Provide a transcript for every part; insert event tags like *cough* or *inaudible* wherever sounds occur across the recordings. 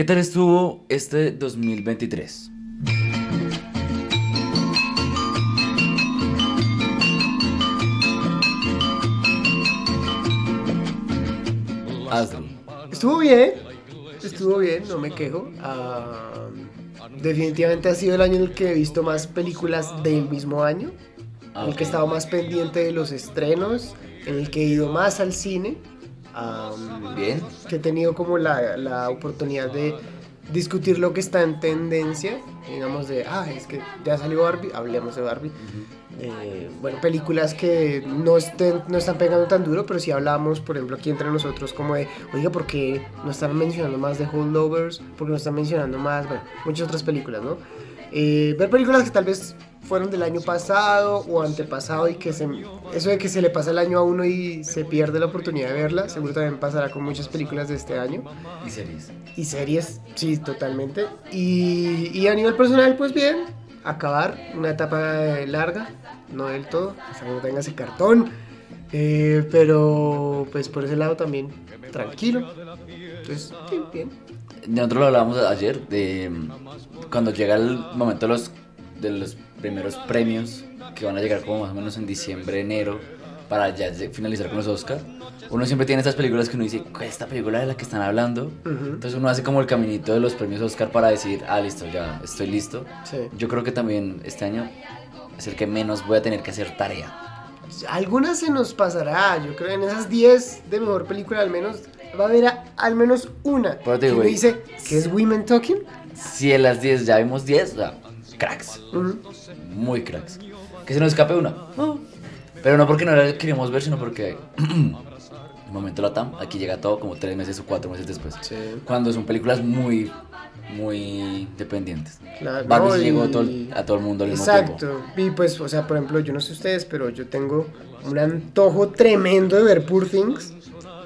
¿Qué tal estuvo este 2023? Estuvo bien, estuvo bien, no me quejo. Ah, definitivamente ha sido el año en el que he visto más películas del mismo año, en el que he estado más pendiente de los estrenos, en el que he ido más al cine. Bien. Que he tenido como la, la oportunidad de discutir lo que está en tendencia, digamos de, ah, es que ya salió Barbie, hablemos de Barbie. Eh, bueno, películas que no, estén, no están pegando tan duro, pero si hablamos, por ejemplo, aquí entre nosotros, como de, oiga, ¿por qué no están mencionando más de Holdovers? ¿Por qué no están mencionando más, bueno, muchas otras películas, ¿no? Eh, ver películas que tal vez fueron del año pasado o antepasado y que se, eso de que se le pasa el año a uno y se pierde la oportunidad de verla, seguro también pasará con muchas películas de este año. Y series. Y series, sí, totalmente. Y, y a nivel personal, pues bien, acabar una etapa larga, no del todo, hasta que no tenga ese cartón. Eh, pero pues por ese lado también tranquilo. Entonces, bien, bien. Nosotros lo hablábamos ayer de cuando llega el momento de los, de los primeros premios que van a llegar como más o menos en diciembre, enero, para ya finalizar con los Oscars. Uno siempre tiene estas películas que uno dice, esta película de la que están hablando. Entonces uno hace como el caminito de los premios Oscar para decir, ah, listo, ya estoy listo. Yo creo que también este año es el que menos voy a tener que hacer tarea. Algunas se nos pasará, yo creo en esas 10 de mejor película al menos va a haber al menos una que me dice que es Women Talking. Si en las 10 ya vimos 10, cracks. Muy cracks. Que se nos escape una. Pero no porque no la queríamos ver, sino porque *clears throat* el momento la TAM, aquí llega todo como tres meses o cuatro meses después. Cuando son películas muy, muy dependientes. Claro, Barbie llegó a todo el mundo al mismo tiempo. Exacto. Y pues, o sea, por ejemplo, yo no sé ustedes, pero yo tengo un antojo tremendo de ver Poor Things.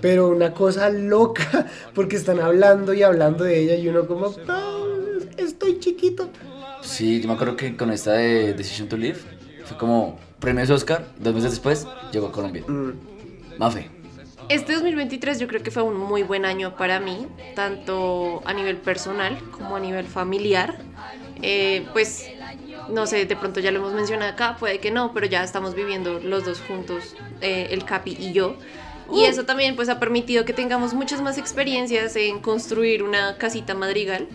Pero una cosa loca, *laughs* porque están hablando y hablando de ella y uno como, estoy chiquito. Sí, yo me acuerdo que con esta de Decision to Live fue como premios Oscar, dos meses después llegó a Colombia. Mm. Mafe. Este 2023 yo creo que fue un muy buen año para mí, tanto a nivel personal como a nivel familiar. Eh, pues no sé, de pronto ya lo hemos mencionado acá, puede que no, pero ya estamos viviendo los dos juntos, eh, el Capi y yo. Y uh. eso también pues ha permitido que tengamos muchas más experiencias en construir una casita madrigal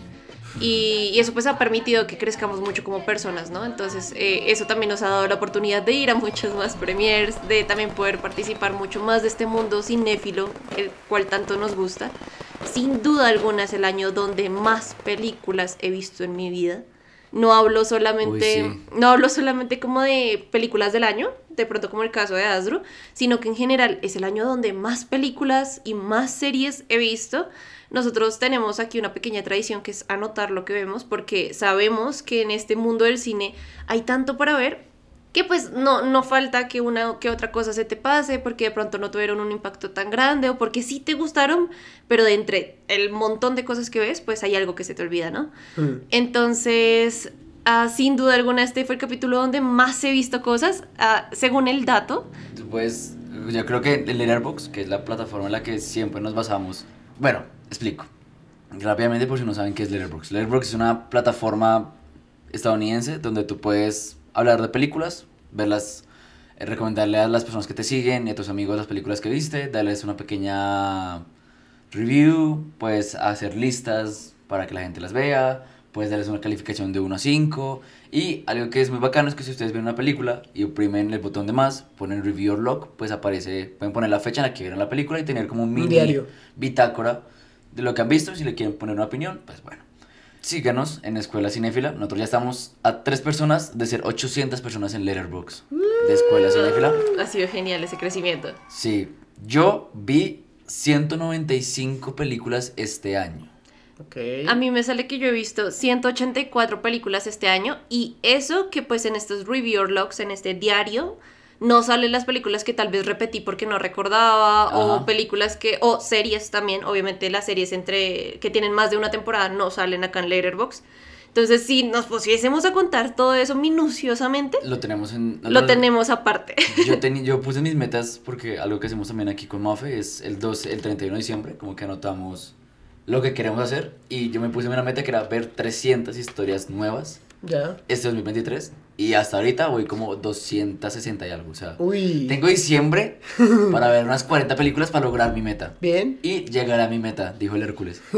y, eso pues ha permitido que crezcamos mucho como personas, ¿no? Entonces eh, eso también nos ha dado la oportunidad de ir a muchas más premiers, de también poder participar mucho más de este mundo cinéfilo, el cual tanto nos gusta. Sin duda alguna es el año donde más películas he visto en mi vida. No hablo solamente, no hablo solamente como de películas del año, de pronto como el caso de Asdru, sino que en general es el año donde más películas y más series he visto. Nosotros tenemos aquí una pequeña tradición que es anotar lo que vemos porque sabemos que en este mundo del cine hay tanto para ver que pues no, no falta que una que otra cosa se te pase porque de pronto no tuvieron un impacto tan grande o porque sí te gustaron, pero de entre el montón de cosas que ves, pues hay algo que se te olvida, ¿no? Mm. Entonces, ah, sin duda alguna, este fue el capítulo donde más he visto cosas, ah, según el dato. Pues yo creo que el Letterboxd, que es la plataforma en la que siempre nos basamos, bueno, explico. Rápidamente por si no saben qué es Letterboxd. Letterboxd es una plataforma estadounidense donde tú puedes hablar de películas, verlas, eh, recomendarle a las personas que te siguen y a tus amigos las películas que viste, darles una pequeña review, puedes hacer listas para que la gente las vea, puedes darles una calificación de 1 a 5 y algo que es muy bacano es que si ustedes ven una película y oprimen el botón de más, ponen review or log, pues aparece, pueden poner la fecha en la que vieron la película y tener como un mini bitácora de lo que han visto, si le quieren poner una opinión, pues bueno. Síganos en Escuela Cinéfila. Nosotros ya estamos a tres personas de ser 800 personas en Letterboxd de Escuela Cinéfila. Ha sido genial ese crecimiento. Sí. Yo vi 195 películas este año. A mí me sale que yo he visto 184 películas este año y eso que pues en estos review logs, en este diario, no salen las películas que tal vez repetí porque no recordaba o películas que o series también, obviamente las series entre que tienen más de una temporada no salen acá en Letterboxd. Entonces, si nos pusiésemos a contar todo eso minuciosamente, lo tenemos en lo tenemos aparte. *laughs* Yo *laughs* yo puse mis metas porque algo que hacemos también aquí con Mafe es el 12, el 31 de diciembre, como que anotamos lo que queremos hacer y yo me puse una meta que era ver 300 historias nuevas Ya. este 2023 y hasta ahorita voy como 260 y algo, o sea, Uy. tengo diciembre *laughs* para ver unas 40 películas para lograr mi meta. Bien. Y llegará a mi meta, dijo el Hércules. *laughs*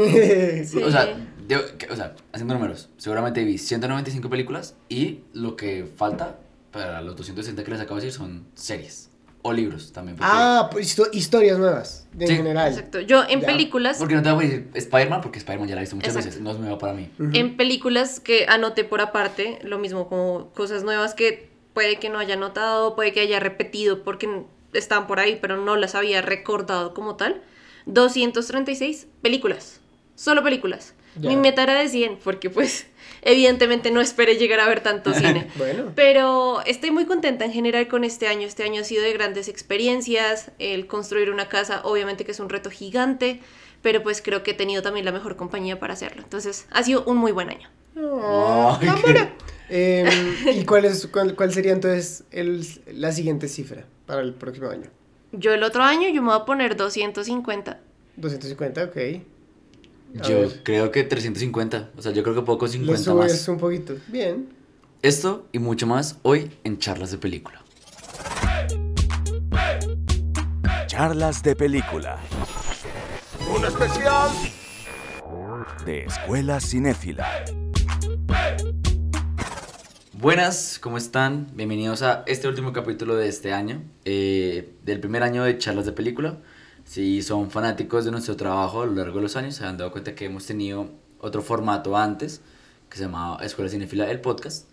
Sí. O sea, que- o sea, haciendo números, seguramente vi 195 películas y lo que falta para los 260 que les acabo de decir son series o libros también. Ah, pues histo- historias nuevas, de Sí. general. Exacto. Yo en Ya. películas, porque no te voy a decir Spider-Man porque Spider-Man ya la he visto muchas Exacto. veces, no es nueva para mí. Ujú. en películas que anoté por aparte, lo mismo como cosas nuevas que puede que no haya notado, puede que haya repetido porque están por ahí, pero no las había recordado como tal. 236 películas. Solo películas. Ya. Mi meta era de 100 porque pues evidentemente no esperé llegar a ver tanto *laughs* cine. Bueno. Pero estoy muy contenta en general con este año. Este año ha sido de grandes experiencias. El construir una casa, obviamente que es un reto gigante, pero pues creo que he tenido también la mejor compañía para hacerlo. Entonces, ha sido un muy buen año. Oh, Ay, cámara. Em, *laughs* ¿Y cuál, es, cuál, cuál sería entonces el, la siguiente cifra para el próximo año? Yo el otro año yo me voy a poner 250. 250, ok. Yo creo que 350, o sea, yo creo que puedo con Le 50 subes más. un poquito. Bien. Esto y mucho más hoy en Charlas de Película. Charlas de película. Un especial De Escuela Cinéfila. Buenas, ¿cómo están? Bienvenidos a este último capítulo de este año, eh, del primer año de charlas de película. Si son fanáticos de nuestro trabajo a lo largo de los años, se han dado cuenta que hemos tenido otro formato antes, que se llamaba Escuela Cinefila, el podcast.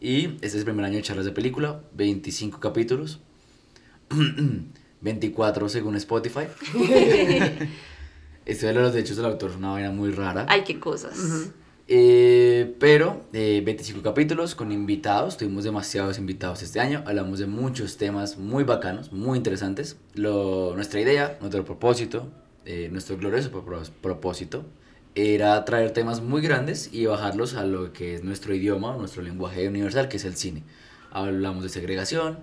Y este es el primer año de charlas de película, 25 capítulos, *clears throat* 24 según Spotify. *laughs* Esto de los derechos del autor es una vaina muy rara. Ay, qué cosas. Eh, pero eh, 25 capítulos con invitados, tuvimos demasiados invitados este año, hablamos de muchos temas muy bacanos, muy interesantes. Lo, nuestra idea, nuestro propósito, eh, nuestro glorioso propós- propósito era traer temas muy grandes y bajarlos a lo que es nuestro idioma, nuestro lenguaje universal, que es el cine. Hablamos de segregación,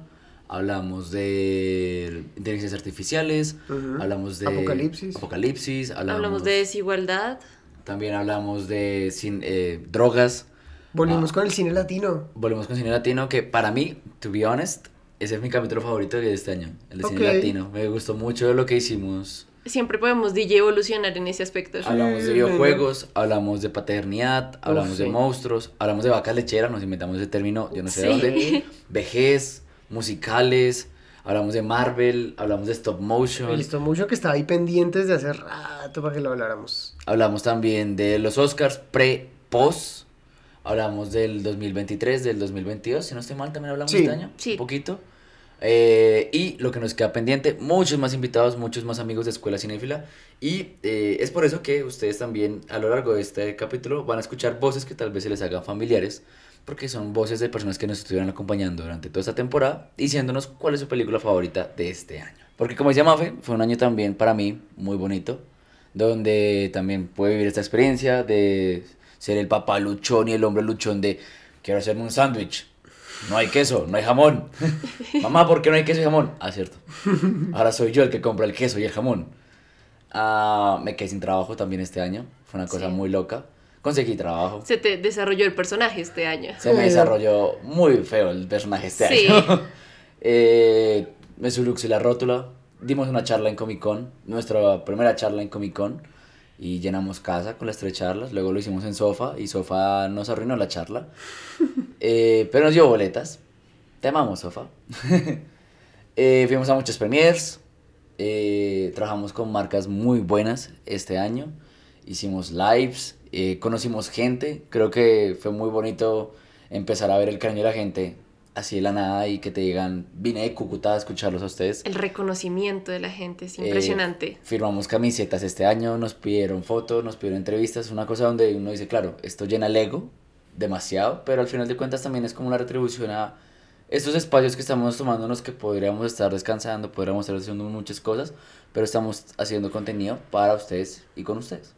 hablamos de inteligencias artificiales, Ujú. hablamos de Apocalipsis. apocalipsis, Hablamos de desigualdad. También hablamos de sin, eh, drogas. Volvimos Ah. con el cine latino. Volvemos con cine latino, que para mí, to be honest, ese es mi capítulo favorito de este año, el de cine latino. Me gustó mucho lo que hicimos. Siempre podemos DJ evolucionar en ese aspecto. Hablamos de Sí, videojuegos, hablamos de paternidad, hablamos de sí. monstruos, hablamos de vacas lecheras, nos inventamos ese término, yo no sé de dónde. *laughs* Vejez, musicales, hablamos de Marvel, hablamos de stop motion. Me listo mucho que estaba ahí pendientes de hace rato para que lo habláramos. Hablamos también de los Oscars pre, post. Hablamos del 2023, del 2022, si no estoy mal, también hablamos Sí. este año. Sí. Un poquito. Eh, y lo que nos queda pendiente, muchos más invitados, muchos más amigos de Escuela Cinéfila. Y eh, es por eso que ustedes también a lo largo de este capítulo van a escuchar voces que tal vez se les hagan familiares, porque son voces de personas que nos estuvieron acompañando durante toda esta temporada, diciéndonos cuál es su película favorita de este año. Porque como decía Mafe, fue un año también para mí muy bonito, donde también pude vivir esta experiencia de ser el papá luchón y el hombre luchón de quiero hacerme un sándwich. No hay queso, no hay jamón. *laughs* Mamá, ¿por qué no hay queso y jamón? Ah, cierto. Ahora soy yo el que compra el queso y el jamón. Ah, me quedé sin trabajo también este año. Fue una cosa Sí. muy loca. Conseguí trabajo. Se te desarrolló el personaje este año. Se me desarrolló muy feo el personaje este Sí. año. *laughs* eh, me suluxé la rótula. Dimos una charla en Comic Con. Nuestra primera charla en Comic Con. Y llenamos casa con las tres charlas. Luego lo hicimos en Sofa. Y Sofa nos arruinó la charla. *laughs* Eh, pero nos dio boletas. Te amamos, Sofa. *laughs* Eh, fuimos a muchas premiers. eh, trabajamos con marcas muy buenas este año. Hicimos lives. Eh, conocimos gente. Creo que fue muy bonito empezar a ver el cariño de la gente así de la nada y que te digan, vine de Cúcuta a escucharlos a ustedes. El reconocimiento de la gente es Eh, impresionante. firmamos camisetas este año, nos pidieron fotos, nos pidieron entrevistas, una cosa donde uno dice, claro, esto llena el ego demasiado, pero al final de cuentas también es como una retribución a estos espacios que estamos tomándonos que podríamos estar descansando, podríamos estar haciendo muchas cosas, pero estamos haciendo contenido para ustedes y con ustedes.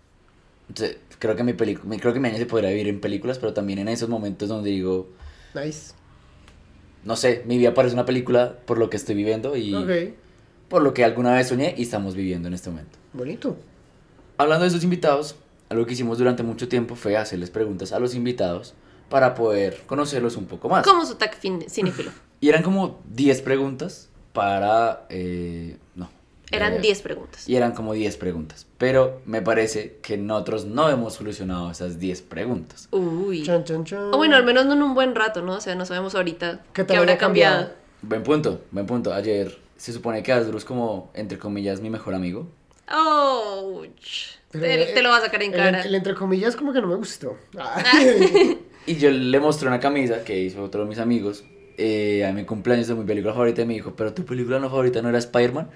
Creo que mi, mi- creo que mi año se podría vivir en películas, pero también en esos momentos donde digo, Nice. no sé, mi vida parece una película por lo que estoy viviendo y Ok. por lo que alguna vez soñé y estamos viviendo en este momento. Bonito. Hablando de esos invitados, algo que hicimos durante mucho tiempo fue hacerles preguntas a los invitados para poder conocerlos un poco más. Como su tag cinéfilo. Y eran como 10 preguntas para... eh, no. Eran eh, 10 preguntas. Y eran como 10 preguntas. Pero me parece que nosotros no hemos solucionado esas 10 preguntas. Uy. Chan, chan, chan. O bueno, al menos no en un buen rato, ¿no? O sea, no sabemos ahorita ¿Qué qué tal habrá cambiado. cambiado? Buen punto, buen punto. Ayer se supone que Asdru es como, entre comillas, mi mejor amigo. Pero, te, eh, te lo vas a sacar en el- cara. El, entre comillas como que no me gustó. *laughs* Ah. Y yo le mostré una camisa que hizo otro de mis amigos eh, a mi cumpleaños de mi película favorita y me dijo, pero tu película no favorita no era Spider-Man.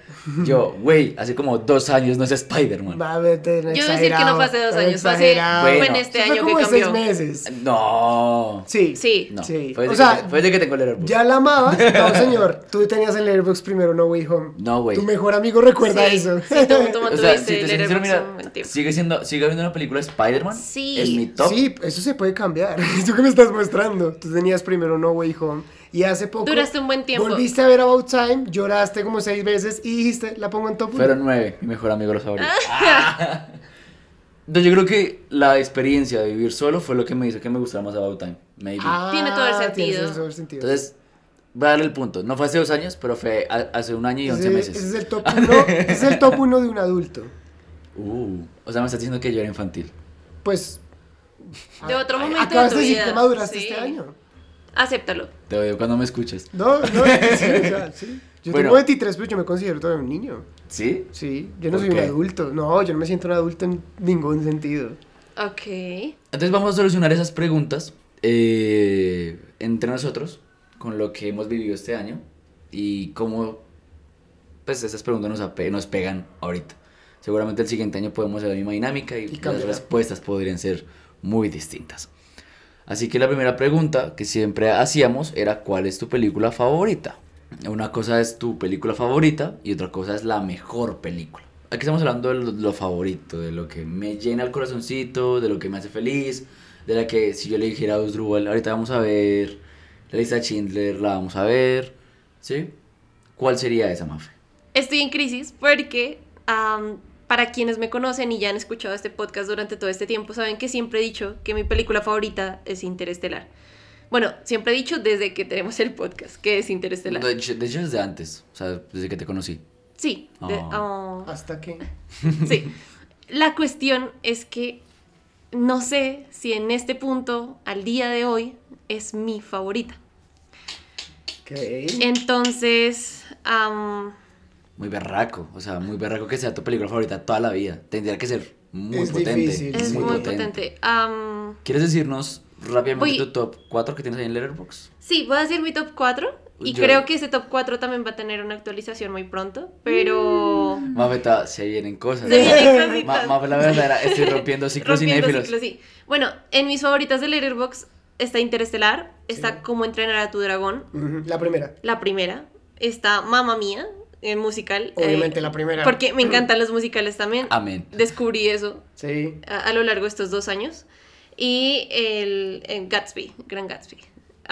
Yo, güey, hace como dos años no es Spider-Man. Va, vete, Yo a decir que no fue hace dos exagerado, años, fue, hace, exagerado. fue en Bueno. este fue año como que de seis cambió. meses. No. Sí. Sí. No, Sí. fue O desde, sea, que, fue desde que tengo el Letterboxd. Ya la amabas. *laughs* No, señor. Tú tenías el Airbox primero, No Way Home. No, güey. Tu mejor amigo recuerda Sí, eso. sí, tú, tú *laughs* O sea, si te el sincero, mira, sigue siendo, sigue viendo una película de Spider-Man. Sí. Es mi top. Sí, eso se puede cambiar. *laughs* ¿Tú qué me estás mostrando? Tú tenías primero No Way Home y hace poco. Duraste un buen tiempo. Volviste a ver About Time, lloraste como seis veces y dijiste, la pongo en top uno. Fueron nueve, mi mejor amigo los favorito. Ah. Entonces yo creo que la experiencia de vivir solo fue lo que me hizo que me gustara más About Time. Maybe. Ah, Tiene todo el tiene sentido. todo el sentido. Entonces, voy a darle el punto. No fue hace dos años, pero fue hace un año y once ese, meses. ese es el top uno, ese es el top uno de un adulto. Uh, o sea, me estás diciendo que yo era infantil. Pues. De otro momento Acabas de tu decir vida. que maduraste Sí. este año. Acéptalo. Te odio cuando me escuches. No, no, sí, o sea, sí. *laughs* Yo Bueno. tengo 23, pero yo me considero todavía un niño. ¿Sí? Sí, yo no ¿Por soy qué? un adulto. No, yo no me siento un adulto en ningún sentido. Ok. Entonces vamos a solucionar esas preguntas eh, entre nosotros con lo que hemos vivido este año y cómo pues esas preguntas nos, ape- nos pegan ahorita. Seguramente el siguiente año podemos hacer la misma dinámica y, Y las respuestas podrían ser muy distintas. Así que la primera pregunta que siempre hacíamos era ¿cuál es tu película favorita? Una cosa es tu película favorita y otra cosa es la mejor película. Aquí estamos hablando de lo, favorito, de lo que me llena el corazoncito, de lo que me hace feliz, de la que si yo le dijera a Osdrubal, ahorita vamos a ver la lista de Schindler, la vamos a ver, ¿sí? ¿Cuál sería esa, Mafe? Estoy en crisis porque para quienes me conocen y ya han escuchado este podcast durante todo este tiempo, saben que siempre he dicho que mi película favorita es Interestelar. Bueno, siempre he dicho desde que tenemos el podcast que es Interestelar. De hecho, de hecho, desde antes, o sea, desde que te conocí. Sí, de- Oh. Hasta que. *laughs* sí. La cuestión es que no sé si en este punto, al día de hoy, es mi favorita. Ok. Entonces, am, Muy berraco, o sea, muy berraco que sea tu película favorita toda la vida. Tendría que ser muy Es potente. difícil, es Sí, muy, muy potente. Am, ¿Quieres decirnos rápidamente Voy- tu top 4 que tienes ahí en Letterboxd? Sí, voy a decir mi top 4. Y Yo- creo que ese top 4 también va a tener una actualización muy pronto. Pero. Mafeta, se vienen cosas. Se vienen cositas. La verdad, estoy rompiendo *laughs* ciclos Rompiendo cinéfilos. ciclos, sí. Bueno, en mis favoritas de Letterboxd está Interestelar, está Cómo entrenar a tu dragón, La primera. la primera, está Mamma Mía, el musical. Obviamente eh, la primera. Porque me *clears throat* encantan los musicales también. Amén. Descubrí eso Sí. a, a lo largo de estos dos años. Y el, el Gatsby, Gran Gatsby.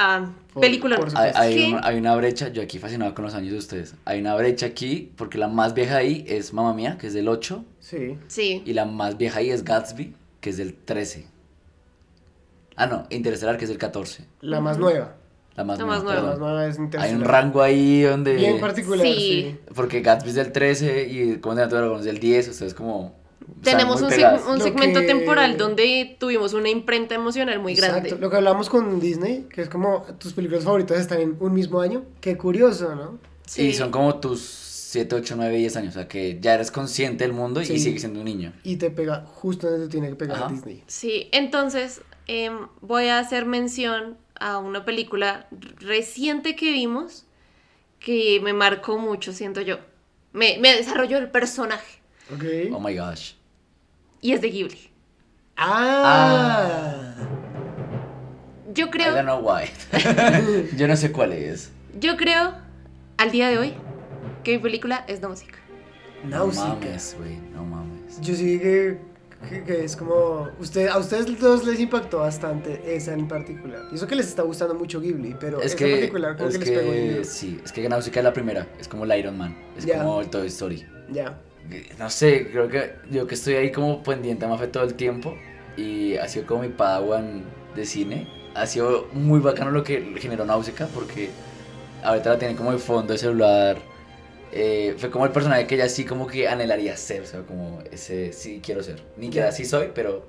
Ah, Por- película. por Hay, hay una, hay una brecha, yo aquí fascinado con los años de ustedes. Hay una brecha aquí, porque la más vieja ahí es Mamma Mía, que es del 8, Sí. Sí. y la más vieja ahí es Gatsby, que es del 13. Ah, no, Interestelar, que es del 14. La más nueva. La más La nueva, más La nueva. más perdón. nueva es Hay un rango ahí donde... Bien particular, Sí. sí. Porque Gatsby es del 13 y como de Dragón es del 10, ustedes como... Tenemos un, seg- segmento que- temporal donde tuvimos una imprenta emocional muy grande. Exacto. Lo que hablamos con Disney, que es como tus películas favoritas están en un mismo año. Qué curioso, ¿no? Sí. Y son como tus 7, 8, 9, 10 años, o sea que ya eres consciente del mundo y sigues siendo un niño. Y te pega justo donde te tiene que pegar Ajá. Disney. Sí, entonces em, voy a hacer mención a una película reciente que vimos que me marcó mucho, siento yo. Me, me desarrolló el personaje Ok. Oh my gosh. y es de Ghibli. Ah. Yo I don't creo, know why. *laughs* Yo no sé cuál es. yo creo, al día de hoy, que mi película es Nausicaa. No Náusica. mames, güey, no mames. Yo sí que, que, que es como. Usted, a ustedes dos les impactó bastante esa en particular. Y eso que les está gustando mucho Ghibli, pero Es esa que, particular como es que les pegó que sí, es que Nausicaa es la primera, es como el Iron Man, es Ya. como el Toy Story. Ya. No sé, creo que yo que estoy ahí como pendiente a Mafe todo el tiempo y ha sido como mi padawan de cine. Ha sido muy bacano lo que generó Náusica porque ahorita la tiene como de fondo de celular. Eh, fue como el personaje que ella sí como que anhelaría ser, o sea, como ese sí quiero ser. Ni que así soy, pero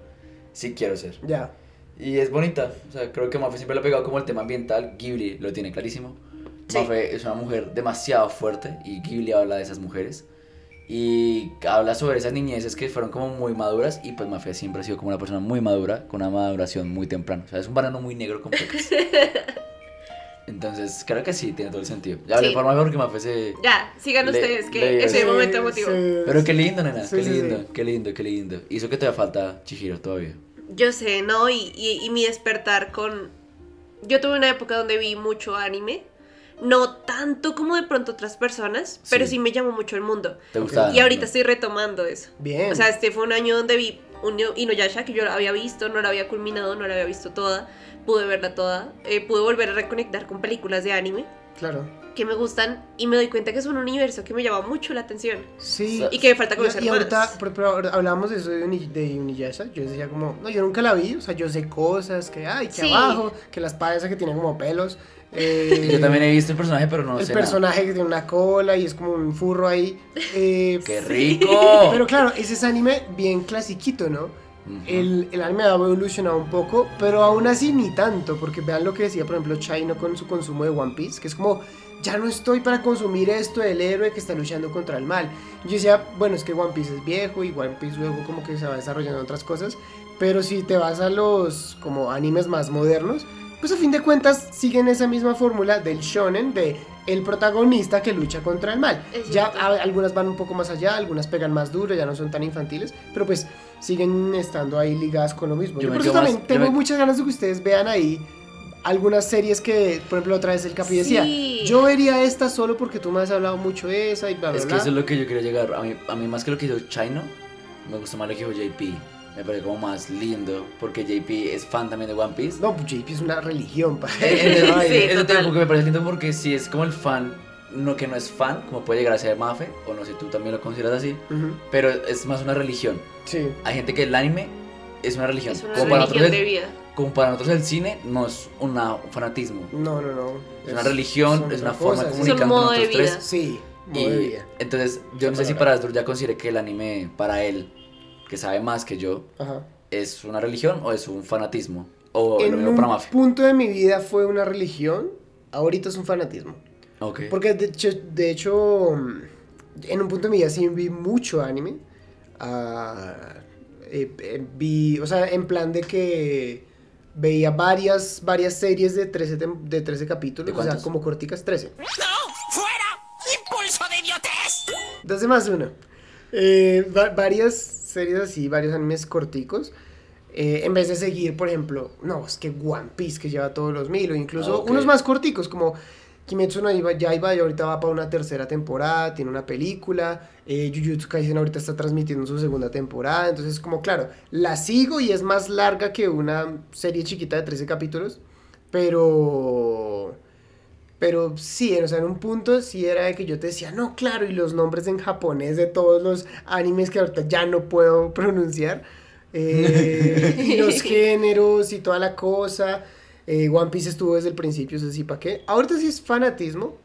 sí quiero ser. Ya. Y es bonita, o sea, creo que Mafe siempre le ha pegado como el tema ambiental, Ghibli lo tiene clarísimo. Sí. Mafe es una mujer demasiado fuerte y Ghibli habla de esas mujeres. Y habla sobre esas niñeces que fueron como muy maduras y pues Mafe siempre ha sido como una persona muy madura, con una maduración muy temprana. O sea, es un banano muy negro con pecas. *laughs* Entonces, creo que sí, tiene todo el sentido. Ya hablé Sí. por Mafe porque Mafe se... Ya, sigan Le- ustedes, que le- ese Sí, momento emotivo. Pero qué lindo, nena, Sí, qué sí, lindo, sí. qué lindo, qué lindo. Y eso que todavía falta Chihiro todavía. Yo sé, ¿no? Y, y, y mi despertar con... Yo tuve una época donde vi mucho anime. No tanto como de pronto otras personas, pero Sí. sí me llamó mucho el mundo. ¿Te gustaba? Y ahorita estoy retomando eso. Bien. O sea, este fue un año donde vi Inuyasha que yo la había visto, no la había culminado, no la había visto toda, pude verla toda, eh, pude volver a reconectar con películas de anime claro. que me gustan y me doy cuenta que es un universo que me llama mucho la atención Sí. y que me falta Y, conocer y ahorita, más. pero, hablábamos de eso de, Uni- de Uniyasha, yo decía como, no, yo nunca la vi, o sea, yo sé cosas, que hay, que Sí. abajo, que la espada esa que tiene como pelos. eh, *laughs* Y Yo también he visto el personaje, pero no el sé nada. personaje que tiene una cola y es como un furro ahí. eh, *laughs* ¡Qué rico! Pero claro, ese es anime bien clasiquito, ¿no? El, el anime ha evolucionado un poco, pero aún así ni tanto, porque vean lo que decía, por ejemplo, Chino con su consumo de One Piece, que es como, ya no estoy para consumir esto del héroe que está luchando contra el mal. Yo decía, bueno, es que One Piece es viejo y One Piece luego como que se va desarrollando otras cosas, pero si te vas a los como animes más modernos, pues a fin de cuentas siguen esa misma fórmula del shonen, de el protagonista que lucha contra el mal. Ya a- algunas van un poco más allá, algunas pegan más duro, ya no son tan infantiles, pero pues siguen estando ahí ligadas con lo mismo. Yo Yo por eso más- también tengo me- muchas ganas de que ustedes vean ahí algunas series que, por ejemplo, otra vez el Capi decía, yo vería esta solo porque tú me has hablado mucho de esa y bla, bla, Es que bla. eso es lo que yo quiero llegar. A mí, a mí más que lo que hizo Chino, me gustó más lo que hizo JP. Me parece como más lindo, porque JP es fan también de One Piece. No, pues JP es una religión, pa. *laughs* Sí, eso te digo que me parece lindo porque si es como el fan, no que no es fan, como puede llegar a ser Mafe, o no sé, tú también lo consideras así, Ujú, pero es más una religión. Sí. Hay gente que el anime es una religión. Es una como, para religión nosotros de el, vida. como para nosotros el cine no es una, un fanatismo. No, no, no. Es una religión, es una forma de comunicar Es un modo entre de nosotros vida. tres. Sí, modo Y de vida. entonces, yo no sé si para Asdur ya considere que el anime, para él, que sabe más que yo, Ajá. es una religión o es un fanatismo. O lo En mismo un para Mafe. punto de mi vida fue una religión, ahorita es un fanatismo. Ok. Porque de hecho, de hecho, mm, en un punto de mi vida sí vi mucho anime. Ah, eh, eh, vi, o sea, en plan de que veía varias, varias series de 13, tem- de 13 capítulos, ¿De o sea, como corticas 13. ¡No! ¡Fuera! ¡Impulso de idiotez! Entonces más una. Eh, va- varias series así, varios animes corticos. eh, en vez de seguir, por ejemplo, no, es que One Piece que lleva todos los mil, o incluso Ah, unos más corticos, como Kimetsu no Yaiba, Yaiba, y ahorita va para una tercera temporada, tiene una película, eh, Jujutsu Kaisen ahorita está transmitiendo su segunda temporada, entonces como claro, la sigo y es más larga que una serie chiquita de 13 capítulos, pero... Pero sí, o sea, en un punto sí era de que yo te decía, no, claro, y los nombres en japonés de todos los animes que ahorita ya no puedo *laughs* pronunciar, eh, y los *laughs* géneros y toda la cosa. eh, One Piece estuvo desde el principio, eso sí, ¿para qué? Ahorita sí es fanatismo.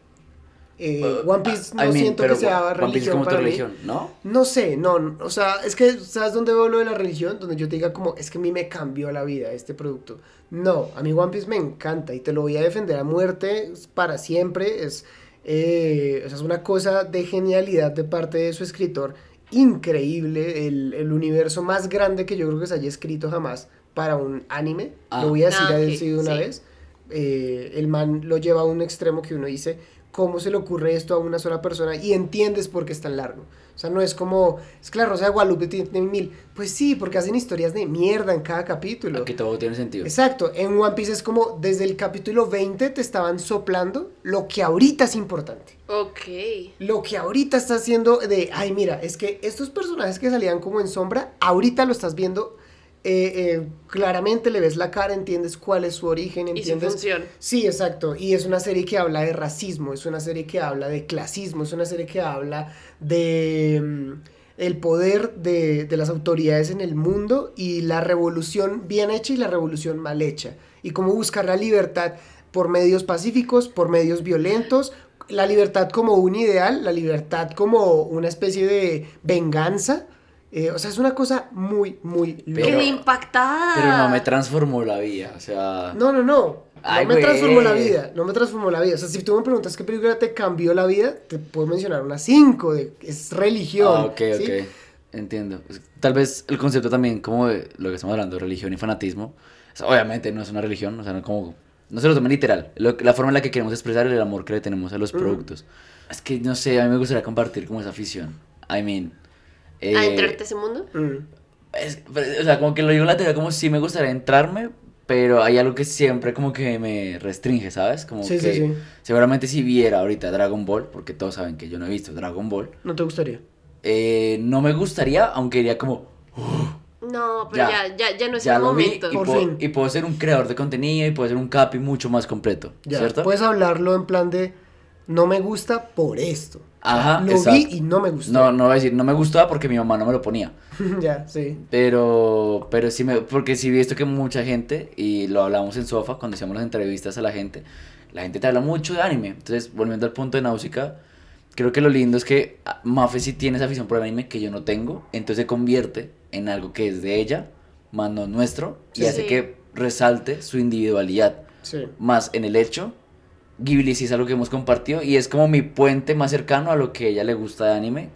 Eh, One Piece no I mean, siento pero que sea One Piece religión como tu para mí. religión, ¿no? No sé, no, no, o sea, es que, ¿sabes dónde veo lo de la religión? Donde yo te diga como, es que a mí me cambió la vida este producto. No, a mí One Piece me encanta y te lo voy a defender a muerte para siempre. Es, eh, o sea, es una cosa de genialidad de parte de su escritor. Increíble, el, el universo más grande que yo creo que se haya escrito jamás para un anime. Ah. Lo voy a decir Ah, ok, así de una sí. vez. Eh, el man lo lleva a un extremo que uno dice, ¿cómo se le ocurre esto a una sola persona? Y entiendes por qué es tan largo. O sea, no es como, es que la Rosa de Guadalupe tiene mil. Pues sí, porque hacen historias de mierda en cada capítulo. Aquí todo tiene sentido. Exacto, en One Piece es como desde el capítulo 20 te estaban soplando lo que ahorita es importante. Ok. Lo que ahorita está haciendo de, ay mira, es que estos personajes que salían como en sombra, ahorita lo estás viendo, eh, eh, claramente le ves la cara, entiendes cuál es su origen, Y su entiendes... función. Sí, exacto. Y es una serie que habla de racismo, es una serie que habla de clasismo, es una serie que habla de, mm, el poder de, de las autoridades en el mundo y la revolución bien hecha y la revolución mal hecha. Y cómo buscar la libertad por medios pacíficos, por medios violentos, la libertad como un ideal, la libertad como una especie de venganza. Eh, o sea, es una cosa muy, muy Pero- Quedé impactada. Pero no me transformó la vida, o sea... No, no, no. Ay, no me güey. transformó la vida. No me transformó la vida. O sea, si tú me preguntas qué película te cambió la vida, te puedo mencionar unas cinco. De, es religión. Ah, ok, ¿sí? ok. Entiendo. Tal vez el concepto también, como de lo que estamos hablando, religión y fanatismo, o sea, obviamente no es una religión, o sea, no como... No se lo tomen literal. Lo- la forma en la que queremos expresar el amor que le tenemos a los productos. Es que, no sé, a mí me gustaría compartir como esa afición. I mean... eh, ¿A entrarte a ese mundo? Mm. es- pero, o sea, como que lo digo en la teoría como si me gustaría entrarme, pero hay algo que siempre como que me restringe, ¿sabes? Como Sí, sí, que sí. seguramente si viera ahorita Dragon Ball, porque todos saben que yo no he visto Dragon Ball, ¿No te gustaría? eh, no me gustaría, aunque diría como, No, pero Ya. ya, ya, ya no es ya el lo vi momento. y Por puedo, fin. y puedo ser un creador de contenido y puedo ser un capi mucho más completo, Ya. ¿cierto? Puedes hablarlo en plan de no me gusta por esto. Ajá, Lo exacto. vi y no me gustó. No, no voy a decir, no me gustaba porque mi mamá no me lo ponía. *laughs* ya, sí. Pero, pero sí me, porque sí he visto que mucha gente, y lo hablamos en Sofa cuando hacíamos las entrevistas a la gente, la gente te habla mucho de anime. Entonces, volviendo al punto de Náusica, creo que lo lindo es que ah, Mafe sí tiene esa afición por el anime que yo no tengo, entonces se convierte en algo que es de ella, más no nuestro, y Sí. hace Sí. que resalte su individualidad. Sí. Más en el hecho, Ghibli sí es algo que hemos compartido y es como mi puente más cercano a lo que a ella le gusta de anime,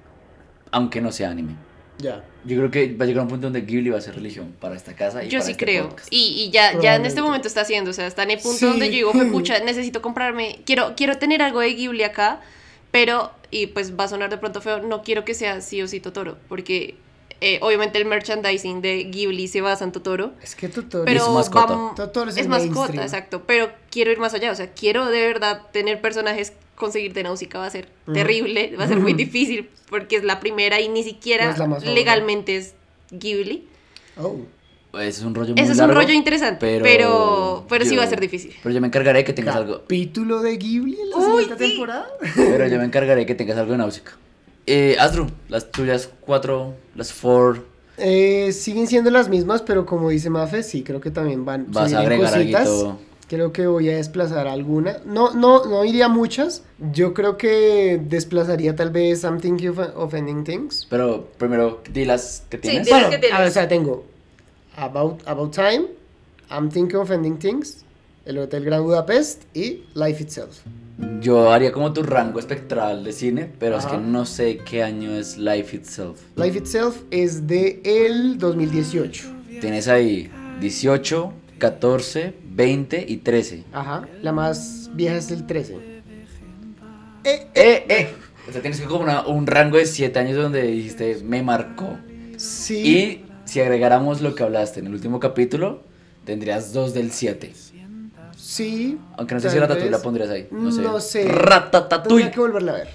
aunque no sea anime. Ya. Yo creo que va a llegar un punto donde Ghibli va a ser religión para esta casa y Yo para sí este creo. podcast. Y, y ya, ya en este momento está haciendo. O sea, está en el punto Sí. donde yo digo, "Jue pucha, *laughs* necesito comprarme. Quiero, quiero tener algo de Ghibli acá. Pero, y pues va a sonar de pronto feo, no quiero que sea sí o sí Totoro. Porque eh, obviamente el merchandising de Ghibli se basa en Totoro. Es que Totoro Pero su mascota. vam- Totoro es es el mascota, mainstream. exacto. Pero quiero ir más allá. O sea, quiero de verdad tener personajes. Conseguirte Náusica va a ser terrible, va a ser muy *laughs* difícil porque es la primera y ni siquiera No es legalmente es Ghibli. Oh. Ese es un rollo muy Eso es largo, un rollo interesante, pero, pero pero, sí va a ser difícil. Pero yo me encargaré que tengas algo. Capítulo de Ghibli en la Uy, sí. temporada. Pero yo me *laughs* encargaré que tengas algo de náusica. Eh, Asdru, las tuyas cuatro, las four. Eh, siguen siendo las mismas, pero como dice Mafe, sí, creo que también van Vas a agregar algo. Creo que voy a desplazar alguna. No, no, no iría muchas. Yo creo que desplazaría tal vez I'm Thinking of, of Ending Things. Pero primero, di las que tienes. di las Bueno, que tienes. a ver, o sea, tengo About, About Time, I'm Thinking of Ending Things, El Hotel Grand Budapest y Life Itself. Yo haría como tu rango espectral de cine, pero es Ajá. que no sé qué año es Life Itself. Life Itself es de el 2018. Tienes ahí 18, 14, 20 y 13. Ajá, la más vieja es el 13. Eh, Eh, eh. O sea, tienes que como una- un rango de 7 años donde dijiste, me marcó. sí. Y si agregáramos lo que hablaste en el último capítulo, tendrías 2 del 7. Sí. Aunque no sé si Ratatouille vez. la pondrías ahí. No sé. No sé. Ratatouille. Tendría que volverla a ver.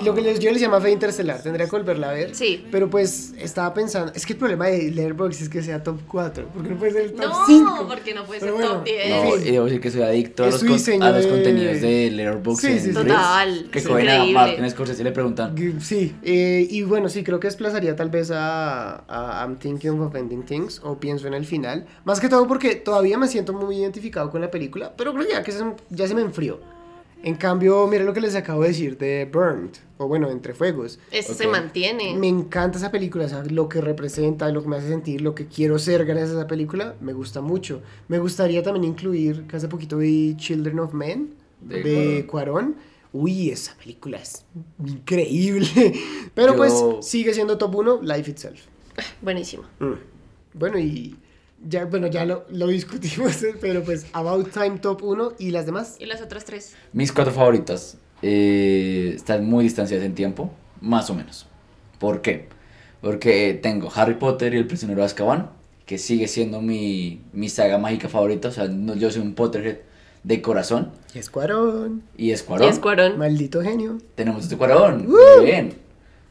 Y lo que les, yo les llama Fe Interestelar, tendría que volverla a ver. Sí. Pero pues estaba pensando, es que el problema de Letterboxd es que sea top 4, porque no puede ser el top No, 5. porque no puede Pero ser bueno, top 10. No, y debo decir que soy adicto a los, con- a los de- contenidos de Letterboxd. Sí, sí, sí. Reels, Total, Que es cogen a. Martin Scorsese y le preguntan. Sí, eh, y bueno, sí, creo que desplazaría tal vez a, a I'm Thinking of Ending Things, o pienso en el final. Más que todo porque todavía me siento muy identificado con la película, pero creo ya que se, ya se me enfrió. En cambio, miren lo que les acabo de decir de Burned, o bueno, Entre Fuegos. Eso Ok. se mantiene. Me encanta esa película, o sea, lo que representa, lo que me hace sentir, lo que quiero ser gracias a esa película, me gusta mucho. Me gustaría también incluir, que hace poquito vi Children of Men, De de, Cuarón. Uy, esa película es increíble. *laughs* Pero Yo- pues sigue siendo top 1, Life Itself. Buenísimo. Mm. Bueno, y ya, bueno, ya lo, lo discutimos, *laughs* pero pues About Time top 1 y las demás. ¿Y las otras tres? Mis cuatro favoritas eh, están muy distanciadas en tiempo, más o menos. ¿Por qué? Porque tengo Harry Potter y el prisionero de Azkaban, que sigue siendo mi, mi saga mágica favorita. O sea, no- yo soy un Potterhead de corazón. Y es Cuarón, Y es Y Cuarón. es Cuarón. maldito genio. Tenemos este Cuarón. Muy bien.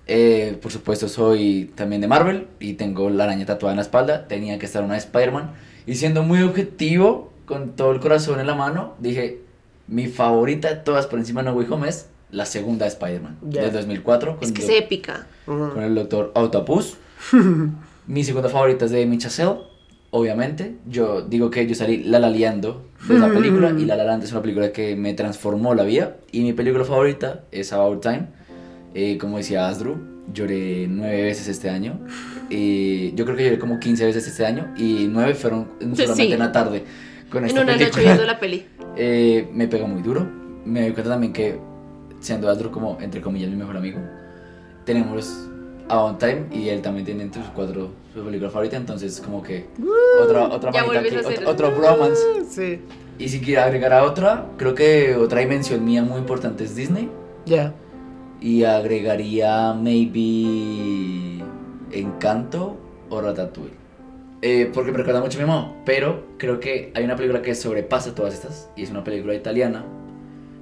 Eh, por supuesto, soy también de Marvel y tengo la araña tatuada en la espalda. Tenía que estar una de Spider-Man. Y siendo muy objetivo, con todo el corazón en la mano, dije: Mi favorita de todas por encima de No Way Home es la segunda Spider-Man, del 2004, con, Es que el es épica. Con el doctor Octopus. *laughs* Mi segunda favorita es de Amy Chazelle, obviamente. Yo digo que yo salí lalaleando de esa película y *laughs* La La Land es una película que me transformó la vida. Y mi película favorita es About Time. Eh, como decía Asdru, lloré nueve veces este año. Y yo creo que lloré como 15 veces este año y nueve fueron en- Sí. solamente en una tarde con En esta una noche película. viendo la peli. *laughs* Eh, me pega muy duro. Me doy cuenta también que, siendo Astro como, entre comillas, mi mejor amigo, tenemos About Time y él también tiene entre sus cuatro su película favorita. Entonces, como que otra, otra vuelves que- a otro, otro bromance. Sí, Y si quiero agregar a otra, creo que otra dimensión mía muy importante es Disney. ya. Y agregaría, maybe, Encanto o Ratatouille. Eh, porque me recuerda mucho a mi mamá, pero creo que hay una película que sobrepasa todas estas y es una película italiana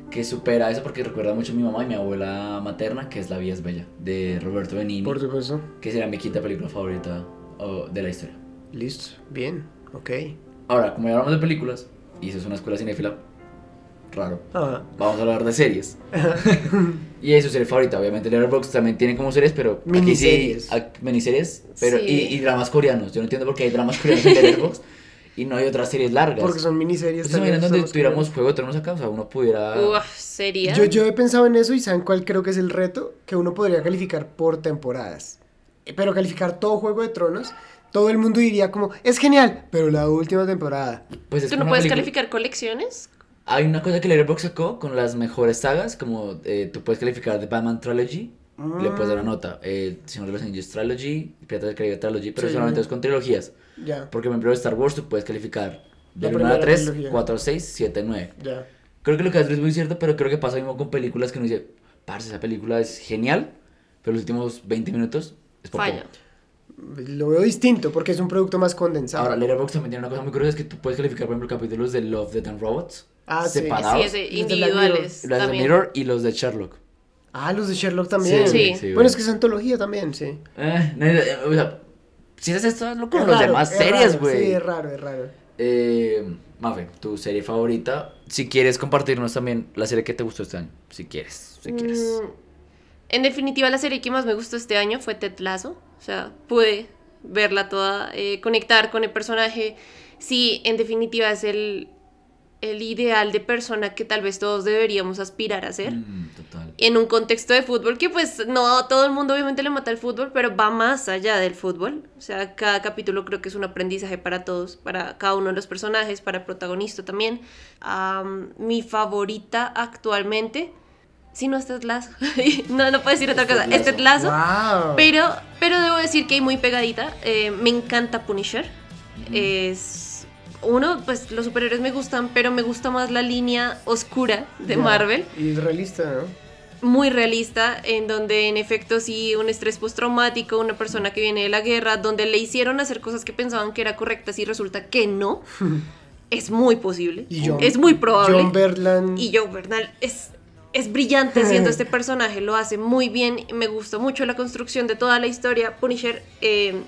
que supera eso porque recuerda mucho a mi mamá y mi abuela materna, que es La Vía es Bella, de Roberto Benigni, Por supuesto. que será mi quinta película favorita oh, de la historia. Listo. Bien. Ok. Ahora, como ya hablamos de películas, y eso es una escuela cinéfila, raro, Ah, vamos a hablar de series. y es su serie favorita, obviamente Letterboxd también tiene como series, pero aquí Miniseries. sí, ac- miniseries, pero Sí. y, y dramas coreanos. Yo no entiendo por qué hay dramas coreanos en Letterboxd *laughs* y no hay otras series largas. porque son miniseries. ¿Ustedes se imaginan también, donde tuviéramos Juego de Tronos acá? O sea, uno pudiera... Uf, sería. Yo, yo he pensado en eso y ¿saben cuál creo que es el reto? Que uno podría calificar por temporadas. Pero calificar todo Juego de Tronos, todo el mundo diría como, es genial, pero la última temporada. Pues es ¿Tú no puedes película- calificar colecciones? Hay una cosa que Letterboxd sacó con las mejores sagas, como eh, tú puedes calificar The Batman Trilogy, le puedes dar una nota, eh, Señor de los Anillos Trilogy, Piratas del Caribe Trilogy, pero Sí. solamente es con trilogías. Ya, Porque, por ejemplo, Star Wars tú puedes calificar del 1 a primera 3, trilogía. 4 a 6, 7 a 9. ya. Creo que lo que haces es muy cierto, pero creo que pasa mismo con películas que uno dice, parce, esa película es genial, pero los últimos 20 minutos es por Falla. poco. Lo veo distinto porque es un producto más condensado. Ahora, Letterboxd también tiene una cosa muy curiosa, es que tú puedes calificar, por ejemplo, capítulos de Love, Death and Robots, Ah, sí. separados, Sí, Black individuales. los de. Mirror y los de Sherlock. Ah, los de Sherlock también. Sí. Sí, bueno, es que es antología también, sí. Eh, no, eh, o sea, si haces esto, hazlo con los demás es series, güey. Sí, es raro, es raro. Eh, Mafe, tu serie favorita. Si quieres compartirnos también la serie que te gustó este año. Si quieres, si quieres. Mm, En definitiva, la serie que más me gustó este año fue Ted Lasso. O sea, pude verla toda, eh, conectar con el personaje. Sí, en definitiva es el, el ideal de persona que tal vez todos deberíamos aspirar a ser. Mm, total. En un contexto de fútbol que pues no todo el mundo obviamente le mata el fútbol, pero va más allá del fútbol. O sea, cada capítulo creo que es un aprendizaje para todos, para cada uno de los personajes, para el protagonista también. Am, mi favorita actualmente, si no es Ted Lasso, *laughs* no, no puedo decir otra cosa, es Ted Lasso. Wow. Pero, pero debo decir que hay muy pegadita. Eh, me encanta Punisher. Es. Uno, pues los superhéroes me gustan, pero me gusta más la línea oscura de. Marvel. Y es realista, ¿no? Muy realista, en donde en efecto sí un estrés postraumático, una persona que viene de la guerra, donde le hicieron hacer cosas que pensaban que eran correctas y resulta que no. *laughs* es muy posible. Y John- es muy probable. John Berland. Y Joe Bernal es, es brillante haciendo este personaje, lo hace muy bien. Me gustó mucho la construcción de toda la historia. Punisher eh,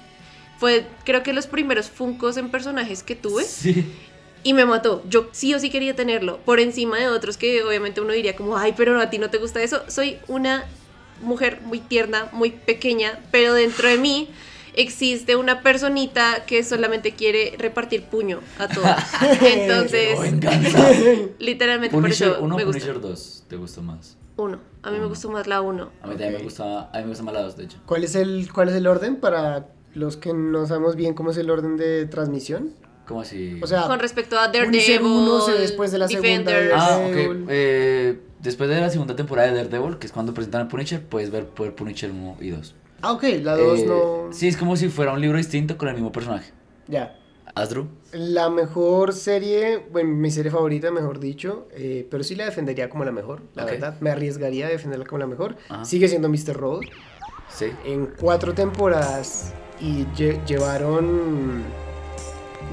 fue, creo que, los primeros funcos en personajes que tuve Sí. y me mató. Yo sí o sí quería tenerlo, por encima de otros que obviamente uno diría, como, ay, pero a ti no te gusta eso. Soy una mujer muy tierna, muy pequeña, pero dentro de mí existe una personita que solamente quiere repartir puño a todos. *laughs* Entonces. Oh. *laughs* Literalmente por eso 1 me gusta. Punisher 2 te gustó más. Uno. A mí me gustó más la uno. A mí también me gusta, a mí me gusta más la 2, de hecho. ¿Cuál es el cuál es el orden para los que no sabemos bien cómo es el orden de transmisión? ¿Cómo así? O sea, Con respecto a Daredevil, uno después de la segunda Defenders. Ah, Daredevil. ok. Eh, después de la segunda temporada de Daredevil, que es cuando presentan a Punisher, puedes ver Punisher 1 y 2. ah, ok, la 2 Eh, no. Sí, es como si fuera un libro distinto con el mismo personaje. Ya. Asdru. La mejor serie, bueno, mi serie favorita, mejor dicho, eh, pero sí la defendería como la mejor, la verdad. Me arriesgaría a defenderla como la mejor. Ajá. Sigue siendo Mr. Robot. Sí. En cuatro temporadas y lle- llevaron.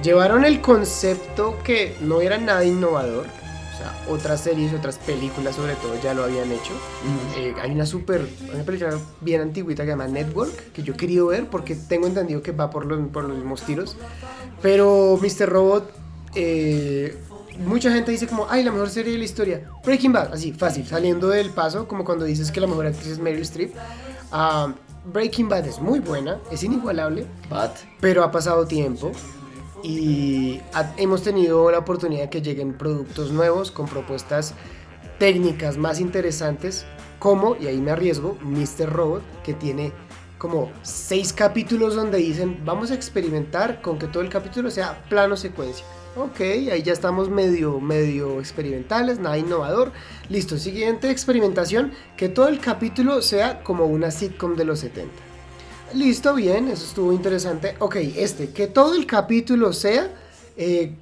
Llevaron el concepto que no era nada innovador. O sea, otras series, otras películas sobre todo ya lo habían hecho. Eh, hay una super, una película bien antigüita que se llama Network, que yo querido ver porque tengo entendido que va por los, por los mismos tiros. Pero Mr. Robot, eh, mucha gente dice como, ay, la mejor serie de la historia. Breaking Bad, así, fácil, saliendo del paso, como cuando dices que la mejor actriz es Meryl Streep. Ah, Breaking Bad es muy buena, es inigualable, pero ha pasado tiempo y ha- hemos tenido la oportunidad de que lleguen productos nuevos con propuestas técnicas más interesantes, como, y ahí me arriesgo, Mr. Robot, que tiene como seis capítulos donde dicen, vamos a experimentar con que todo el capítulo sea plano secuencia. Ok, ahí ya estamos medio, medio experimentales, nada innovador. Listo, siguiente experimentación, que todo el capítulo sea como una sitcom de los 70. Listo, bien, eso estuvo interesante. Ok, este, que todo el capítulo sea eh,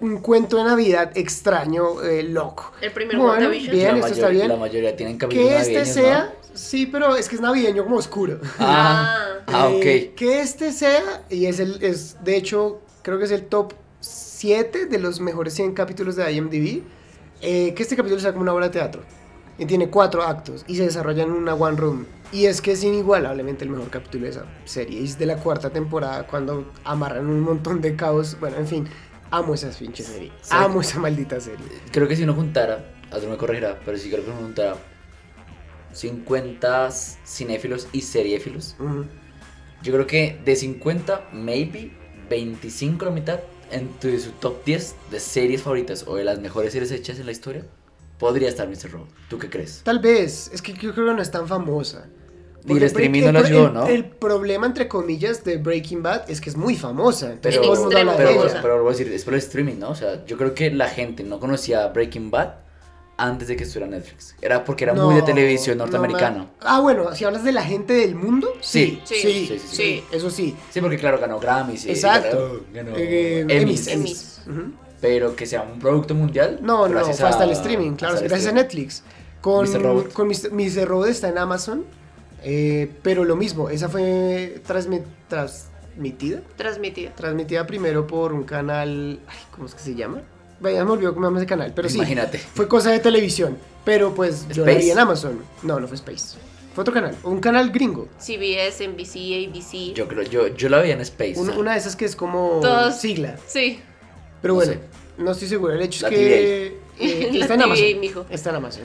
un cuento de Navidad extraño, eh, loco. El primer Bueno, WandaVision. bien, la, esto está mayor- bien. la mayoría tienen capítulos Que este sea, sí, pero es que es navideño como oscuro. Ah, ah, Eh, ok. que este sea, y es el, es, de hecho, creo que es el top 7 de los mejores 100 capítulos de IMDb. eh, que este capítulo sea como una obra de teatro. Y tiene cuatro actos y se desarrolla en una one room. Y es que es inigualablemente el mejor capítulo de esa serie. Es de la cuarta temporada cuando amarran un montón de caos. Bueno, en fin, amo esa pinche serie. Sí. Amo esa maldita serie. Creo que si uno juntara, otro me corregirá, pero sí creo que uno juntara 50 cinéfilos y seriéfilos. Yo creo que de 50, maybe 25 la mitad, entre su top 10 de series favoritas o de las mejores series hechas en la historia, podría estar Mr. Robot. ¿Tú qué crees? Tal vez, es que yo creo que no es tan famosa. Y el streaming no la ayudó, ¿no? El problema, entre comillas, de Breaking Bad es que es muy famosa. Pero, pero, vuelvo a decir, es por el streaming, ¿no? O sea, yo creo que la gente no conocía Breaking Bad antes de que estuviera Netflix. Era porque era muy de televisión no, norteamericano. ma- ah, bueno, si hablas de la gente del mundo, sí. Sí. Sí, Sí, sí, sí, sí, sí. eso sí. Sí, porque claro, ganó Grammys. Exacto. Ganó, ganó Eh, Emmys. Emmys. Pero que sea un producto mundial. No, no, gracias fue hasta el streaming, claro, gracias a. Netflix. Con Mr. Robot. Con Mr. Mr. Robot está en Amazon, eh, pero lo mismo, esa fue transmi- transmitida. Transmitida. Transmitida primero por un canal. Ay, ¿Cómo es que se llama? Vaya, me olvidó cómo se llama ese canal, pero sí. Imagínate. Fue cosa de televisión. Pero pues yo la vi en Amazon. No, no fue Space. Fue otro canal. Un canal gringo. CBS, NBC, ABC. Yo creo, yo, yo la veía en Space. Un- una de esas que es como Todos- sigla. Sí. Pero No bueno, sé. no estoy seguro. El hecho La es que eh, *laughs* La está en TVA, Amazon. mijo. Está en Amazon.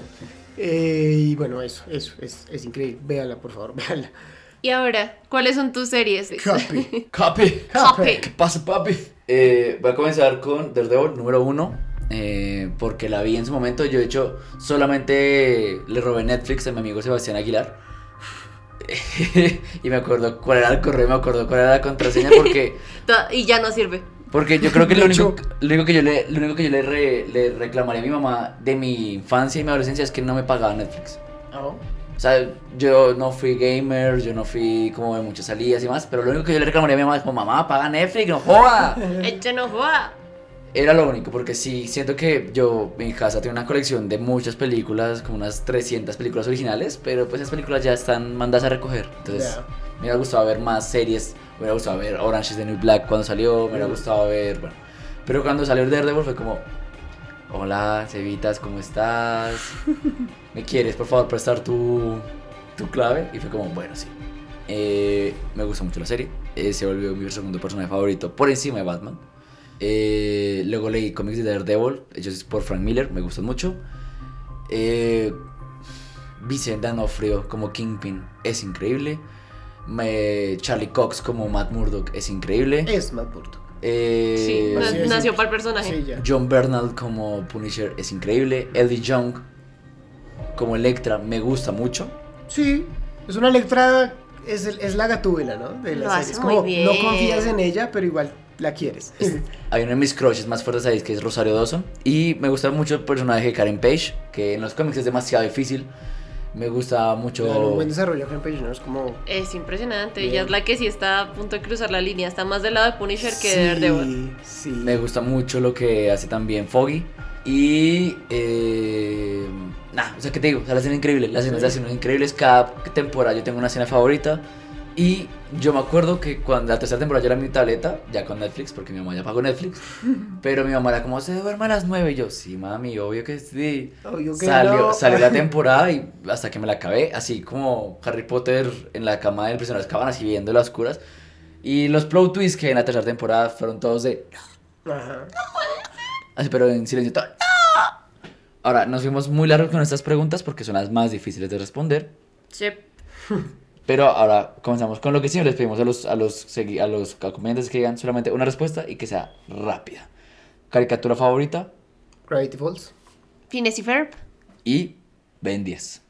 Eh, y bueno, eso, eso es, es increíble. Véala, por favor, *laughs* véala. Y ahora, ¿cuáles son tus series? Copy. *laughs* Copy. Copy. ¿Qué pasa, papi? Eh, voy a comenzar con Daredevil número uno. eh, porque la vi en su momento. Yo, de hecho, solamente le robé Netflix a mi amigo Sebastián Aguilar. *laughs* y me acuerdo cuál era el correo, me acuerdo cuál era la contraseña. Porque, *laughs* Y ya no sirve. porque yo creo que lo único, lo único que yo le, lo único que yo le, re- le reclamaría a mi mamá de mi infancia y mi adolescencia es que no me pagaba Netflix. Oh. O sea, yo no fui gamer, yo no fui como de muchas salidas y más, pero lo único que yo le reclamaría a mi mamá es como, mamá, paga Netflix, no joda. *laughs* Echa no joda. Era lo único, porque sí, siento que yo, mi casa tiene una colección de muchas películas, como unas 300 películas originales, pero pues esas películas ya están mandadas a recoger. Entonces, me hubiera gustado ver más series, me hubiera gustado ver Orange is the New Black cuando salió, me hubiera gustado ver, bueno. Pero cuando salió Daredevil fue como, hola, Cevitas, ¿cómo estás? *laughs* ¿Me quieres, por favor, prestar tu, tu clave? Y fue como, bueno, sí. Eh, me gustó mucho la serie, eh, se volvió mi segundo personaje favorito por encima de Batman. Eh, luego leí cómics de Daredevil, hechos por Frank Miller, me gustan mucho. Eh, Vincent D'Onofrio como Kingpin es increíble. Me- Charlie Cox como Matt Murdock es increíble. Es Matt Murdock. Eh, Sí, nació para el personaje. Sí. John Bernal como Punisher es increíble. Eddie Young como Electra me gusta mucho. Sí, es una Electra, es, el- es la gatúbela, ¿no? De la Lo serie. hace Es muy como, bien. no confías en ella, pero igual la quieres. Hay uno de mis crushes más fuertes ahí que es Rosario Dawson. Y me gusta mucho el personaje de Karen Page, que en los cómics es demasiado difícil. Me gusta mucho. Claro, un buen desarrollo Karen Page, ¿no? Es como... Es impresionante. Bien. Ella es la que sí está a punto de cruzar la línea. Está más del lado de Punisher que sí, de Daredevil. Sí, Me gusta mucho lo que hace también Foggy. Y. Eh, nah, o sea, ¿qué te digo? O sea, la escena es increíble. Las escenas de acción son increíbles. Cada temporada yo tengo una escena favorita. Y yo me acuerdo que cuando la tercera temporada yo era mi tableta, ya con Netflix, porque mi mamá ya pagó Netflix. *laughs* pero mi mamá era como, se duerme a las 9. Y yo, sí, mami, obvio que sí. Obvio que salió, no. salió la *laughs* temporada y hasta que me la acabé, así como Harry Potter en la cama del prisionero de Azkaban, así viendo las oscuras. Y los plot twists que en la tercera temporada fueron todos de, Ajá. Así, pero en silencio todo. ¡No! Ahora, nos fuimos muy largos con estas preguntas porque son las más difíciles de responder. Sí. *laughs* Pero ahora comenzamos con lo que siempre les pedimos a los, a los, a los acompañantes que digan solamente una respuesta y que sea rápida. Caricatura favorita Gravity Falls. Phineas y Ferb. y Ben 10.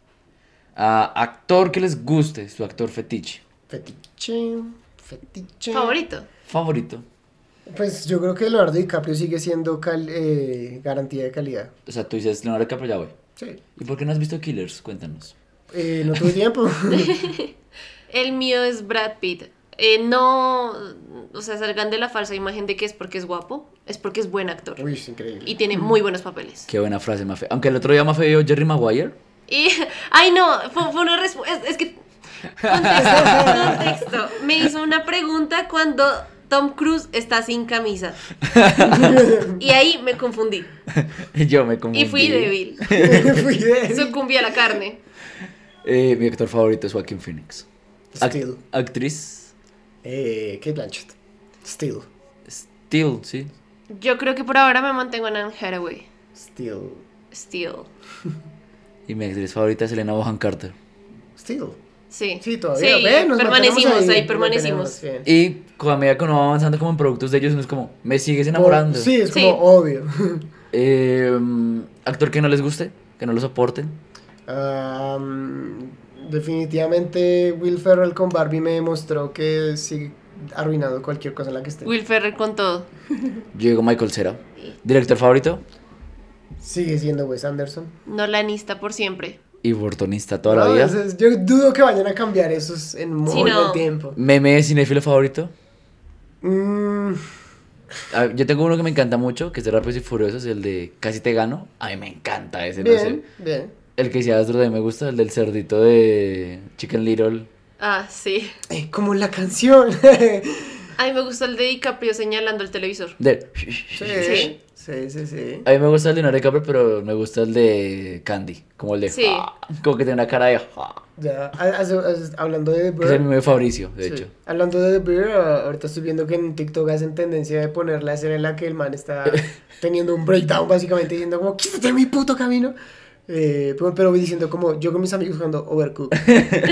Ah, actor que les guste, su actor fetiche. Fetiche. Fetiche. Favorito. Favorito. Pues yo creo que Leonardo DiCaprio sigue siendo cal- eh, garantía de calidad. O sea, tú dices Leonardo DiCaprio, ya voy. Sí. ¿Y por qué no has visto Killers? Cuéntanos. Eh, no tuve tiempo. *laughs* El mío es Brad Pitt. Eh, no, o sea, salgan de la falsa imagen de que es porque es guapo, es porque es buen actor. Uy, es increíble. Y tiene muy buenos papeles. Qué buena frase, Mafe. Aunque el otro día Mafe vio Jerry Maguire. Y, *laughs* ay no, fue, fue una respuesta, es, es que, contexto, *laughs* contexto. Me hizo una pregunta cuando Tom Cruise está sin camisa. *laughs* Y ahí me confundí. Y *laughs* yo me confundí. Y fui débil. *laughs* Fui Sucumbí a la carne. Eh, mi actor favorito es Joaquin Phoenix. Actriz. Eh, Kate Blanchett. Still. Still, sí. Yo creo que por ahora me mantengo en Anne Hathaway. Still. Still. Y mi actriz favorita es Elena Bohan Carter. Still. Sí. Sí, todavía. Sí, Ve, nos permanecimos ahí, permanecimos. Y a medida que uno va avanzando como en productos de ellos, uno es como, me sigues enamorando. Por- sí, es Sí. como obvio. *laughs* Eh, actor que no les guste, que no lo soporten. Am, definitivamente Will Ferrell con Barbie me demostró que sigue arruinando cualquier cosa en la que esté. Will Ferrell con todo. *laughs* Digo Michael Cera. Director favorito Sigue siendo Wes Anderson. Nolanista por siempre. Y Burtonista toda la No, vida. es- es- yo dudo que vayan a cambiar esos en muy Sí, no. buen tiempo. Meme cinéfilo favorito. Mm, Yo tengo uno que me encanta mucho, que es de Rápidos y Furiosos, el de Casi te gano. A mí me encanta ese, no sé. bien, bien. El que decía Astro de me gusta, el del cerdito de Chicken Little. Ah, sí. Eh, como la canción. *laughs* A mí me gustó el de DiCaprio señalando el televisor. De... sí, sí, sí, sí. A mí me gusta el de Leonardo DiCaprio, pero me gusta el de Candy, como el de... Sí. Como que tiene una cara de... Ya, hablando de The Que es el Bear, mismo de Fabricio, de sí, hecho. Hablando de The Bear, ah, ahorita estoy viendo que en TikTok hacen tendencia de poner la escena en la que el man está *laughs* teniendo un breakdown, básicamente diciendo como, quítate de mi puto camino. Eh, pero, pero diciendo como, yo con mis amigos jugando Overcooked. *laughs*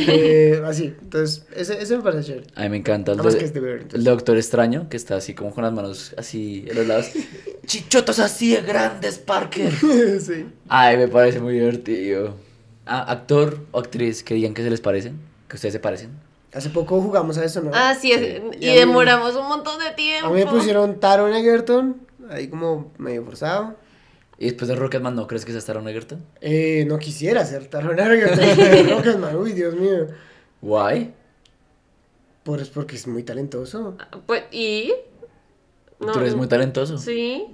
Eh, así, entonces, ese, ese me parece chévere. A mí me encanta el Además de, que es The Bear, el entonces. Doctor Extraño, que está así como con las manos así en los lados. *laughs* Chichotos así de grandes, Parker. *laughs* sí. Ay, me parece muy divertido. Ah, actor o actriz que digan que se les parecen, que ustedes se parecen. Hace poco jugamos a eso, ¿no? Ah, sí, y Y a mí- demoramos un montón de tiempo. A mí me pusieron Taron Egerton, ahí como medio forzado. Y después de Rocketman, ¿no crees que es Taron Egerton? Eh, no quisiera ser Taron *laughs* Egerton Rocketman, uy, Dios mío. Why? Pues porque es muy talentoso. Pues, ¿y? No, Tú eres muy talentoso. Sí.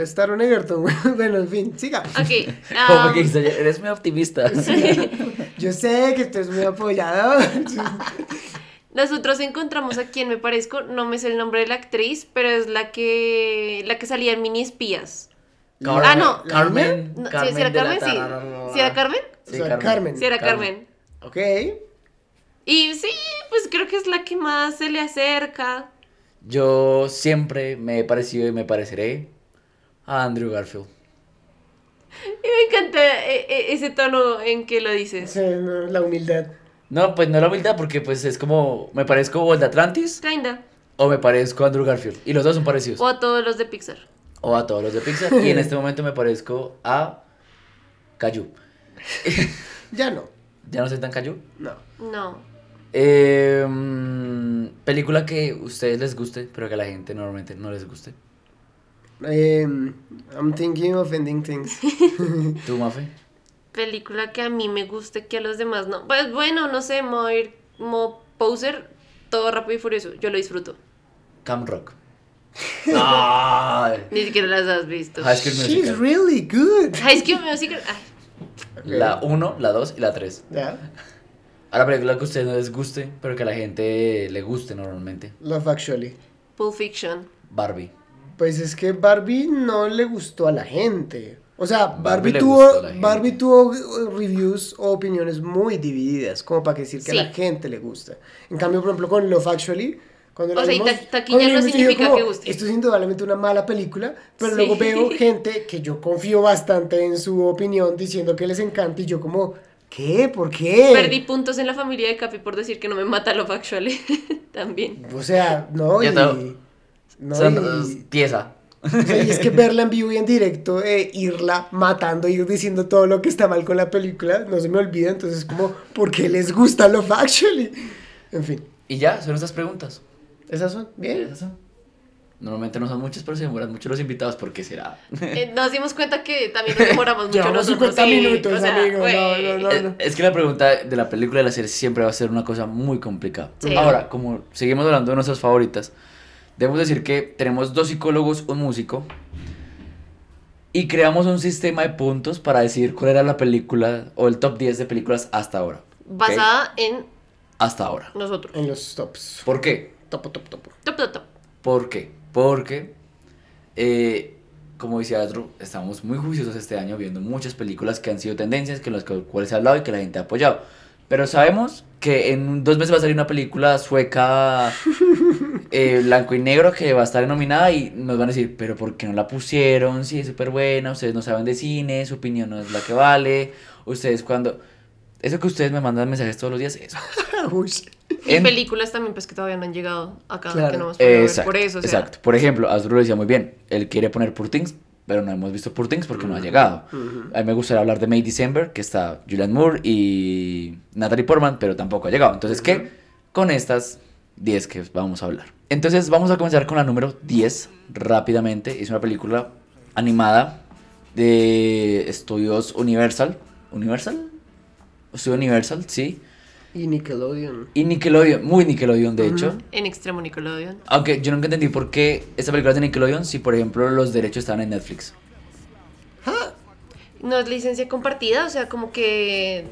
Es Taron Egerton, *laughs* bueno, en fin, siga. Ok. *laughs* Como ah, que dijiste ayer, eres muy optimista. Yo sé que tú eres muy apoyado. nosotros encontramos a quien me parezco, no me sé el nombre de la actriz, pero es la que la que salía en Mini Espías. Ah, no. Carmen. No, ¿sí, Carmen ¿sí era Carmen? Sí. ¿Sí era Carmen? O Sí, sea, Carmen. Carmen. Sí era Carmen. Carmen. Ok. Y sí, pues creo que es la que más se le acerca. Yo siempre me he parecido y me pareceré a Andrew Garfield. Y me encanta eh, eh, ese tono en que lo dices. Sí, no, la humildad. No, pues no la humildad, porque pues es como, me parezco o el de Atlantis Kinda. o me parezco a Andrew Garfield. Y los dos son parecidos. O a todos los de Pixar. O a todos los de Pixar. Y en este *laughs* momento me parezco a Caillou. *laughs* Ya no. ¿Ya no soy tan Caillou? No. No. Eh, mm, película que a ustedes les guste, pero que a la gente normalmente no les guste. Em, I'm thinking of ending things. *laughs* ¿Tú, Mafe? Película que a mí me guste, que a los demás no. Pues bueno, no sé, mo ir mo poser, todo rápido y furioso. Yo lo disfruto. Cam Rock. Ni siquiera las has visto. High School She's Musical. really good. High School Musical. Ay, La 1, la 2 y la 3. Ya. Ahora, película que a ustedes no les guste, pero que a la gente le guste normalmente. Love Actually. Pulp Fiction. Barbie. Pues es que Barbie no le gustó a la gente. O sea, Barbie Barbie, tuvo. Barbie tuvo eh, reviews o opiniones muy divididas, como para decir que Sí. a la gente le gusta. En cambio, por ejemplo, con Love Actually, Cuando O sea, y vimos- ta- taquilla no significa como, que guste. Esto es indudablemente una mala película, pero Sí. luego veo *laughs* gente que yo confío bastante en su opinión diciendo que les encanta y yo como, ¿qué? ¿Por qué? Perdí puntos en la familia de Capi por decir que no me mata Love Actually. *laughs* También. O sea, no, y, no, Son- y- pieza. o sea, y es que verla en vivo y en directo, eh, irla matando, ir diciendo todo lo que está mal con la película, no se me olvida, entonces como, ¿por qué les gusta Love Actually? En fin, Y ya, son estas preguntas. Esas son, bien. Esas son. Normalmente no son muchas, pero se demoran mucho los invitados. ¿Por qué será? Eh, *laughs* nos dimos cuenta que también nos demoramos mucho *laughs* nosotros. 50 sí, minutos, o sea, amigo, no, no, no. Eh, Es que la pregunta de la película y de la serie siempre va a ser una cosa muy complicada. Sí. Ahora, como seguimos hablando de nuestras favoritas, debemos decir que tenemos dos psicólogos, un músico, y creamos un sistema de puntos para decidir cuál era la película o el top 10 de películas hasta ahora. Basada en Hasta ahora. nosotros. En los tops. ¿Por qué? Topo, topo, topo. Top, top, top. ¿Por qué? Porque, eh, como decía otro, estamos muy juiciosos este año viendo muchas películas que han sido tendencias, que en las que- cuales se ha hablado y que la gente ha apoyado. Pero sabemos que en dos meses va a salir una película sueca *laughs* eh, blanco y negro que va a estar nominada y nos van a decir, pero ¿por qué no la pusieron? Si es súper buena, ustedes no saben de cine, su opinión no es la que vale, ustedes cuando... Eso que ustedes me mandan mensajes todos los días, eso. *laughs* Y En- películas también pues que todavía no han llegado acá, Claro. que no hemos podido ver por eso. O sea, exacto. Por ejemplo, Azul lo decía muy bien. Él quiere poner Poor Things, pero no hemos visto Poor Things porque no ha llegado. A mí me gustaría hablar de May December, que está Julianne Moore y Natalie Portman, pero tampoco ha llegado. Entonces, ¿qué? Con estas 10 que vamos a hablar. Entonces, vamos a comenzar con la número 10 rápidamente. Es una película animada de estudios Universal. ¿Universal? Estudio Universal, sí. Y Nickelodeon. Y Nickelodeon, muy Nickelodeon, de hecho. En Extremo Nickelodeon. Aunque yo nunca entendí por qué esta película es de Nickelodeon si, por ejemplo, los derechos estaban en Netflix. No es licencia compartida, o sea, como que...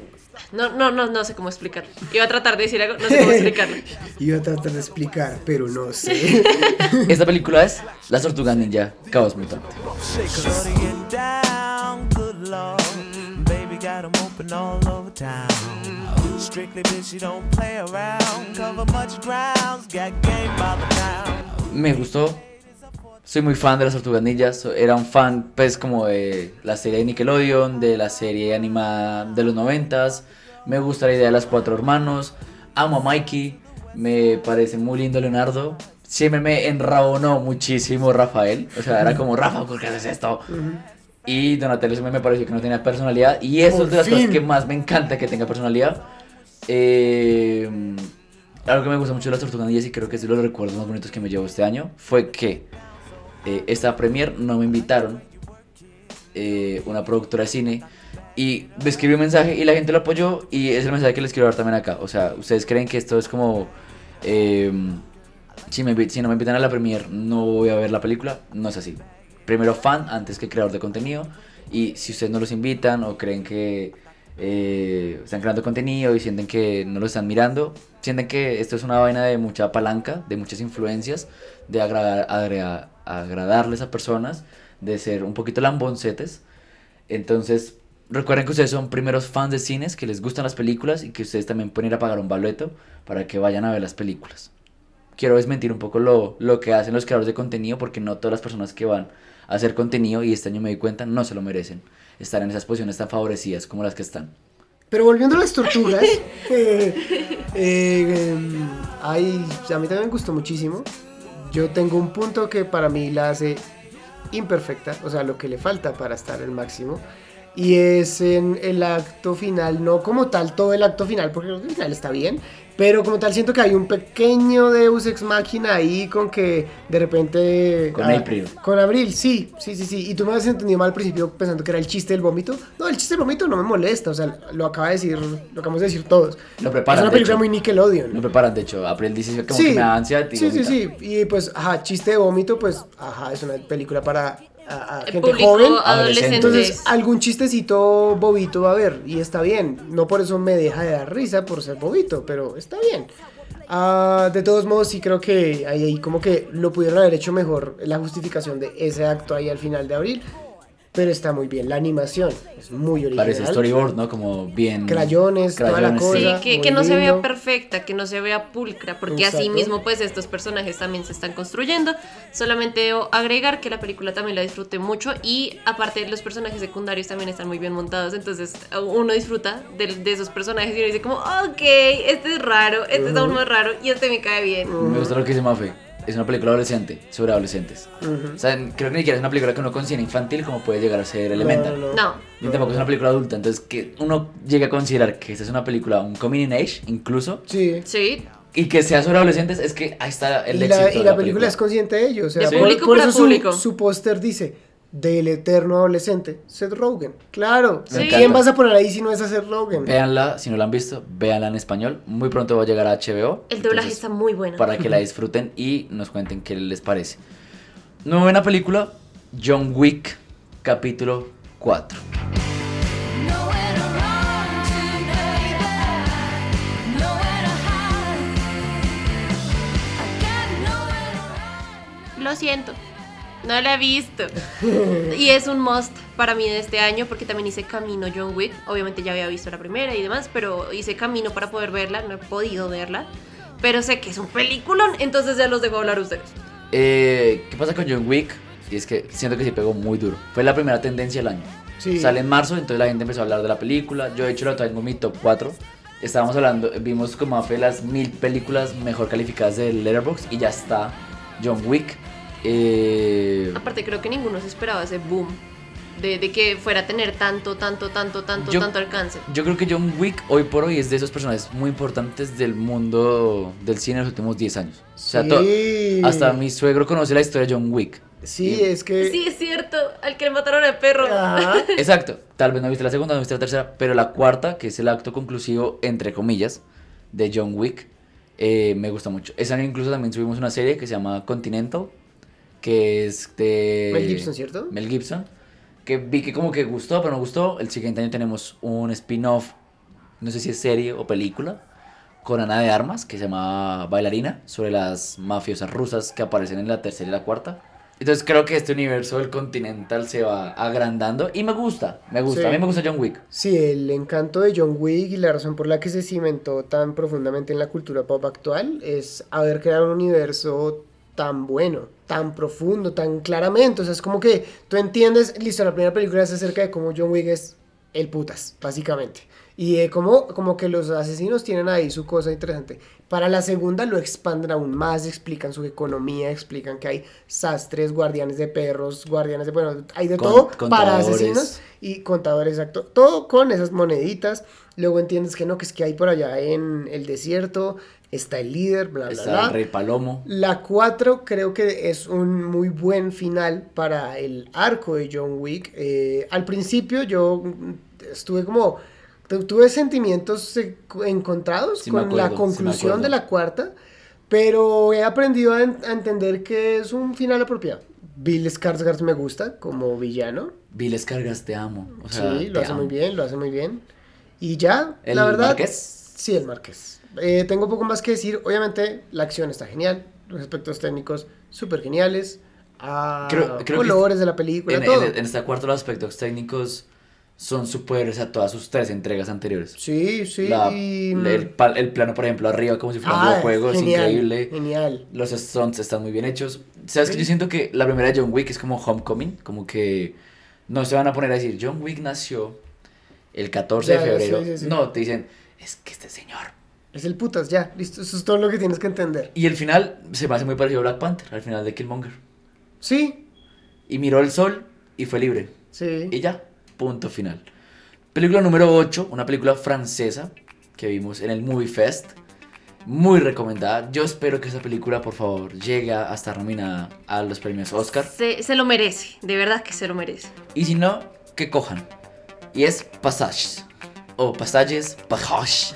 No, no, no, no sé cómo explicarlo. Iba a tratar de decir algo, no sé cómo explicarlo. *laughs* Iba a tratar de explicar, pero no sé. *laughs* Esta película es Las Tortugas Ninja, Caos Mutante. Nickelodeon down, good lord. Baby got open all over town. Strictly bitch, you don't play around. Cover much grounds, got game by the pound. Me gustó. Soy muy fan de Las Tortugas Era un fan, pues, como de la serie de Nickelodeon, de la serie animada de los noventas. Me gusta la idea de las cuatro hermanos. Amo a Mikey. Me parece muy lindo Leonardo. Siempre me enrabonó muchísimo Rafael. O sea, era como, Rafa, ¿por qué haces esto? Y Donatello siempre me pareció que no tenía personalidad. Y eso Por es de las cosas que más me encanta que tenga personalidad. Eh, algo que me gusta mucho de las Tortugas Ninja y creo que es de los recuerdos más bonitos que me llevo este año fue que eh, esta premier no me invitaron eh, una productora de cine y me escribió un mensaje y la gente lo apoyó y es el mensaje que les quiero dar también acá. O sea, ustedes creen que esto es como... eh, si, si no me invitan a la premier no voy a ver la película, no es así. Primero fan antes que creador de contenido y si ustedes no los invitan o creen que eh, están creando contenido y sienten que no lo están mirando, sienten que esto es una vaina de mucha palanca, de muchas influencias, de agradar, agradarles a personas, de ser un poquito lamboncetes. Entonces, recuerden que ustedes son primeros fans de cines, que les gustan las películas y que ustedes también pueden ir a pagar un boleto para que vayan a ver las películas. Quiero desmentir un poco lo, lo que hacen los creadores de contenido porque no todas las personas que van a hacer contenido, y este año me di cuenta, no se lo merecen estar en esas posiciones tan favorecidas como las que están. Pero volviendo a las tortugas, *laughs* eh, eh, em, hay- a mí también me gustó muchísimo. Yo tengo un punto que para mí la hace imperfecta, o sea, lo que le falta para estar el máximo. Y es en el acto final, no como tal todo el acto final, porque el acto final está bien, pero como tal siento que hay un pequeño Deus Ex Machina ahí con que de repente... Con ah, April. Con Abril, sí, sí, sí, sí. Y tú me has entendido mal al principio pensando que era el chiste del vómito. No, el chiste del vómito no me molesta, o sea, lo acaba de decir, lo acabamos de decir todos. Lo preparan, Es una de película hecho. muy Nickelodeon. Lo preparan, de hecho, April dice como que me da ansiedad sí, sí, sí. Y pues, ajá, chiste de vómito, pues, ajá, es una película para a- a gente público joven. adolescente. Entonces, algún chistecito bobito va a haber y está bien. No por eso me deja de dar risa por ser bobito, pero está bien. Ah, de todos modos, sí creo que ahí, ahí como que lo pudieron haber hecho mejor la justificación de ese acto ahí al final de abril. Pero está muy bien. La animación es muy original. Parece storyboard, ¿no? Como bien. Crayones, toda la Crayones, sí. cosa. Sí, que, que no se vea lindo. perfecta, que no se vea pulcra, porque así Exacto. mismo pues estos personajes también se están construyendo. Solamente debo agregar que la película también la disfruté mucho y aparte los personajes secundarios también están muy bien montados, entonces uno disfruta de, de esos personajes y uno dice como, ok, este es raro, este es aún más raro y este me cae bien. Me gusta lo que dice Mafe. Es una película adolescente, sobre adolescentes. O sea, creo que ni siquiera es una película que uno considera infantil como puede llegar a ser Elemental. no. No, Ni tampoco es una película adulta. Entonces, que uno llegue a considerar que esta es una película, un coming in age, incluso, Sí. sí, y que sea sobre adolescentes, es que ahí está el Y éxito. la, de y la película es consciente de ello. O sea, De por, público por eso su- público. su, póster dice del eterno adolescente, Seth Rogen. Claro. Sí. ¿a ¿Quién vas a poner ahí si no es a Seth Rogen? Véanla, si no la han visto, véanla en español. Muy pronto va a llegar a HBO. el doblaje entonces, está muy bueno. Para que la disfruten y nos cuenten qué les parece. Nueva buena película, John Wick, capítulo 4. Nowhere to run to, baby. Nowhere to hide. I got nowhere to run. Lo siento, no la he visto. *laughs* y es un must para mí de este año porque también hice camino John Wick. Obviamente ya había visto la primera y demás, pero hice camino para poder verla, no he podido verla. Pero sé que es un peliculón, entonces ya los dejo hablar ustedes. Eh, ¿Qué pasa con John Wick? Y es que siento que sí pegó muy duro. Fue la primera tendencia del año. Sí. Sale en marzo, entonces la gente empezó a hablar de la película. Yo de hecho la tengo en mi top 4. Estábamos hablando, vimos como fue las mil películas mejor calificadas del Letterboxd y ya está John Wick. Eh, Aparte creo que ninguno se esperaba ese boom de, de que fuera a tener tanto, tanto, tanto, tanto, Yo- tanto alcance. yo creo que John Wick hoy por hoy es de esos personajes muy importantes del mundo del cine en los últimos 10 años. O sea, Sí. hasta mi suegro conoce la historia de John Wick. Sí, Y- es que. Sí, es cierto, al que le mataron al perro. Ajá. *laughs* Exacto. Tal vez no viste la segunda, no viste la tercera, pero la cuarta, que es el acto conclusivo, entre comillas, de John Wick, eh, me gusta mucho. Ese año incluso también subimos una serie que se llama Continental, que es de... Mel Gibson, ¿cierto? Mel Gibson, que vi que como que gustó, pero no gustó. El siguiente año tenemos un spin-off, no sé si es serie o película, con Ana de Armas, que se llama Bailarina, sobre las mafiosas rusas que aparecen en la tercera y la cuarta. Entonces creo que este universo del Continental se va agrandando y me gusta, me gusta. Sí. A mí me gusta John Wick. Sí, el encanto de John Wick y la razón por la que se cimentó tan profundamente en la cultura pop actual es haber creado un universo tan bueno, tan profundo, tan claramente. O sea, es como que tú entiendes, listo, la primera película es acerca de cómo John Wick es el putas, básicamente. Y de cómo como que los asesinos tienen ahí su cosa interesante. Para la segunda lo expanden aún más, explican su economía, explican que hay sastres, guardianes de perros, guardianes de... Bueno, hay de Con- todo para asesinos y contadores, exacto. Todo con esas moneditas. Luego entiendes que no, que es que hay por allá en el desierto, está el líder, bla, bla, Está bla. el Rey Palomo. La 4 creo que es un muy buen final para el arco de John Wick. Eh, al principio yo estuve como... tu- Tuve sentimientos encontrados Sí con la sí conclusión de la cuarta, pero he aprendido a, en- a entender que es un final apropiado. Bill Skarsgård me gusta como villano. Bill Escargas, te amo. O sea, sí, lo hace amo. muy bien, lo hace muy bien. Y ya, ¿El la verdad... Marqués? Sí, el Marqués. Eh, tengo poco más que decir. Obviamente, la acción está genial. Los aspectos técnicos súper geniales. Ah, Creo- creo que colores de la película, En, todo. en, en esta cuarta los aspectos técnicos son superiores a todas sus tres entregas anteriores. Sí, sí. La- y- el, plano, por ejemplo, arriba como si fuera un Ah, videojuego, es increíble. Genial. Los stunts están muy bien hechos. ¿Sabes que Sí. Yo siento que la primera de John Wick es como Homecoming, como que no se van a poner a decir, John Wick nació el 14 Ya, de febrero. sí, sí, sí. No, te dicen, es que este señor. Es el putas, ya. Listo, eso es todo lo que tienes que entender. Y el final se me hace muy parecido a Black Panther, al final de Killmonger. Sí, Y miró el sol y fue libre. sí. Y ya, punto final. Película número 8, una película francesa que vimos en el Movie Fest. Muy recomendada. Yo espero que esa película, por favor, llegue a estar nominada a los premios Oscar. Se, se lo merece, de verdad que se lo merece. Y si no, que cojan. Y es Passages. O Passages, Passages.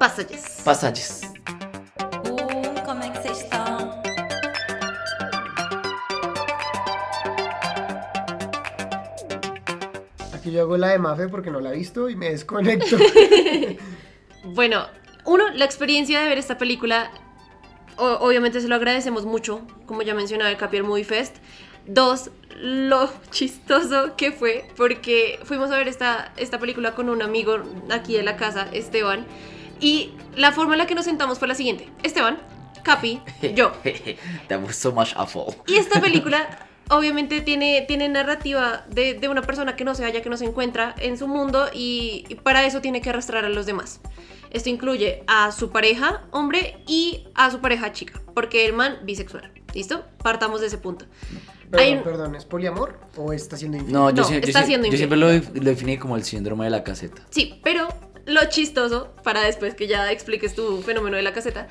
Pasajes. Passages. Como é que vocês estão? Aquí yo hago la de Mafe porque no la he visto y me desconecto. *laughs* Bueno, uno, la experiencia de ver esta película, o- obviamente se lo agradecemos mucho, como ya mencionaba el Capier Movie Fest. Dos, lo *laughs* chistoso que fue, porque fuimos a ver esta, esta película con un amigo aquí de la casa, Esteban, y la forma en la que nos sentamos fue la siguiente. Esteban, Capi, *laughs* yo. That was so much awful. Y esta *laughs* película obviamente tiene, tiene narrativa de, de una persona que no se halla, que no se encuentra en su mundo y, y para eso tiene que arrastrar a los demás. Esto incluye a su pareja hombre y a su pareja chica, porque el man bisexual. ¿Listo? Partamos de ese punto. Hay Perdón, un- perdón, ¿es poliamor o está siendo infiel? No, yo, No, está sie- siendo yo infiel. siempre lo, lo definí como el síndrome de la caseta. Sí, pero lo chistoso, para después que ya expliques tu fenómeno de la caseta,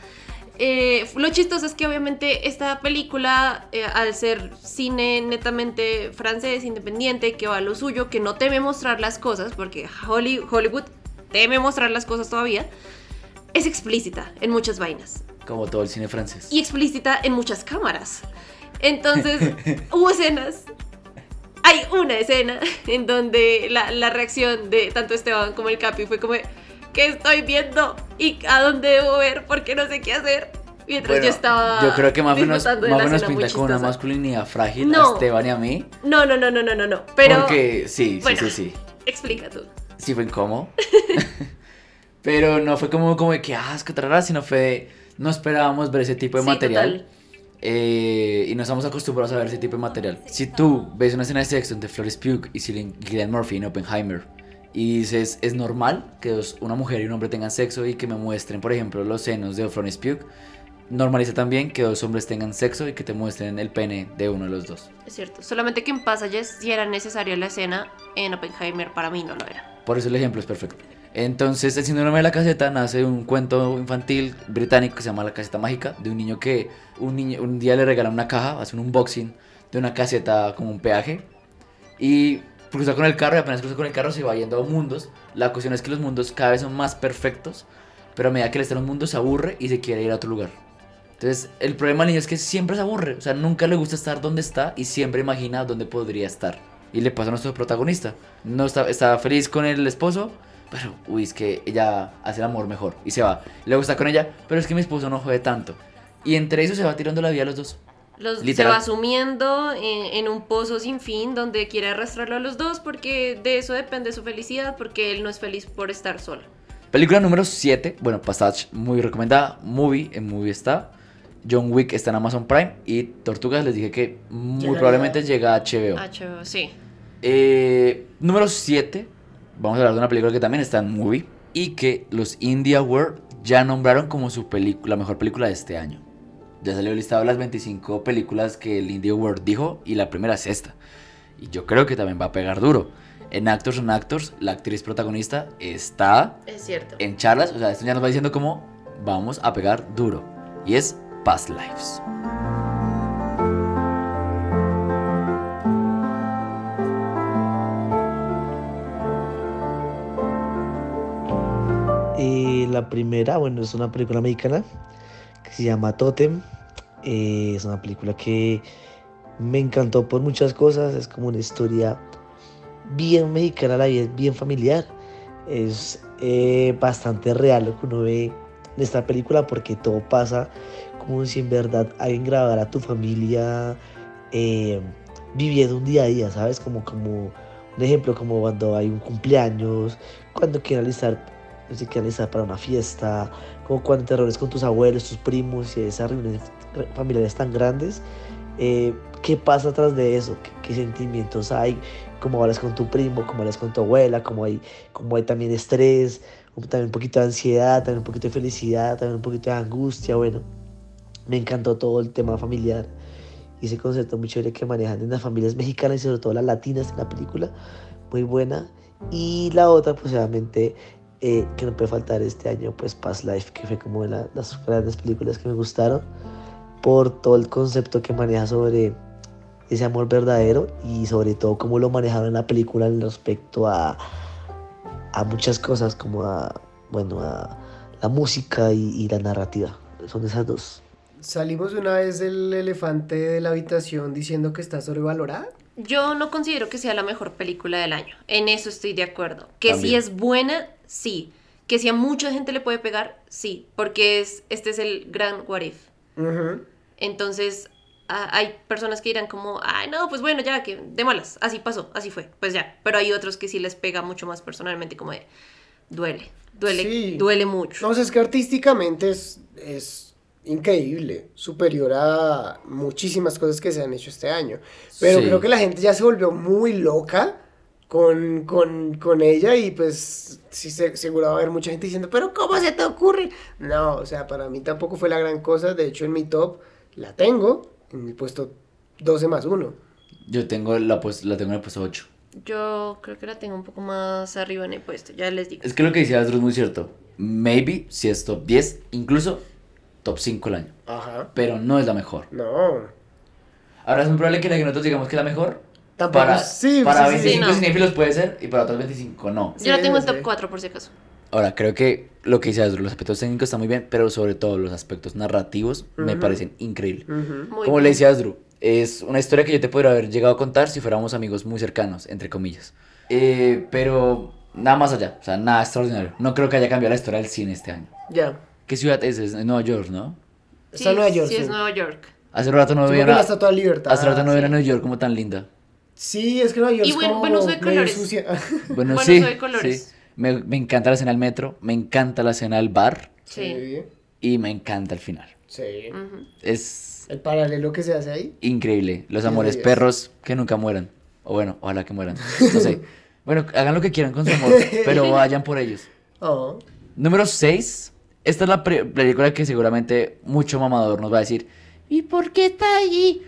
eh, lo chistoso es que obviamente esta película, eh, al ser cine netamente francés, independiente, que va a lo suyo, que no teme mostrar las cosas, porque Holly- Hollywood teme mostrar las cosas todavía, es explícita en muchas vainas Como todo el cine francés. y explícita en muchas cámaras. Entonces, *laughs* hubo escenas. Hay una escena *laughs* en donde la, la reacción de tanto Esteban como el Capi fue como, ¿qué estoy viendo? ¿Y a dónde debo ver? Porque no sé qué hacer. Mientras Bueno, yo estaba. yo creo que más o menos, más pinta con una masculinidad frágil a No. Esteban y a mí. No, no, no, no, no, no, no. Pero. Porque sí, bueno. sí, sí, sí. Explica tú. Sí fue incómodo. *laughs* Pero no fue como, como de que asco, trará, sino fue de, no esperábamos ver ese tipo de Sí, material. total. Eh, y no estamos acostumbrados a ver ese tipo de material. Si tú ves una escena de sexo entre Florence Pugh y Gillian Murphy en Oppenheimer y dices, es normal que dos- una mujer y un hombre tengan sexo y que me muestren, por ejemplo, los senos de Florence Pugh, normaliza también que dos hombres tengan sexo y que te muestren el pene de uno de los dos. Es cierto. Solamente que en Passages sí era necesaria la escena. En Oppenheimer para mí no lo era. Por eso el ejemplo es perfecto. Entonces, el síndrome de la caseta nace de un cuento infantil británico que se llama La caseta mágica, de un niño que un, día le regalan una caja, hace un unboxing de una caseta como un peaje y cruza con el carro y apenas cruza con el carro se va yendo a mundos. La cuestión es que los mundos cada vez son más perfectos, pero a medida que le está en un mundo se aburre y se quiere ir a otro lugar. Entonces, el problema del niño es que siempre se aburre, o sea, nunca le gusta estar donde está y siempre imagina dónde podría estar. Y le pasa a nuestro protagonista. No está feliz con el esposo, pero uy, es que ella hace el amor mejor y se va. Luego está con ella, pero es que mi esposo no jode tanto. Y entre eso se va tirando la vida a los dos. Los, se va sumiendo en, en un pozo sin fin donde quiere arrastrarlo a los dos porque de eso depende su felicidad porque él no es feliz por estar solo. Película número 7, bueno, Passage, muy recomendada. Movie, en Movie está. John Wick está en Amazon Prime. Y Tortugas les dije que muy probablemente llega a HBO. HBO, sí. Eh, número 7, vamos a hablar de una película que también está en Movie. Y que los Indie Award ya nombraron como su película, la mejor película de este año. Ya salió listado las 25 películas que el Indie Award dijo. Y la primera es esta. Y yo creo que también va a pegar duro. En Actors on Actors, la actriz protagonista está Es cierto. en charlas, o sea, esto ya nos va diciendo cómo vamos a pegar duro. Y es Past Lives. Eh, la primera, bueno, es una película mexicana que se llama Totem. Eh, es una película que me encantó por muchas cosas. Es como una historia bien mexicana, la vida es bien familiar. Es eh, bastante real lo que uno ve en esta película porque todo pasa como si en verdad alguien grabara a tu familia eh, viviendo un día a día, ¿sabes? Como, como un ejemplo, como cuando hay un cumpleaños, cuando quieren alistar no qué alistar para una fiesta, como cuando te reúnes con tus abuelos, tus primos y esas reuniones familiares tan grandes. eh, ¿Qué pasa atrás de eso? ¿Qué, sentimientos hay? ¿Cómo hablas con tu primo? ¿Cómo hablas con tu abuela? ¿Cómo hay, cómo hay también estrés? También un poquito de ansiedad, también un poquito de felicidad, también un poquito de angustia. Bueno, me encantó todo el tema familiar y ese concepto muy chévere que manejan en las familias mexicanas y sobre todo las latinas en la película. Muy buena. Y la otra, pues obviamente, eh, que no puede faltar este año, pues Past Life, que fue como de la- las grandes películas que me gustaron por todo el concepto que maneja sobre ese amor verdadero y sobre todo cómo lo manejaron en la película en respecto a, a muchas cosas como a, bueno, a la música y, y la narrativa. Son esas dos. Salimos una vez del elefante de la habitación diciendo que está sobrevalorada. Yo no considero que sea la mejor película del año. En eso estoy de acuerdo. Que si es buena, sí. Que si a mucha gente le puede pegar, sí. Porque es, este es el gran what if. Entonces, hay personas que dirán como, ay, no, pues bueno, ya, que de malas, así pasó, así fue, pues ya. Pero hay otros que sí les pega mucho más personalmente, como de, duele, duele, Sí. duele mucho. No, o sea, es que artísticamente es, es increíble, superior a muchísimas cosas que se han hecho este año. Pero Sí. creo que la gente ya se volvió muy loca con, con, con ella y pues sí, se, seguro va a haber mucha gente diciendo, pero ¿cómo se te ocurre? No, o sea, para mí tampoco fue la gran cosa. De hecho, en mi top la tengo en mi puesto 12 más 1. Yo tengo la, pues, la tengo en el puesto 8. Yo creo que la tengo un poco más arriba en el puesto, ya les digo. Es que lo que decía Astro es muy cierto. Maybe si es top 10, incluso top 5 el año. Ajá. Pero no es la mejor. No. Ahora es muy probable que la que nosotros digamos que es la mejor. Tampoco. Para, sí, para sí, sí, sí. 25 no. cinéfilos puede ser y para otros 25 no. Yo la tengo en top sí. 4 por si acaso. Ahora, creo que lo que dice Astro, los aspectos técnicos están muy bien, pero sobre todo los aspectos narrativos me Ujú. parecen increíbles. Ujú. Muy Como bien. le decía Asdru, es una historia que yo te podría haber llegado a contar si fuéramos amigos muy cercanos, entre comillas. Eh, pero nada más allá, o sea, nada extraordinario. No creo que haya cambiado la historia del cine este año. Ya. ¿Qué ciudad es? Es Nueva York, ¿no? Está en Nueva York. Sí, sí. es Nueva York. Hace rato no veía la Estatua de la Libertad. Hace rato no veía sí. Nueva York como tan linda. Sí, es que Nueva York Y es buen- como buen uso de colores. sucia. *laughs* Bueno, Bueno, sí. soy de colores. sí. Me, me encanta la escena del metro, me encanta la escena del bar Sí. y me encanta el final. Sí. Es El paralelo que se hace ahí. increíble. Los Sí, amores sí es. perros que nunca mueran. O bueno, ojalá que mueran. No sé. *laughs* Bueno, hagan lo que quieran con su amor, pero *laughs* vayan por ellos. Oh. Número 6. Esta es la película que seguramente mucho mamador nos va a decir. ¿Y por qué está allí?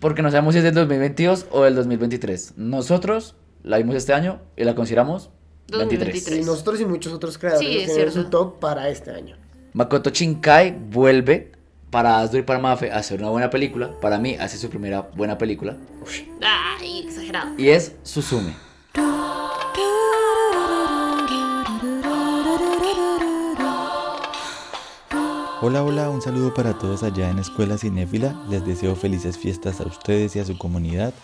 Porque no sabemos si es del 2022 o del 2023. Nosotros la vimos este año y la consideramos 23. 2023. Y nosotros y muchos otros creadores Sí, es tienen su top para este año. Makoto Shinkai vuelve para Asdru y para Mafe a hacer una buena película. Para mí hace su primera buena película. Ay, exagerado. Y es Suzume. Hola, hola, un saludo para todos allá en Escuela Cinéfila. Les deseo felices fiestas a ustedes y a su comunidad.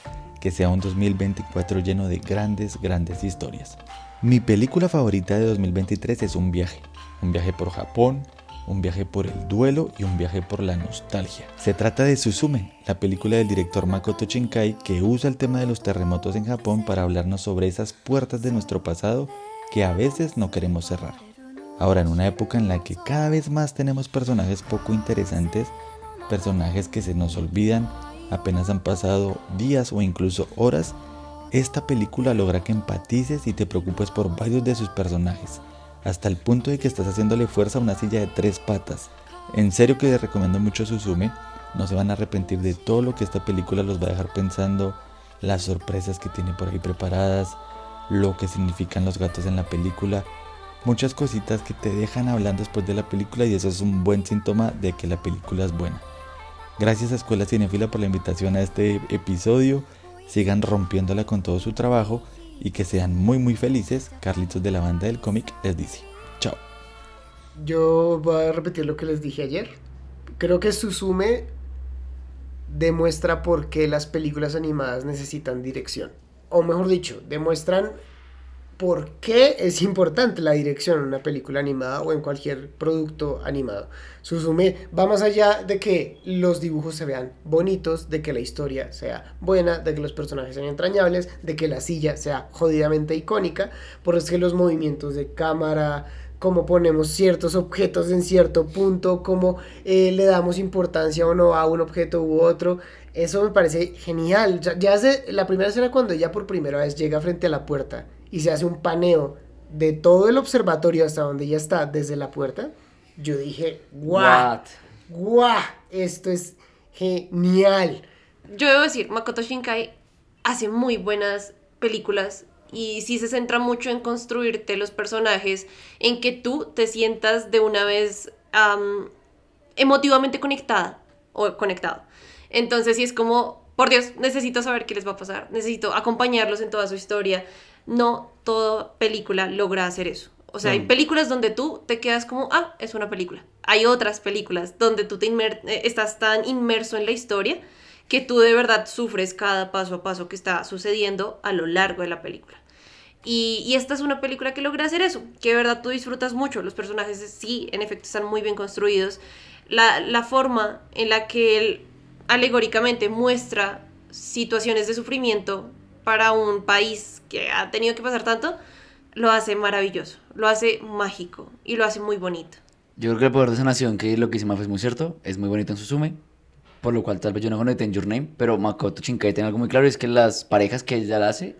Que sea un 2024 lleno de grandes, grandes historias. Mi película favorita de 2023 es un viaje. Un viaje por Japón, un viaje por el duelo y un viaje por la nostalgia. Se trata de Suzume, la película del director Makoto Shinkai que usa el tema de los terremotos en Japón para hablarnos sobre esas puertas de nuestro pasado que a veces no queremos cerrar. Ahora, en una época en la que cada vez más tenemos personajes poco interesantes, personajes que se nos olvidan, apenas han pasado días o incluso horas, esta película logra que empatices y te preocupes por varios de sus personajes, hasta el punto de que estás haciéndole fuerza a una silla de tres patas. En serio que les recomiendo mucho Suzume, no se van a arrepentir de todo lo que esta película los va a dejar pensando, las sorpresas que tiene por ahí preparadas, lo que significan los gatos en la película, muchas cositas que te dejan hablando después de la película y eso es un buen síntoma de que la película es buena. Gracias a Escuela Cinefila por la invitación a este episodio. Sigan rompiéndola con todo su trabajo y que sean muy muy felices. Carlitos de la banda del cómic les dice. Chao. Yo voy a repetir lo que les dije ayer. Creo que Suzume demuestra por qué las películas animadas necesitan dirección. O mejor dicho, demuestran por qué es importante la dirección en una película animada o en cualquier producto animado. Suzume va más allá de que los dibujos se vean bonitos, de que la historia sea buena, de que los personajes sean entrañables, de que la silla sea jodidamente icónica, por es que los movimientos de cámara, cómo ponemos ciertos objetos en cierto punto, cómo eh, le damos importancia o no a un objeto u otro. Eso me parece genial. Ya, ya hace la primera escena cuando ella por primera vez llega frente a la puerta y se hace un paneo de todo el observatorio hasta donde ella está desde la puerta. Yo dije, guau, What? guau, esto es genial. Yo debo decir, Makoto Shinkai hace muy buenas películas y sí se centra mucho en construirte los personajes, en que tú te sientas de una vez am, emotivamente conectada o conectado. Entonces sí es como, por Dios, necesito saber qué les va a pasar, necesito acompañarlos en toda su historia. No toda película logra hacer eso. O sea, hay Mm. películas donde tú te quedas como, ah, es una película. Hay otras películas donde tú te eh, estás tan inmerso en la historia que tú de verdad sufres cada paso a paso que está sucediendo a lo largo de la película. Y, y esta es una película que logra hacer eso, que de verdad tú disfrutas mucho. Los personajes sí, en efecto, están muy bien construidos. La, la forma en la que él alegóricamente muestra situaciones de sufrimiento para un país que ha tenido que pasar tanto, lo hace maravilloso, lo hace mágico y lo hace muy bonito. Yo creo que el poder de esa nación, que lo que dice Mafe es muy cierto, es muy bonito en su sume, por lo cual tal vez yo no conecté en Your Name, pero Makoto Shinkai tiene algo muy claro, y es que las parejas que ella hace,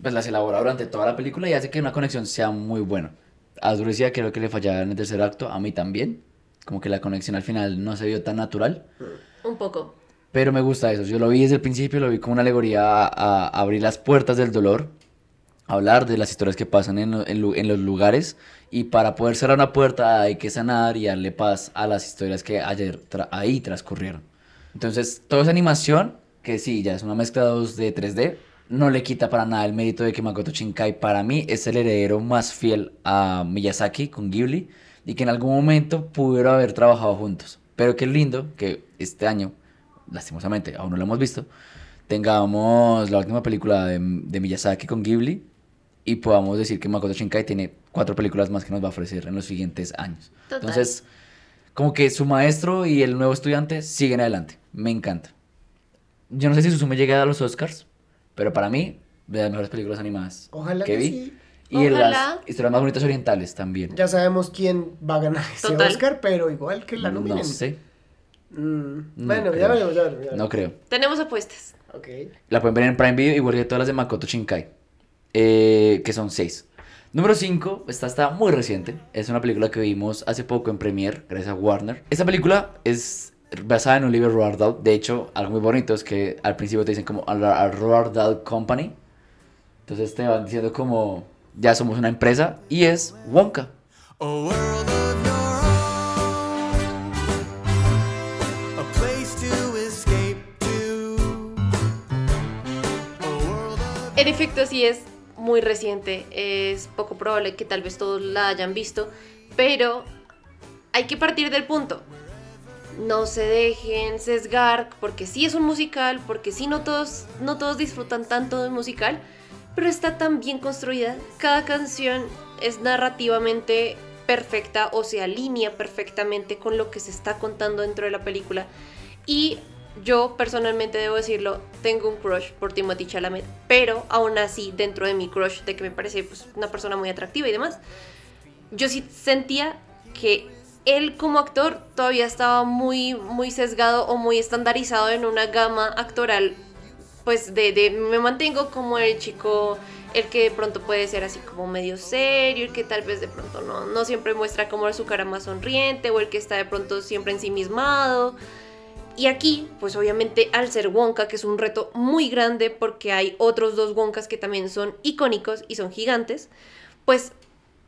pues las elabora durante toda la película y hace que una conexión sea muy buena. A que creo que le fallaba en el tercer acto, a mí también, como que la conexión al final no se vio tan natural, Un poco. Pero me gusta eso, yo lo vi desde el principio, lo vi como una alegoría a, abrir las puertas del dolor, hablar de las historias que pasan en, los lugares y para poder cerrar una puerta hay que sanar y darle paz a las historias que ayer ahí transcurrieron. Entonces, toda esa animación, que sí, ya es una mezcla 2D, 3D, no le quita para nada el mérito de que Makoto Shinkai para mí es el heredero más fiel a Miyazaki con Ghibli y que en algún momento pudieron haber trabajado juntos. Pero qué lindo que este año, lastimosamente, aún no lo hemos visto, tengamos la última película de, de Miyazaki con Ghibli y podamos decir que Makoto Shinkai tiene cuatro películas más que nos va a ofrecer en los siguientes años. Total. Entonces, como que su maestro y el nuevo estudiante siguen adelante. Me encanta. Yo no sé si Suzume llega a los Oscars, pero para mí, de las mejores películas animadas Ojalá que que vi. sí. Y las historias más bonitas orientales también. Ya sabemos quién va a ganar ese Total. Oscar, pero igual que la nominen. no sé. Mm, No bueno, creo. ya veremos, ya veremos. ya No creo. Tenemos apuestas. Ok. La pueden ver en Prime Video, igual que todas las de Makoto Shinkai, eh, que son seis. Número 5, esta está muy reciente, es una película que vimos hace poco en Premiere, gracias a Warner. Esta película es basada en un libro de Roald Dahl, de hecho, algo muy bonito es que al principio te dicen como a, la- a Roald Dahl Company, entonces te van diciendo como ya somos una empresa y es Wonka. A En efecto, sí es muy reciente. Es poco probable que tal vez todos la hayan visto. Pero hay que partir del punto. No se dejen sesgar, porque sí es un musical, porque sí no todos, no todos disfrutan tanto de musical, pero está tan bien construida. Cada canción es narrativamente perfecta o se alinea perfectamente con lo que se está contando dentro de la película. Y yo personalmente debo decirlo, tengo un crush por Timothy Chalamet, pero aún así dentro de mi crush de que me parece pues, una persona muy atractiva y demás, yo sí sentía que él como actor todavía estaba muy, muy sesgado o muy estandarizado en una gama actoral, pues de, de me mantengo como el chico, el que de pronto puede ser así como medio serio, el que tal vez de pronto no, no siempre muestra como su cara más sonriente, o el que está de pronto siempre ensimismado. Y aquí, pues obviamente al ser Wonka, que es un reto muy grande porque hay otros dos Wonkas que también son icónicos y son gigantes, pues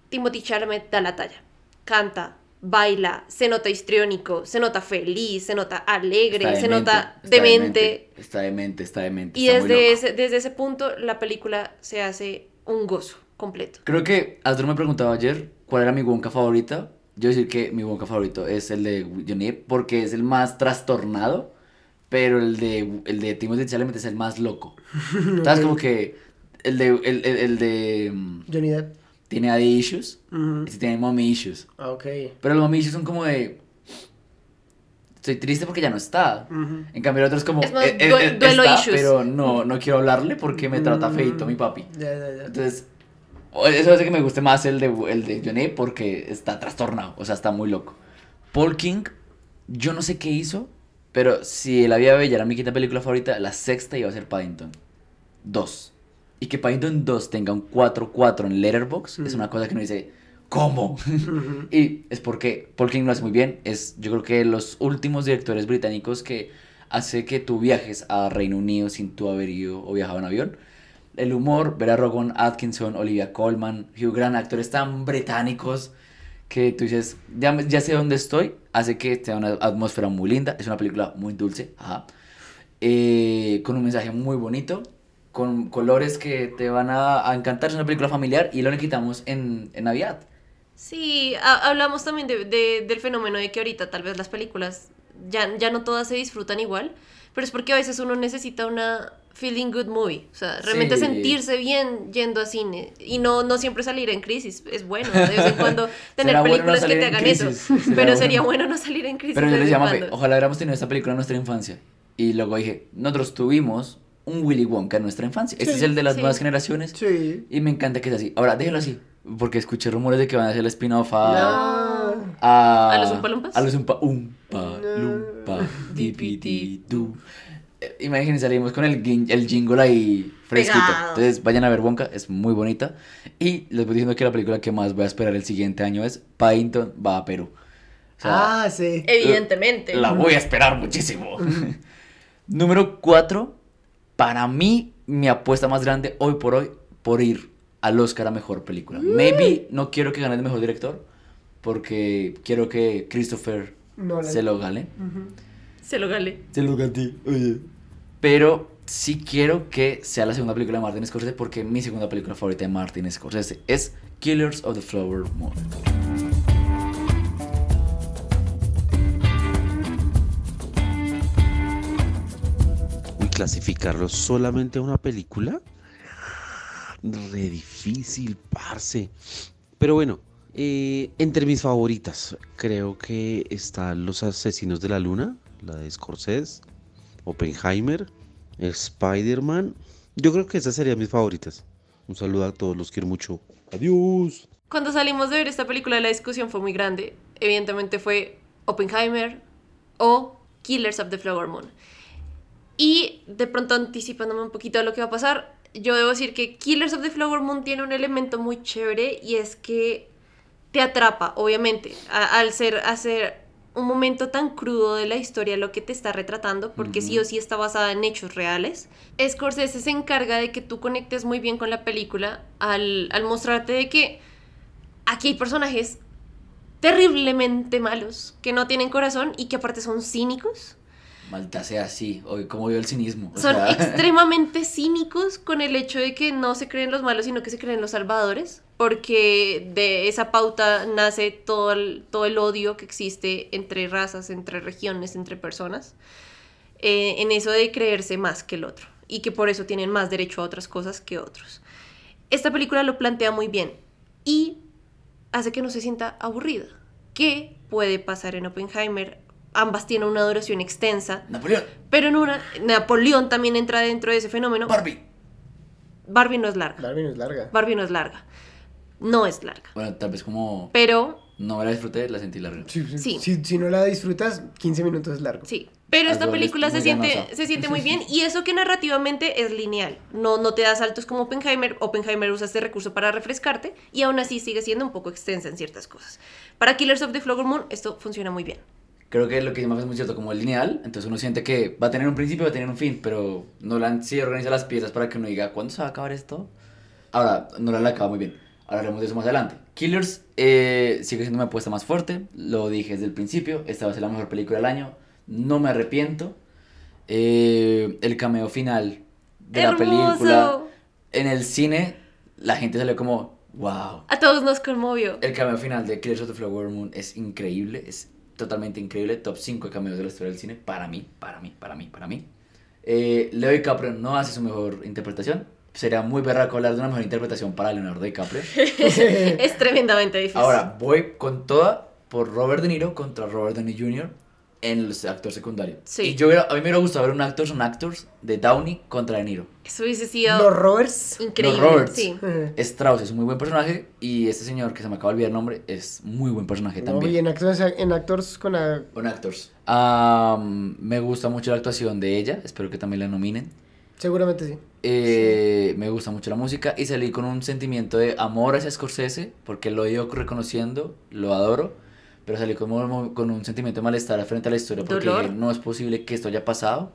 Timothy Chalamet da la talla. Canta, baila, se nota histriónico, se nota feliz, se nota alegre, se demente, nota está demente. Está demente, está demente. Y está muy desde loco. ese, desde ese punto la película se hace un gozo completo. Creo que Astro me preguntaba ayer cuál era mi Wonka favorita. Yo decir que mi Wonka favorito es el de Johnny Depp porque es el más trastornado, pero el de, el de Timothy Chalamet es el más loco. *laughs* ¿Sabes? Como que el de, el, el, el de mm, Johnny Depp. tiene daddy issues, Ujú. este tiene mommy issues. Ah, ok. Pero los mommy issues son como de... Estoy triste porque ya no está. Ujú. En cambio el otro es como... Es más, eh, eh, due- eh, duelo está, issues. pero no, no quiero hablarle porque me trata Mm. feito mi papi. Ya, ya, ya. Entonces, eso hace que me guste más el de, el de Johnny porque está trastornado, o sea, está muy loco. Paul King, yo no sé qué hizo, pero si La Vida Bella era mi quinta película favorita, la sexta iba a ser Paddington 2. Y que Paddington 2 tenga un 4-4 en Letterboxd es una cosa que uno dice, ¿cómo? *laughs* Y es porque Paul King lo hace muy bien. Es, yo creo que los últimos directores británicos que hace que tú viajes a Reino Unido sin tú haber ido o viajado en avión. El humor, ver a Rowan Atkinson, Olivia Colman, Hugh Grant, actores tan británicos que tú dices, ya, ya sé dónde estoy, hace que sea una atmósfera muy linda. Es una película muy dulce, ajá. Eh, con un mensaje muy bonito, con colores que te van a, encantar. Es una película familiar y lo le quitamos en, en Navidad. Sí, ha- hablamos también de- del fenómeno de que ahorita tal vez las películas ya, ya no todas se disfrutan igual, pero es porque a veces uno necesita una feeling good movie, o sea, realmente Sí. sentirse bien yendo a cine y no, no siempre salir en crisis, es bueno de vez en *laughs* cuando tener bueno no películas que te hagan crisis, eso, será pero bueno. sería bueno no salir en crisis Pero yo les llamo, ojalá hubiéramos tenido esta película en nuestra infancia. Y luego dije, nosotros tuvimos un Willy Wonka en nuestra infancia. Este es el de las sí. nuevas generaciones. Sí. Y me encanta que sea así. Ahora, déjelo así. Porque escuché rumores de que van a hacer el spin-off a... No. A, ¿A los Oompa Loompas? A los Umpa Umpa Lumpa Dipiti Du. Eh, Imagínense, salimos con el, el jingle ahí fresquito. Pegado. Entonces vayan a ver Wonka, es muy bonita. Y les voy diciendo que la película que más voy a esperar el siguiente año es Paddington va a Perú. O sea, Ah, sí. Evidentemente. la voy a esperar muchísimo. *laughs* Número 4. Para mí, mi apuesta más grande hoy por hoy, por ir al Oscar a mejor película. Maybe no quiero que gane el mejor director, porque quiero que Christopher se lo gane. Se lo gale. Se lo gané, oye. Pero sí quiero que sea la segunda película de Martin Scorsese, porque mi segunda película favorita de Martin Scorsese es Killers of the Flower Moon. Uy, clasificarlo solamente a una película. Re difícil, parce. Pero bueno, eh, entre mis favoritas, creo que están Los Asesinos de la Luna, la de Scorsese, Oppenheimer, Spider-Man. Yo creo que esas serían mis favoritas. Un saludo a todos, los quiero mucho. Adiós. Cuando salimos de ver esta película, la discusión fue muy grande. Evidentemente fue Oppenheimer o Killers of the Flower Moon. Y de pronto anticipándome un poquito a lo que va a pasar, yo debo decir que Killers of the Flower Moon tiene un elemento muy chévere y es que te atrapa, obviamente, al ser hacer un momento tan crudo de la historia lo que te está retratando, porque sí o sí está basada en hechos reales. Scorsese se encarga de que tú conectes muy bien con la película al, al mostrarte de que aquí hay personajes terriblemente malos, que no tienen corazón y que aparte son cínicos. Malta sea así, hoy como vio el cinismo. o Son sea, *laughs* extremadamente cínicos con el hecho de que no se creen los malos, sino que se creen los salvadores, porque de esa pauta nace todo el, todo el odio que existe entre razas, entre regiones, entre personas, eh, en eso de creerse más que el otro, y que por eso tienen más derecho a otras cosas que otros. Esta película lo plantea muy bien y hace que no se sienta aburrida. ¿Qué puede pasar en Oppenheimer? Ambas tienen una duración extensa. Napoleón, Pero en una, Napoleón también entra dentro de ese fenómeno. Barbie. Barbie no es larga. Barbie no es larga. Barbie no es larga. No es larga. Bueno, tal vez como Pero, no me la disfruté, la sentí larga. Sí, sí. Sí. Si, si no la disfrutas, 15 minutos es largo. sí. Pero esta película se siente, ganosa. se siente muy *laughs* bien. Y eso que narrativamente es lineal. No, no te da saltos como Oppenheimer. Oppenheimer usa este recurso para refrescarte. Y aún así sigue siendo un poco extensa en ciertas cosas. Para Killers of the Flower Moon, esto funciona muy bien. Creo que lo que Mafe es muy cierto, como el lineal, entonces uno siente que va a tener un principio y va a tener un fin, pero Nolan sí organiza las piezas para que uno diga, ¿cuándo se va a acabar esto? Ahora, Nolan la acaba muy bien. Ahora haremos de eso más adelante. Killers eh, sigue siendo mi apuesta más fuerte, lo dije desde el principio, esta va a ser la mejor película del año, no me arrepiento. Eh, el cameo final de la película ¡Hermoso! en el cine, la gente salió como, wow. A todos nos conmovió. El cameo final de Killers of the Flower Moon es increíble, es totalmente increíble, top 5 de cameos de la historia del cine, para mí, para mí, para mí, para mí. Eh, Leo DiCaprio no hace su mejor interpretación, sería muy berraco hablar de una mejor interpretación para Leonardo DiCaprio. *laughs* es tremendamente difícil. Ahora, voy con toda por Robert De Niro contra Robert Downey Jr. en el actor secundario. Sí. Y yo hubiera- a mí me hubiera gustado ver un actors on actors de Downey contra De Niro. Eso hubiese sido Los Roberts. increíble. Los Roberts. Sí. Strauss es un muy buen personaje y este señor que se me acaba de olvidar el nombre es muy buen personaje No, también. y en actores, en actors con Actors. Am, me gusta mucho la actuación de ella, espero que también la nominen. Seguramente sí. Eh, Me gusta mucho la música y salí con un sentimiento de amor hacia Scorsese, porque lo he ido reconociendo, lo adoro, pero salí como, con un sentimiento de malestar frente a la historia, porque Dolor. no es posible que esto haya pasado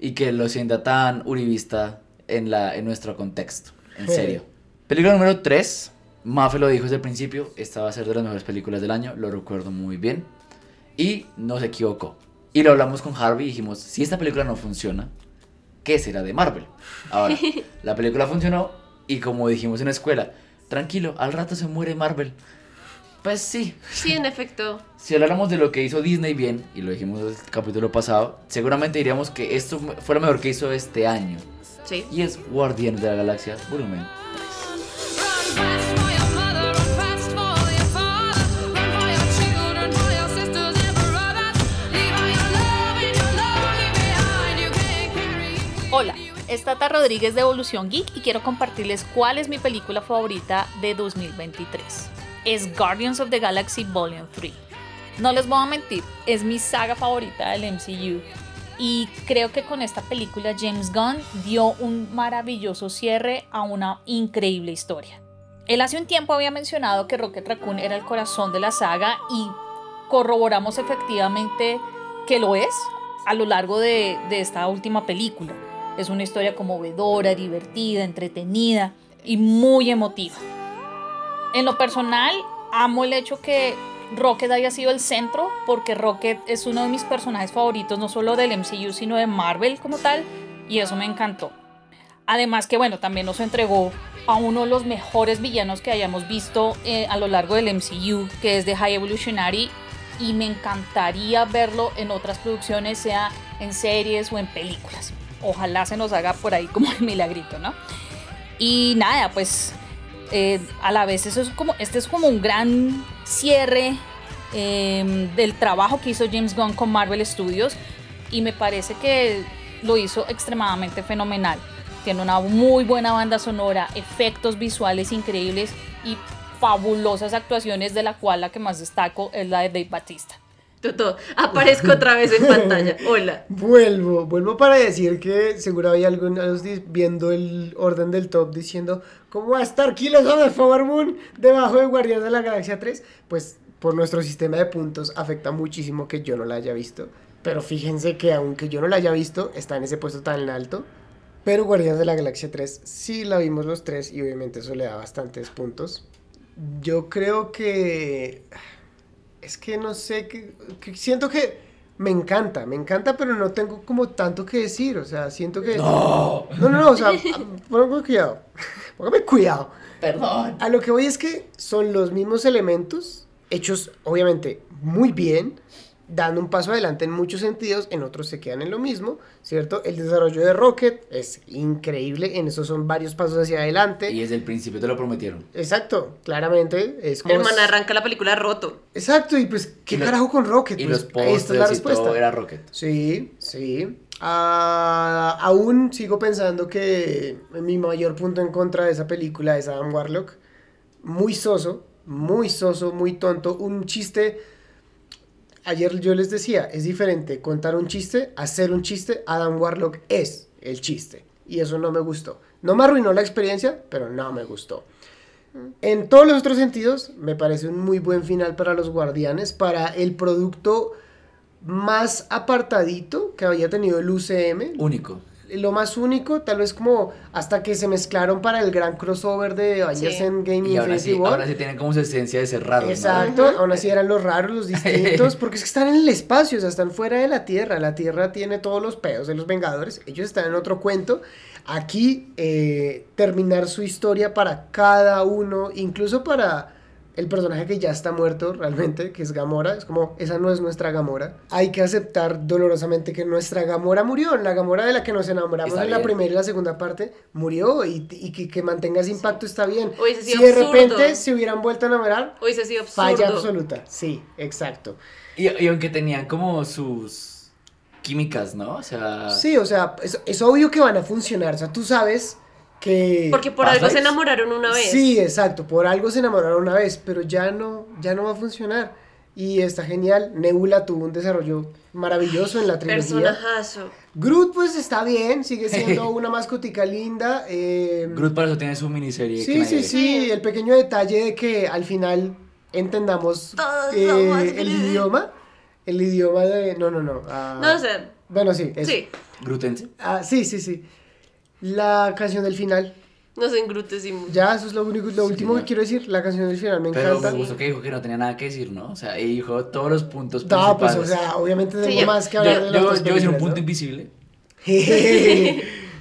y que lo sienta tan uribista en, la, en nuestro contexto, en Sí. serio. Película número 3, Mafe lo dijo desde el principio, esta va a ser de las mejores películas del año, lo recuerdo muy bien, y no se equivocó. Y lo hablamos con Harvey y dijimos, si esta película no funciona, ¿qué será de Marvel? Ahora, *laughs* la película funcionó y como dijimos en la escuela, tranquilo, al rato se muere Marvel. Pues sí, Sí, en efecto. si habláramos de lo que hizo Disney bien, y lo dijimos en el capítulo pasado, seguramente diríamos que esto fue lo mejor que hizo este año. Sí. Y es Guardianes de la Galaxia, volumen. Es Tata Rodríguez de Evolución Geek y quiero compartirles cuál es mi película favorita de 2023. Es Guardians of the Galaxy Volume 3. No les voy a mentir, es mi saga favorita del MCU y creo que con esta película James Gunn dio un maravilloso cierre a una increíble historia. Él hace un tiempo había mencionado que Rocket Raccoon era el corazón de la saga y corroboramos efectivamente que lo es a lo largo de, de esta última película. Es una historia conmovedora, divertida, entretenida y muy emotiva. En lo personal, amo el hecho que Rocket haya sido el centro, porque Rocket es uno de mis personajes favoritos, no solo del MCU, sino de Marvel como tal, y eso me encantó. Además que, bueno, también nos entregó a uno de los mejores villanos que hayamos visto eh, a lo largo del MCU, que es de High Evolutionary, y me encantaría verlo en otras producciones, sea en series o en películas. Ojalá se nos haga por ahí como *laughs* el milagrito, ¿no? Y nada, pues eh, a la vez eso es como, este es como un gran cierre eh, del trabajo que hizo James Gunn con Marvel Studios y me parece que lo hizo extremadamente fenomenal. Tiene una muy buena banda sonora, efectos visuales increíbles y fabulosas actuaciones de la cual la que más destaco es la de Dave Batista. Toto, aparezco otra vez en pantalla. Hola. Vuelvo, vuelvo para decir que seguro hay algunos viendo el orden del top diciendo ¿Cómo va a estar Killers of the Flower Moon debajo de Guardianes de la Galaxia 3? Pues por nuestro sistema de puntos afecta muchísimo que yo no la haya visto. Pero fíjense que aunque yo no la haya visto, está en ese puesto tan alto. Pero Guardianes de la Galaxia 3 sí la vimos los tres y obviamente eso le da bastantes puntos. Yo creo que... Es que no sé, que, que siento que me encanta, me encanta, pero no tengo como tanto que decir, o sea, siento que... No. No, no, no, o sea, póngame cuidado, *laughs* póngame cuidado. Perdón. A lo que voy es que son los mismos elementos, hechos obviamente muy bien, dando un paso adelante en muchos sentidos, en otros se quedan en lo mismo, ¿cierto? El desarrollo de Rocket es increíble, en eso son varios pasos hacia adelante. Y desde el principio te lo prometieron. Exacto, claramente es como... El man arranca la película roto. Exacto, y pues, ¿qué Y los- carajo con Rocket? Y Pues, los esta es la y respuesta. todo era Rocket. Sí, sí. Ah, aún sigo pensando que mi mayor punto en contra de esa película es Adam Warlock. Muy soso, muy soso, muy tonto. Un chiste. Ayer yo les decía, es diferente contar un chiste, hacer un chiste. Adam Warlock es el chiste. Y eso no me gustó. No me arruinó la experiencia, pero no me gustó. En todos los otros sentidos, me parece un muy buen final para los guardianes, para el producto más apartadito que había tenido el UCM. Único. Lo más único, tal vez como hasta que se mezclaron para el gran crossover de Avengers Sí. Endgame y Infinity sí, War. ahora sí tienen como su esencia de ser raros. ¿no? Exacto, aún así eran los raros, los distintos, *laughs* porque es que están en el espacio, o sea, están fuera de la Tierra. La Tierra tiene todos los pedos de los Vengadores, ellos están en otro cuento. Aquí, eh, terminar su historia para cada uno, incluso para el personaje que ya está muerto realmente, que es Gamora, es como, esa no es nuestra Gamora. Hay que aceptar dolorosamente que nuestra Gamora murió, la Gamora de la que nos enamoramos Está en la primera y la segunda parte, murió y, y que, que mantenga ese impacto está bien. Hubiese Si de absurdo. repente se hubieran vuelto a enamorar, Hubiese sido absurdo. Falla absoluta, sí, exacto. Y, y aunque tenían como sus químicas, ¿no? O sea. Sí, o sea, es, es obvio que van a funcionar, o sea, tú sabes que... Porque por algo se enamoraron una vez. Sí, exacto, por algo se enamoraron una vez, pero ya no, ya no va a funcionar. Y está genial, Nebula tuvo un desarrollo maravilloso en la trilogía. Personajazo. Groot pues está bien, sigue siendo *laughs* una mascotica linda. eh, Groot para eso tiene su miniserie. Sí, sí, sí, el pequeño detalle de que al final entendamos eh, el idioma, el idioma de... No, no, no. ah, No sé. Bueno, sí, eso. Sí. Grootense. Ah, sí, sí, sí. La canción del final. Nos engrutecimos. Ya, eso es lo único, lo último señor. que quiero decir. La canción del final me Pero encanta. me gustó que dijo que no tenía nada que decir, ¿no? O sea, y dijo todos los puntos No, pues, principales. o sea, obviamente tengo Sí, más que yo, hablar de yo, las yo dos voy a decir un punto ¿no? invisible. *laughs*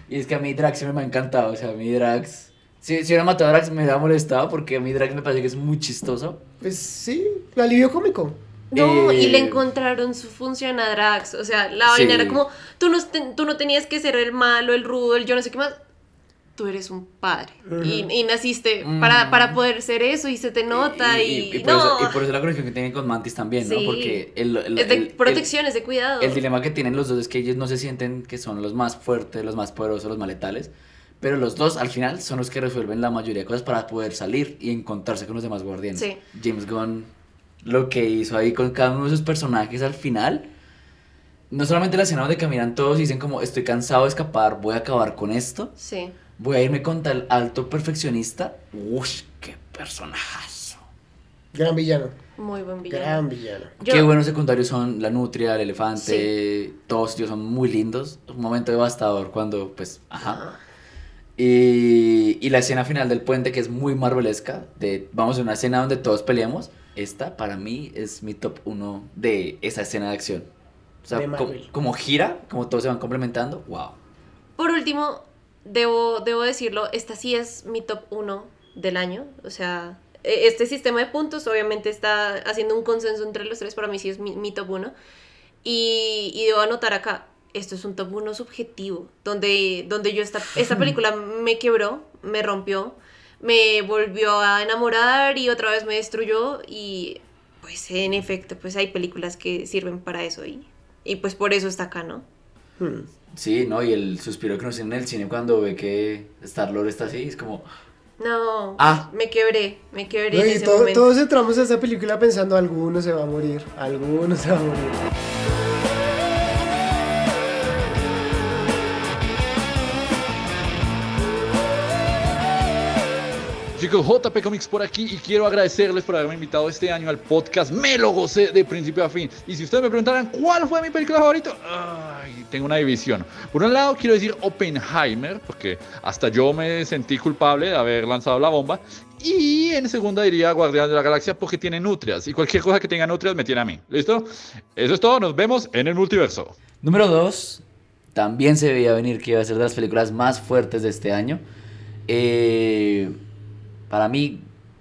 Y es que a mí Drax siempre me ha encantado. O sea, a mí Drax. Si, si hubiera matado a Drax me hubiera molestado porque a mí Drax me parece que es muy chistoso. Pues sí, alivio cómico. No, y le Eh, encontraron su función a Drax. O sea, la Sí. vaina era como, tú no, tú no tenías que ser el malo, el rudo, el yo no sé qué más. tú eres un padre. Y, y naciste para, para poder ser eso y se te nota y, y, por no. eso, y por eso la conexión que tienen con Mantis también, ¿no? Sí. Porque el, el- es de el- protección, es de cuidado. El, el dilema que tienen los dos es que ellos no se sienten que son los más fuertes, los más poderosos, los más letales. Pero los dos al final son los que resuelven la mayoría de cosas para poder salir y encontrarse con los demás guardianes. Sí. James Gunn lo que hizo ahí con cada uno de sus personajes al final. No solamente la escena donde caminan todos y dicen como estoy cansado de escapar, voy a acabar con esto. Sí. Voy a irme con tal alto perfeccionista. Uy, qué personajazo. Gran villano. Muy buen villano. Gran villano. Yo- Qué buenos secundarios son la nutria, el elefante, todos ellos son muy lindos. Un momento devastador cuando, pues, ajá. Y, y la escena final del puente que es muy marvelesca, de vamos a una escena donde todos peleamos. Esta para mí es mi top uno de esa escena de acción. O sea, como gira, como todos se van complementando, wow. Por último, debo, debo decirlo, esta sí es mi top 1 del año. O sea, e- este sistema de puntos obviamente está haciendo un consenso entre los tres, para mí sí es mi, mi top 1. Y, y debo anotar acá, esto es un top 1 subjetivo, donde, donde yo esta, esta *laughs* película me quebró, me rompió, me volvió a enamorar y otra vez me destruyó y pues en efecto, pues hay películas que sirven para eso y, y pues por eso está acá, ¿no? Hmm. Sí, ¿no? Y el suspiro que nos tiene en el cine cuando ve que Star-Lord está así, es como... No, Ah. me quebré, me quebré No, en y ese todo- momento. todos entramos a esa película pensando alguno se va a morir, alguno se va a morir. Chicos, JP Comics por aquí y quiero agradecerles por haberme invitado este año al podcast. Me lo gocé de principio a fin. Y si ustedes me preguntaran cuál fue mi película favorita, tengo una división. Por un lado, quiero decir Oppenheimer, porque hasta yo me sentí culpable de haber lanzado la bomba. Y en segunda diría Guardián de la Galaxia, porque tiene nutrias. Y cualquier cosa que tenga nutrias me tiene a mí. ¿Listo? Eso es todo. Nos vemos en el multiverso. Número 2, también se veía venir que iba a ser de las películas más fuertes de este año. Eh, para mí,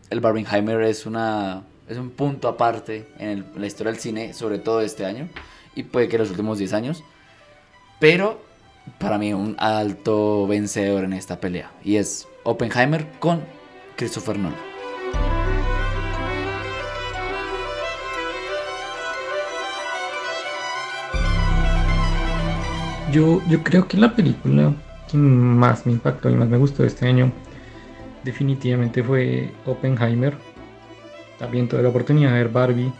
el Barbenheimer es, una, es un punto aparte en, la historia del cine, sobre todo este año, y puede que los últimos 10 años. Pero para mí un alto vencedor en esta pelea, y es Oppenheimer con Christopher Nolan. Yo, yo creo que la película que más me impactó y más me gustó este año definitivamente fue Oppenheimer. También tuve la oportunidad de ver Barbie,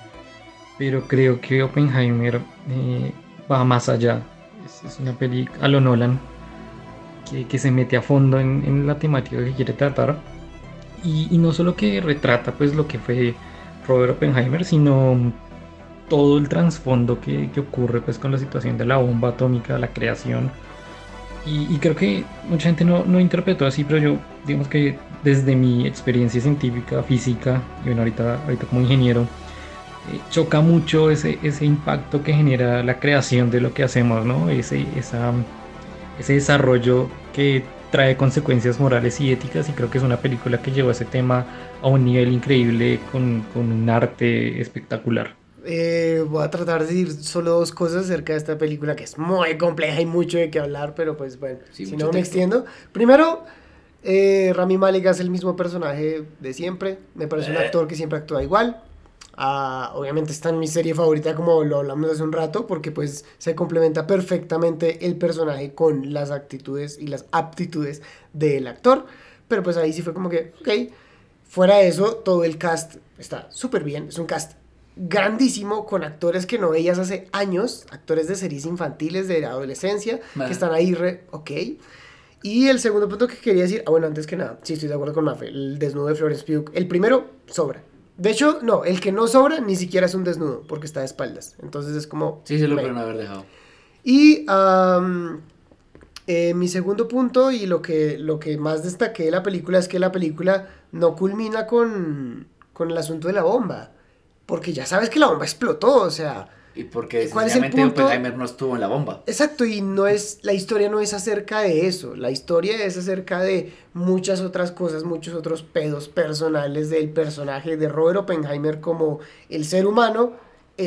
pero creo que Oppenheimer eh, va más allá. Es, es una película a lo Nolan que, que se mete a fondo en, la temática que quiere tratar. Y, y no solo que retrata pues lo que fue Robert Oppenheimer, sino todo el trasfondo que, que ocurre pues con la situación de la bomba atómica, la creación. Y, y creo que mucha gente no, no interpretó así, pero yo digamos que desde mi experiencia científica, física, y bueno, ahorita, ahorita como ingeniero, eh, choca mucho ese, ese impacto que genera la creación de lo que hacemos, ¿no? Ese, ese desarrollo que trae consecuencias morales y éticas y creo que es una película que llevó ese tema a un nivel increíble con, con un arte espectacular. Eh, voy a tratar de decir solo dos cosas acerca de esta película que es muy compleja y mucho de qué hablar, pero pues bueno, Sí, si no me texto. extiendo. Primero, eh, Rami Malek es el mismo personaje de siempre. Me parece un actor que siempre actúa igual. Ah, obviamente está en mi serie favorita como lo hablamos hace un rato porque pues se complementa perfectamente el personaje con las actitudes y las aptitudes del actor. Pero pues ahí sí fue como que, ok. Fuera de eso, todo el cast está súper bien. Es un cast grandísimo con actores que no veías hace años, actores de series infantiles, de adolescencia, que están ahí re, ok. Y el segundo punto que quería decir, ah bueno, antes que nada, sí estoy de acuerdo con Mafe, el desnudo de Florence Pugh, el primero sobra. De hecho, no, el que no sobra ni siquiera es un desnudo, porque está de espaldas. Entonces es como... Sí, se lo pueden haber dejado. Y eh, mi segundo punto y lo que, lo que más destaqué de la película es que la película no culmina con, con el asunto de la bomba. Porque ya sabes que la bomba explotó, o sea... Y porque ¿Cuál es el punto? Oppenheimer no estuvo en la bomba. Exacto, y no es, la historia no es acerca de eso, la historia es acerca de muchas otras cosas, muchos otros pedos personales del personaje de Robert Oppenheimer como el ser humano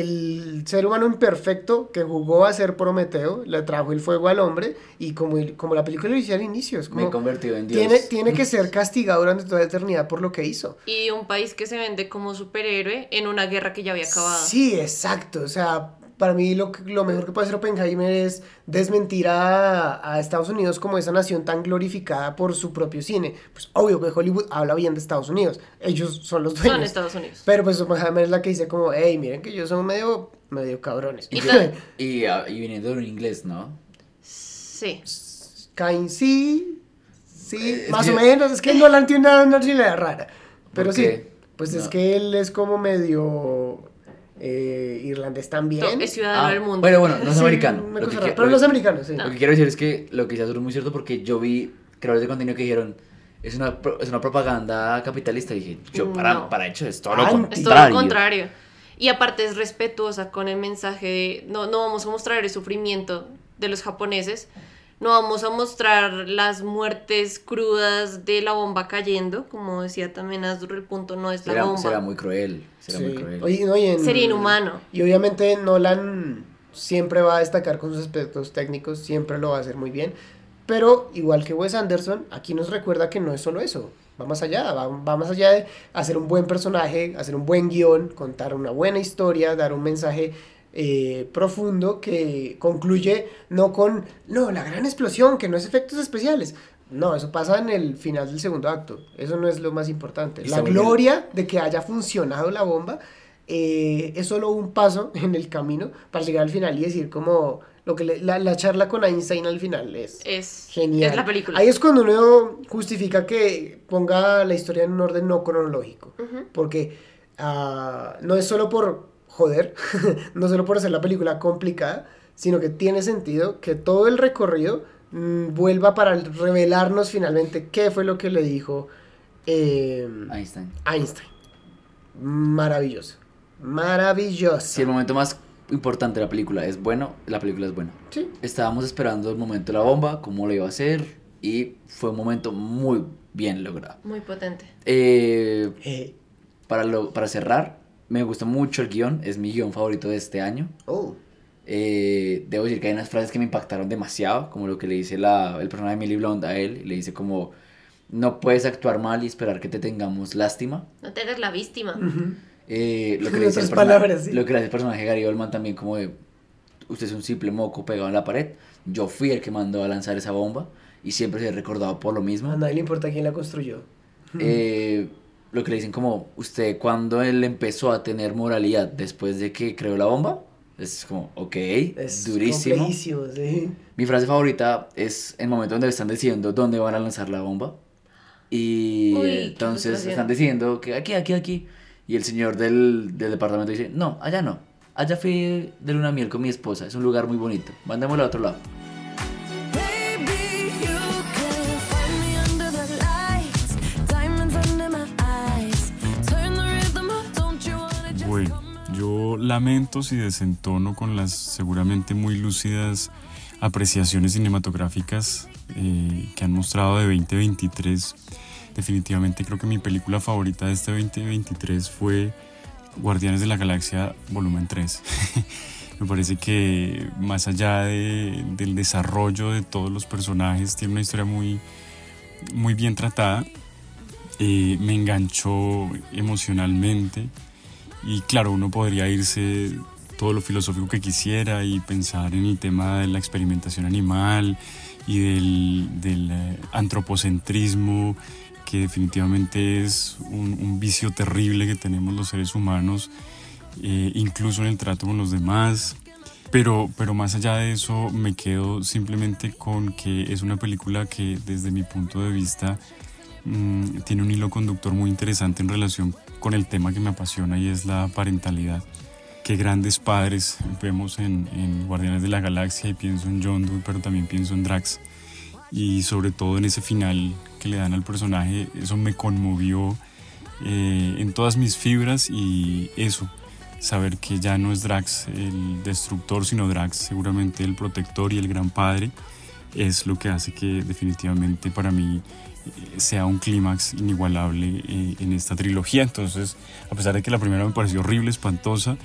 el ser humano imperfecto que jugó a ser Prometeo, le trajo el fuego al hombre y como, el- como la película lo decía al inicio, es Me como convertido en Dios. tiene, tiene que ser *laughs* castigado durante toda la eternidad por lo que hizo. Y un país que se vende como superhéroe en una guerra que ya había acabado. Sí, exacto. O sea, para mí lo, que- lo mejor que puede hacer Oppenheimer es desmentir a, a Estados Unidos como esa nación tan glorificada por su propio cine. Pues obvio que Hollywood habla bien de Estados Unidos. Ellos son los dueños. Son Estados Unidos. Pero pues Oppenheimer es la que dice como, hey, miren que ellos son medio, medio cabrones. Y, *laughs* y, ah, y viniendo de un inglés, ¿no? Sí. Cain sí, sí, Eh, más o menos. Es que no la tiene una nacionalidad rara. Pero ¿Por sí, pues es que él es como medio eh, irlandés también. Es ciudadano Ah, del mundo. Pero bueno, no es Sí, americano. Lo que rara. Pero lo- los americanos, sí. Lo que quiero decir es que lo que dice Azul es muy cierto porque yo vi creadores de contenido que dijeron es una, es una propaganda capitalista y dije, yo para, No. para hecho es todo lo Es contrario. todo lo contrario. Y aparte es respetuosa con el mensaje de no, no vamos a mostrar el sufrimiento de los japoneses, no vamos a mostrar las muertes crudas de la bomba cayendo, como decía también Azur, el punto no es la Será, bomba. será muy cruel. Será muy cruel. Oye, no, y en- Sería inhumano. Y obviamente Nolan siempre va a destacar con sus aspectos técnicos, siempre lo va a hacer muy bien. Pero igual que Wes Anderson, aquí nos recuerda que no es solo eso. Va más allá, va, va más allá de hacer un buen personaje, hacer un buen guion, contar una buena historia, dar un mensaje eh, profundo que concluye no con, no, la gran explosión, que no es efectos especiales. No, eso pasa en el final del segundo acto. Eso no es lo más importante. La gloria de que haya funcionado la bomba eh, es solo un paso *laughs* en el camino para llegar al final y decir como lo que le- la, la charla con Einstein al final es Es genial. es la película. Ahí es cuando uno justifica que ponga la historia en un orden no cronológico, porque ah, no es solo por joder, *laughs* no solo por hacer la película complicada, sino que tiene sentido que todo el recorrido mm, vuelva para revelarnos finalmente qué fue lo que le dijo eh, Einstein. Einstein. Maravilloso. Maravilloso. Si el momento más importante de la película es bueno, la película es buena. Sí. Estábamos esperando el momento de la bomba, cómo lo iba a hacer, y fue un momento muy bien logrado. Muy potente. Eh, para, lo, para cerrar, me gusta mucho el guion, es mi guion favorito de este año. Oh. Eh, debo decir que hay unas frases que me impactaron demasiado, como lo que le dice la, el personaje de Millie Blonde a él, le dice como, no puedes actuar mal y esperar que te tengamos lástima. No te hagas la víctima. Eh, lo, que le dice el palabras, sí. lo que le dice el personaje de Gary Oldman también como de, usted es un simple moco pegado en la pared, yo fui el que mandó a lanzar esa bomba y siempre se ha recordado por lo mismo. A nadie le importa quién la construyó. Eh, lo que le dicen como, usted cuando él empezó a tener moralidad después de que creó la bomba, es como, ok, Es durísimo. sí. Mi frase favorita es el momento donde están decidiendo dónde van a lanzar la bomba. Y Uy, entonces están diciendo que aquí, aquí, aquí. Y el señor del, del departamento dice, no, allá no. Allá fui de luna miel con mi esposa. Es un lugar muy bonito. Mandémoslo a otro lado. Bueno, yo lamento si desentono con las seguramente muy lúcidas apreciaciones cinematográficas eh, que han mostrado de 2023. Definitivamente creo que mi película favorita de este 2023 fue Guardianes de la Galaxia Volumen 3. *laughs* Me parece que más allá de- del desarrollo de todos los personajes, tiene una historia muy, muy bien tratada. Eh, me enganchó emocionalmente. Y claro, uno podría irse todo lo filosófico que quisiera y pensar en el tema de la experimentación animal y del, del, eh, antropocentrismo, que definitivamente es un, un vicio terrible que tenemos los seres humanos, eh, incluso en el trato con los demás. Pero, pero más allá de eso, me quedo simplemente con que es una película que desde mi punto de vista mm, tiene un hilo conductor muy interesante en relación con el tema que me apasiona y es la parentalidad. Qué grandes padres vemos en, Guardianes de la Galaxia y pienso en John Doe, pero también pienso en Drax. Y sobre todo en ese final que le dan al personaje, eso me conmovió eh, en todas mis fibras y eso, saber que ya no es Drax el destructor, sino Drax seguramente el protector y el gran padre, es lo que hace que definitivamente para mí eh, sea un clímax inigualable eh, en esta trilogía. Entonces, a pesar de que la primera me pareció horrible, espantosa,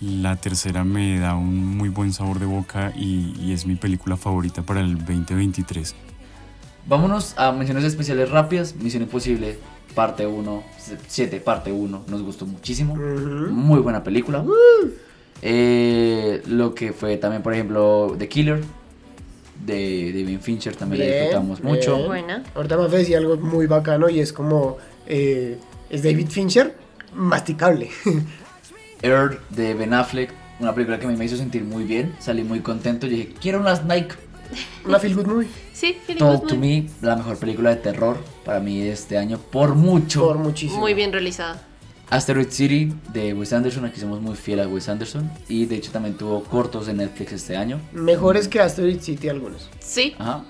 La tercera me da un muy buen sabor de boca y, y es mi película favorita para el 2023. Vámonos a menciones especiales rápidas. Misión Imposible, parte 1, 7, parte 1. Nos gustó muchísimo. Muy buena película. Eh, lo que fue también, por ejemplo, The Killer de David Fincher también la Bien, disfrutamos mucho. bien. Buena. Ahorita me decía algo muy bacano y es como, eh, es David Fincher, masticable. *laughs* Earth de Ben Affleck, una película que a mí me hizo sentir muy bien. Salí muy contento. y dije, quiero unas Nike. Una feel good movie. Sí, Philip Talk to Goodman. Me, la mejor película de terror para mí de este año, por mucho. Por muchísimo. Muy bien realizada. Asteroid City de Wes Anderson, aquí somos muy fieles a Wes Anderson. Y de hecho también tuvo cortos en Netflix este año. Mejores que Asteroid City algunos. Sí. Ajá.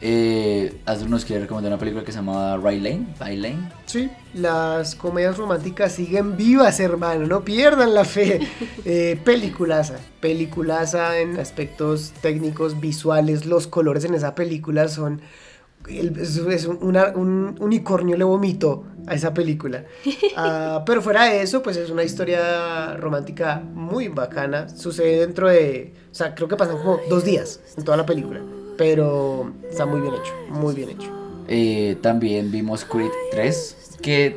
Eh, Astro nos quiere recomendar una película que se llama Right Lane. Right Lane. Sí, las comedias románticas siguen vivas, hermano, no pierdan la fe. *laughs* Eh, peliculaza, peliculaza en aspectos técnicos, visuales, los colores en esa película son... el- es, es un, una- un unicornio le vomitó a esa película. *laughs* Ah, pero fuera de eso, pues es una historia romántica muy bacana. Sucede dentro de... O sea, creo que pasan como dos días en toda la película. Pero está muy bien hecho, muy bien hecho. Eh, también vimos Creed 3, que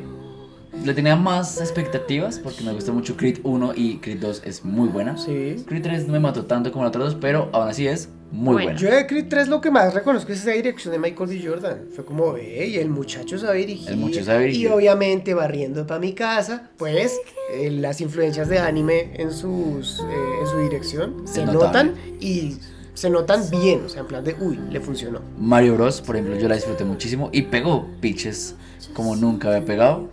le tenía más expectativas porque me gustó mucho Creed 1 y Creed 2 es muy buena. Sí. Creed 3 no me mató tanto como la otra dos, pero aún así es muy buena. Yo de Creed 3 lo que más reconozco es esa dirección de Michael B. Jordan. Fue como, hey, el muchacho sabe dirigir. El muchacho sabe dirigir. Y obviamente barriendo para mi casa, pues eh, las influencias de anime en, sus, eh, en su dirección se notable. notan y se notan bien. O sea, en plan de, uy, le funcionó. Mario Bros, por ejemplo, yo la disfruté muchísimo y pegó pitches como nunca había pegado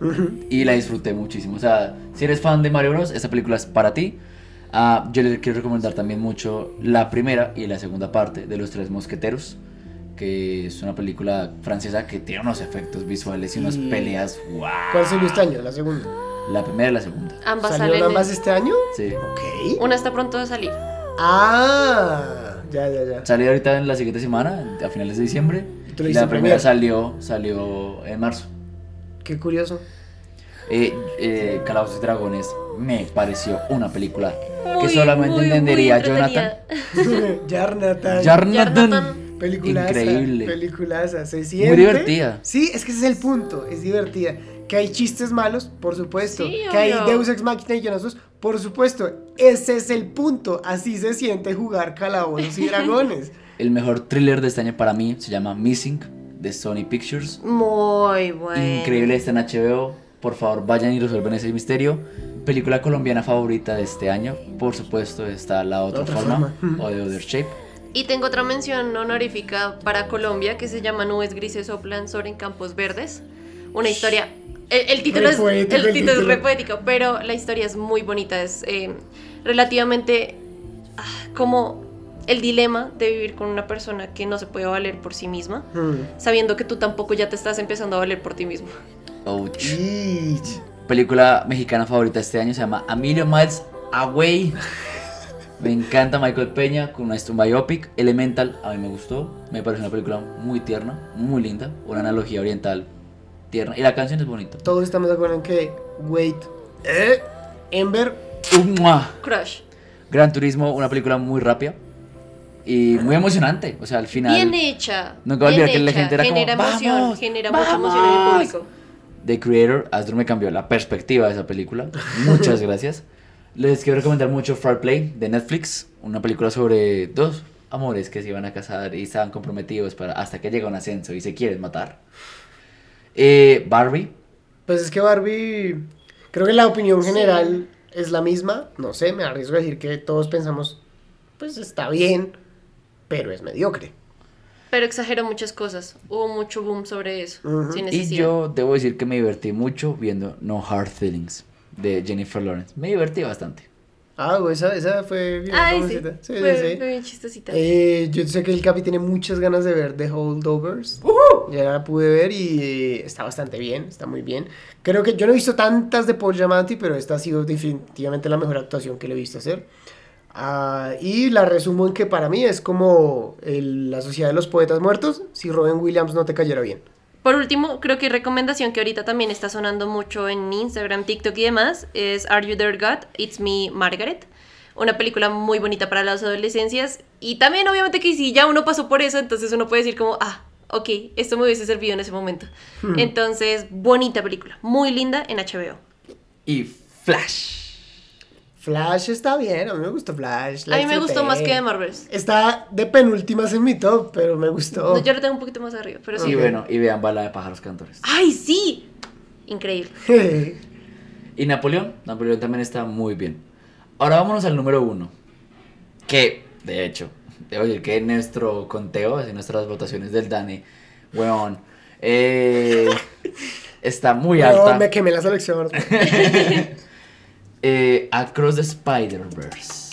y la disfruté muchísimo. O sea, si eres fan de Mario Bros, esta película es para ti. Ah, yo le quiero recomendar también mucho la primera y la segunda parte de Los Tres Mosqueteros, que es una película francesa que tiene unos efectos visuales y unas Y- peleas. ¡Wow! ¿Cuál salió este año? La segunda. La primera y la segunda. Ambas ¿Salió salen. ambas este año? Sí. Ok. Una está pronto de salir. Ah, ya, ya, ya. Salió ahorita en la siguiente semana, a finales de diciembre. Y la primera salió, salió en marzo. Qué curioso. Eh, eh, Calabozos y Dragones me pareció una película que Muy, solamente muy, muy entendería. Jonathan. *laughs* Yarnatan. Peliculaza. Increíble. Peliculaza. Se siente. divertida. Sí, es que ese es el punto. Es divertida. Que hay chistes malos, por supuesto. Sí, que hay. Deus Ex Machina y Guionosos, por supuesto. Ese es el punto. Así se siente jugar calabozos y dragones. *laughs* El mejor thriller de este año para mí se llama Missing de Sony Pictures. Muy bueno. Increíble, está en HBO. Por favor, vayan y resuelven ese misterio. Película colombiana favorita de este año. Por supuesto, está La Otra, Otra forma, Forma. o The Other Shape. Y tengo otra mención honorífica para Colombia que se llama Nubes Grises soplan sobre campos verdes. Una historia. El, el título, Re es, poético el el título es re poético, pero la historia es muy bonita. Es eh, relativamente ah, como el dilema de vivir con una persona que no se puede valer por sí misma, Hmm. sabiendo que tú tampoco ya te estás empezando a valer por ti mismo. Ouch. Película mexicana favorita este año se llama A Million Miles Away. Me encanta Michael Peña con una un biopic. Elemental, a mí me gustó. Me parece una película muy tierna, muy linda. Una analogía oriental tierna. Y la canción es bonita. Todos estamos de acuerdo en que, wait, eh, Ember, ¡Mua! Crush. Gran Turismo, una película muy rápida y muy emocionante. O sea, al final. Bien hecha. Nunca voy a olvidar que la gente era como, genera emoción, "Vamos, genera mucha emoción en el vamos". público. The Creator, Astro me cambió la perspectiva de esa película. Muchas *laughs* gracias. Les quiero recomendar mucho Far Play de Netflix, una película sobre dos amores que se iban a casar y estaban comprometidos para, hasta que llega un ascenso y se quieren matar. Eh, Barbie, Pues es que Barbie, creo que la opinión general es la misma. No sé, me arriesgo a decir que todos pensamos, pues está bien, pero es mediocre. Pero exageró muchas cosas. Hubo mucho boom sobre eso. Ujú. Sin y necesidad. yo debo decir que me divertí mucho viendo No Hard Feelings de Jennifer Lawrence. Me divertí bastante. Ah, esa, esa fue bien. Ay, sí. Sí, fue, sí, sí. fue bien chistosita. Eh, yo sé que el Capi tiene muchas ganas de ver The Holdovers. Ya la pude ver y eh, está bastante bien, está muy bien. Creo que yo no he visto tantas de Paul Giamatti, pero esta ha sido definitivamente la mejor actuación que le he visto hacer. Ah, y la resumo en que para mí es como el- la sociedad de los poetas muertos si Robin Williams no te cayera bien. por último, creo que recomendación que ahorita también está sonando mucho en Instagram, TikTok y demás es Are You There God? It's Me Margaret. Una película muy bonita para las adolescencias. Y también obviamente que si ya uno pasó por eso, entonces uno puede decir como, ah, ok, esto me hubiese servido en ese momento. Hmm. Entonces, bonita película, muy linda en HBO. Y Flash. Flash está bien, a mí me gustó Flash. la A mí me gustó más que de Marvels. Está de penúltimas en mi top, pero me gustó. No, yo lo tengo un poquito más arriba, pero sí. Y bueno, y vean Bala de pájaros cantores. ¡Ay, sí! Increíble. *laughs* Y Napoleón, Napoleón también está muy bien. Ahora vámonos al número uno. Que, de hecho, debo decir que en nuestro conteo, en nuestras votaciones del Dani, weón, eh, *laughs* está muy No, alta. me quemé la selección. *laughs* Eh, Across the Spider-Verse.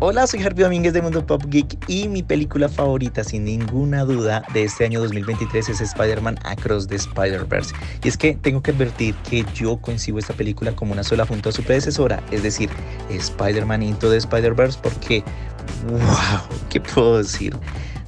Hola, soy Harvey Domínguez de Mundo Pop Geek y mi película favorita, sin ninguna duda, de este año 2023 es Spider-Man Across the Spider-Verse. Y es que tengo que advertir que yo concibo esta película como una sola junto a su predecesora, es decir, Spider-Man Into the Spider-Verse, porque, wow, ¿qué puedo decir?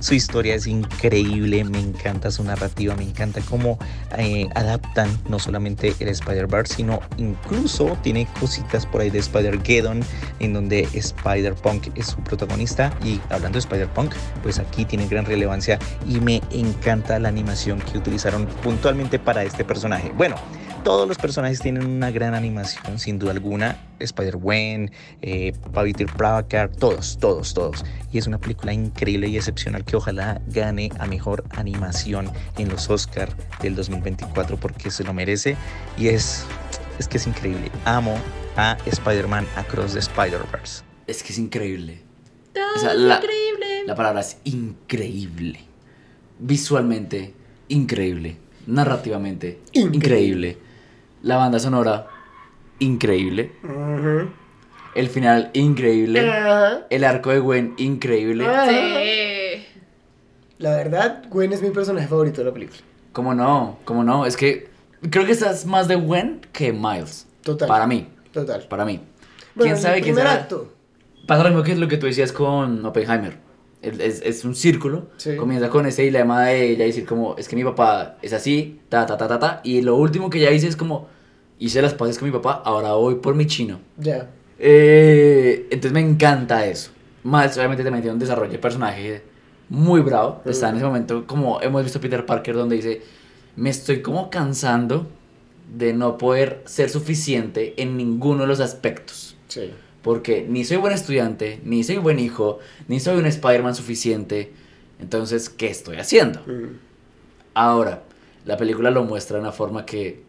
Su historia es increíble, me encanta su narrativa, me encanta cómo eh, adaptan no solamente el Spider-Verse, sino incluso tiene cositas por ahí de Spider-Geddon, en donde Spider-Punk es su protagonista. Y hablando de Spider-Punk, pues aquí tiene gran relevancia y me encanta la animación que utilizaron puntualmente para este personaje. Bueno, todos los personajes tienen una gran animación, sin duda alguna. Spider-Gwen, eh, Peter Parker, todos, todos, todos. Y es una película increíble y excepcional que ojalá gane a mejor animación en los Oscar del 2024 porque se lo merece. Y es, es que es increíble. Amo a Spider-Man Across the Spider-Verse. Es que es increíble. Todo O sea, es la, increíble. la palabra es increíble. Visualmente, increíble. Narrativamente, increíble. La banda sonora, increíble. El final, increíble. El arco de Gwen, increíble. Sí. La verdad, Gwen es mi personaje favorito de la película. ¿Cómo no? ¿Cómo no? Es que creo que estás más de Gwen que Miles. Total. Para mí. Total. Para mí. Bueno, ¿Quién sabe quién será? acto. Pasa lo mismo que lo que tú decías con Oppenheimer. Es, es- es un círculo. Sí. Comienza con ese dilema de ella decir como, es que mi papá es así, ta, ta, ta, ta, ta. Y lo último que ella dice es como, hice las paces con mi papá, ahora voy por mi chino. Ya. Eh, entonces me encanta eso. Miles obviamente también tiene un desarrollo de personaje muy bravo. Está en ese momento como hemos visto a Peter Parker donde dice, me estoy como cansando de no poder ser suficiente en ninguno de los aspectos. Sí. Porque ni soy buen estudiante, ni soy buen hijo, ni soy un Spider-Man suficiente. Entonces, ¿qué estoy haciendo? Mm. Ahora, la película lo muestra de una forma que,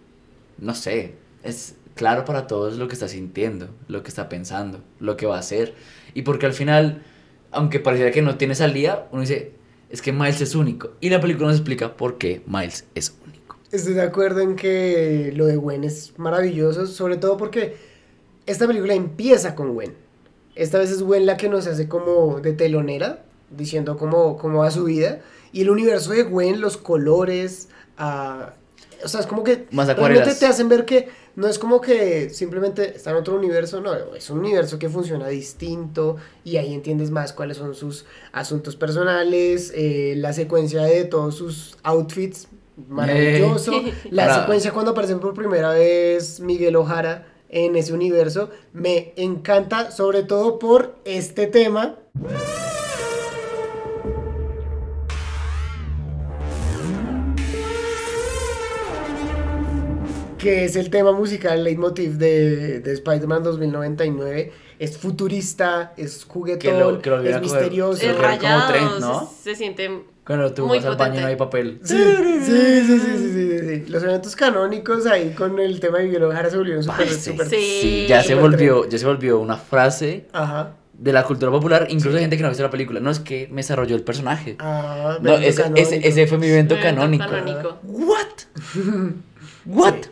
no sé, es claro para todos lo que está sintiendo, lo que está pensando, lo que va a hacer. Y porque al final, aunque pareciera que no tiene salida, uno dice, es que Miles es único. Y la película nos explica por qué Miles es único. Estoy de acuerdo en que lo de Gwen es maravilloso, sobre todo porque esta película empieza con Gwen. Esta vez es Gwen la que nos hace como de telonera, diciendo cómo, cómo va su vida. Y el universo de Gwen, los colores, ah, o sea, es como que Más realmente te hacen ver que no es como que simplemente está en otro universo, no, es un universo que funciona distinto y ahí entiendes más cuáles son sus asuntos personales, eh, la secuencia de todos sus outfits, maravilloso, Eh. *laughs* la secuencia cuando aparece por primera vez Miguel Ojara en ese universo, me encanta sobre todo por este tema. Que es el tema musical leitmotiv de, de Spider-Man 2099. Es futurista, es juguetón, Que lo- que lo viene es coger- misterioso. se Es rayado, tren, ¿no? se, se siente Cuando tú muy vas al baño potente. no hay papel. Sí, sí, sí, sí, sí, sí, sí, sí. Los eventos canónicos ahí con el tema de Miguel Ojara se volvieron súper, súper... sí, ya se volvió, ya se volvió una frase Ajá. de la cultura popular, incluso hay gente que no ha visto la película. No es que me desarrolló el personaje. Ah, no, ese, ese, ese fue mi evento Evento canónico. canónico. What? What? Sí,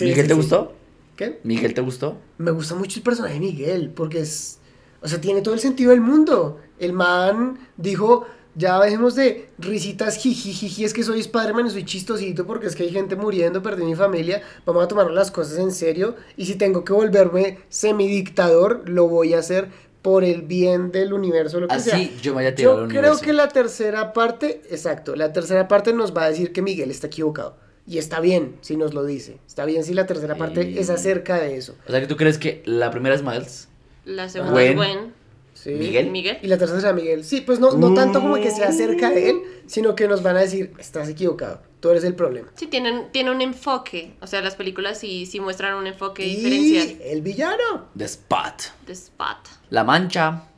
¿Miguel sí, te sí. gustó? ¿Qué? ¿Miguel te gustó? Me gusta mucho el personaje de Miguel, porque es. O sea, tiene todo el sentido del mundo. El man dijo: Ya dejemos de risitas jiji, es que soy Spider-Man y soy chistosito porque es que hay gente muriendo, perdí mi familia. Vamos a tomar las cosas en serio. Y si tengo que volverme semidictador, lo voy a hacer por el bien del universo, lo que Así sea. yo me Yo creo que la tercera parte, exacto, la tercera parte nos va a decir que Miguel está equivocado. Y está bien si nos lo dice. Está bien si la tercera parte Eh, es acerca de eso. O sea, que tú crees que la primera es Miles. La segunda Gwen. es Gwen. Sí. Miguel. Miguel. Y la tercera será Miguel. Sí, pues no, no tanto como que sea acerca de él, sino que nos van a decir, estás equivocado, tú eres el problema. Sí, tienen, tiene un enfoque. O sea, las películas sí, sí muestran un enfoque Y diferencial. el villano. The Spot. The Spot. La Mancha.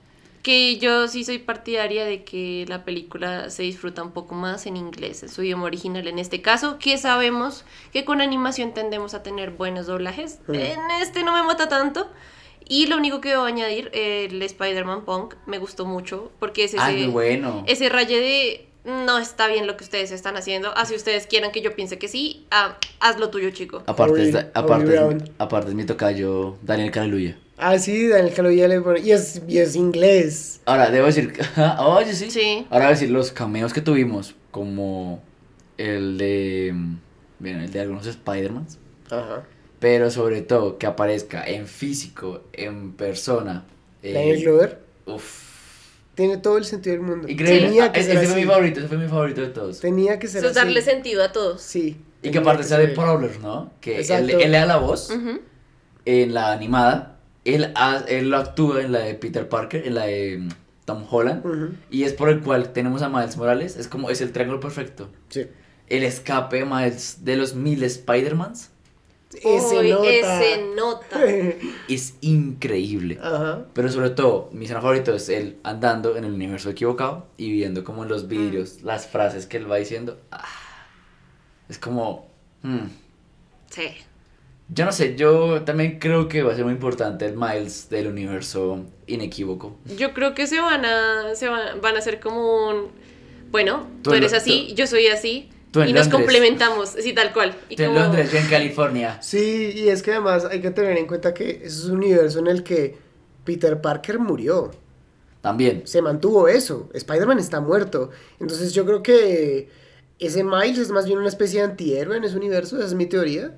Que yo sí soy partidaria de que la película se disfruta un poco más en inglés, en su idioma original en este caso, que sabemos que con animación tendemos a tener buenos doblajes. Mm. En este no me mata tanto. Y lo único que debo añadir, el Spider-Man Punk me gustó mucho, porque es ese, Ay, bueno. ese raye de no está bien lo que ustedes están haciendo, así ustedes quieran que yo piense que sí, ah, haz lo tuyo, chico. Aparte, es, aparte, es, Brown. aparte es mi tocayo Daniel Caleluya. Ah, sí, Daniel Kaluuya le pone- Y es, y es inglés. Ahora, debo decir, *laughs* oye, sí. Sí. Ahora, decir, los cameos que tuvimos, como el de, bien, el de algunos Spider-Mans, Ajá. pero sobre todo que aparezca en físico, en persona. eh, Daniel Glover Uf. tiene todo el sentido del mundo. Increíble. Tenía Ah, que ese ser ese fue mi favorito, ese fue mi favorito de todos. Tenía que ser Eso es así. darle sentido a todos. Sí. Y que aparte sea de. Prowler, ¿no? Que él, él le da la voz en la animada. Él, ha- él lo actúa en la de Peter Parker, en la de mm, Tom Holland. Y es por el cual tenemos a Miles Morales. Es como, es el triángulo perfecto. Sí. El escape de Miles de los mil Spider-Mans Ese Uy, nota. ese nota. *laughs* es increíble. Ajá. Pero sobre todo, mi escena favorito es él andando en el universo equivocado y viendo como en los vidrios las frases que él va diciendo. Ah, es como... hmm. Sí. Yo no sé, yo también creo que va a ser muy importante el Miles del universo inequívoco. Yo creo que se van a, se van, van a hacer como un, bueno, Tú tú, en eres Lo- así, tú- yo soy así, tú en y nos complementamos, sí, tal cual. Y Tú en como- Londres, yo en California. Sí, y es que además hay que tener en cuenta que ese es un universo en el que Peter Parker murió. También. Se mantuvo eso. Spider-Man está muerto. Entonces yo creo que ese Miles es más bien una especie de antihéroe en ese universo, esa es mi teoría.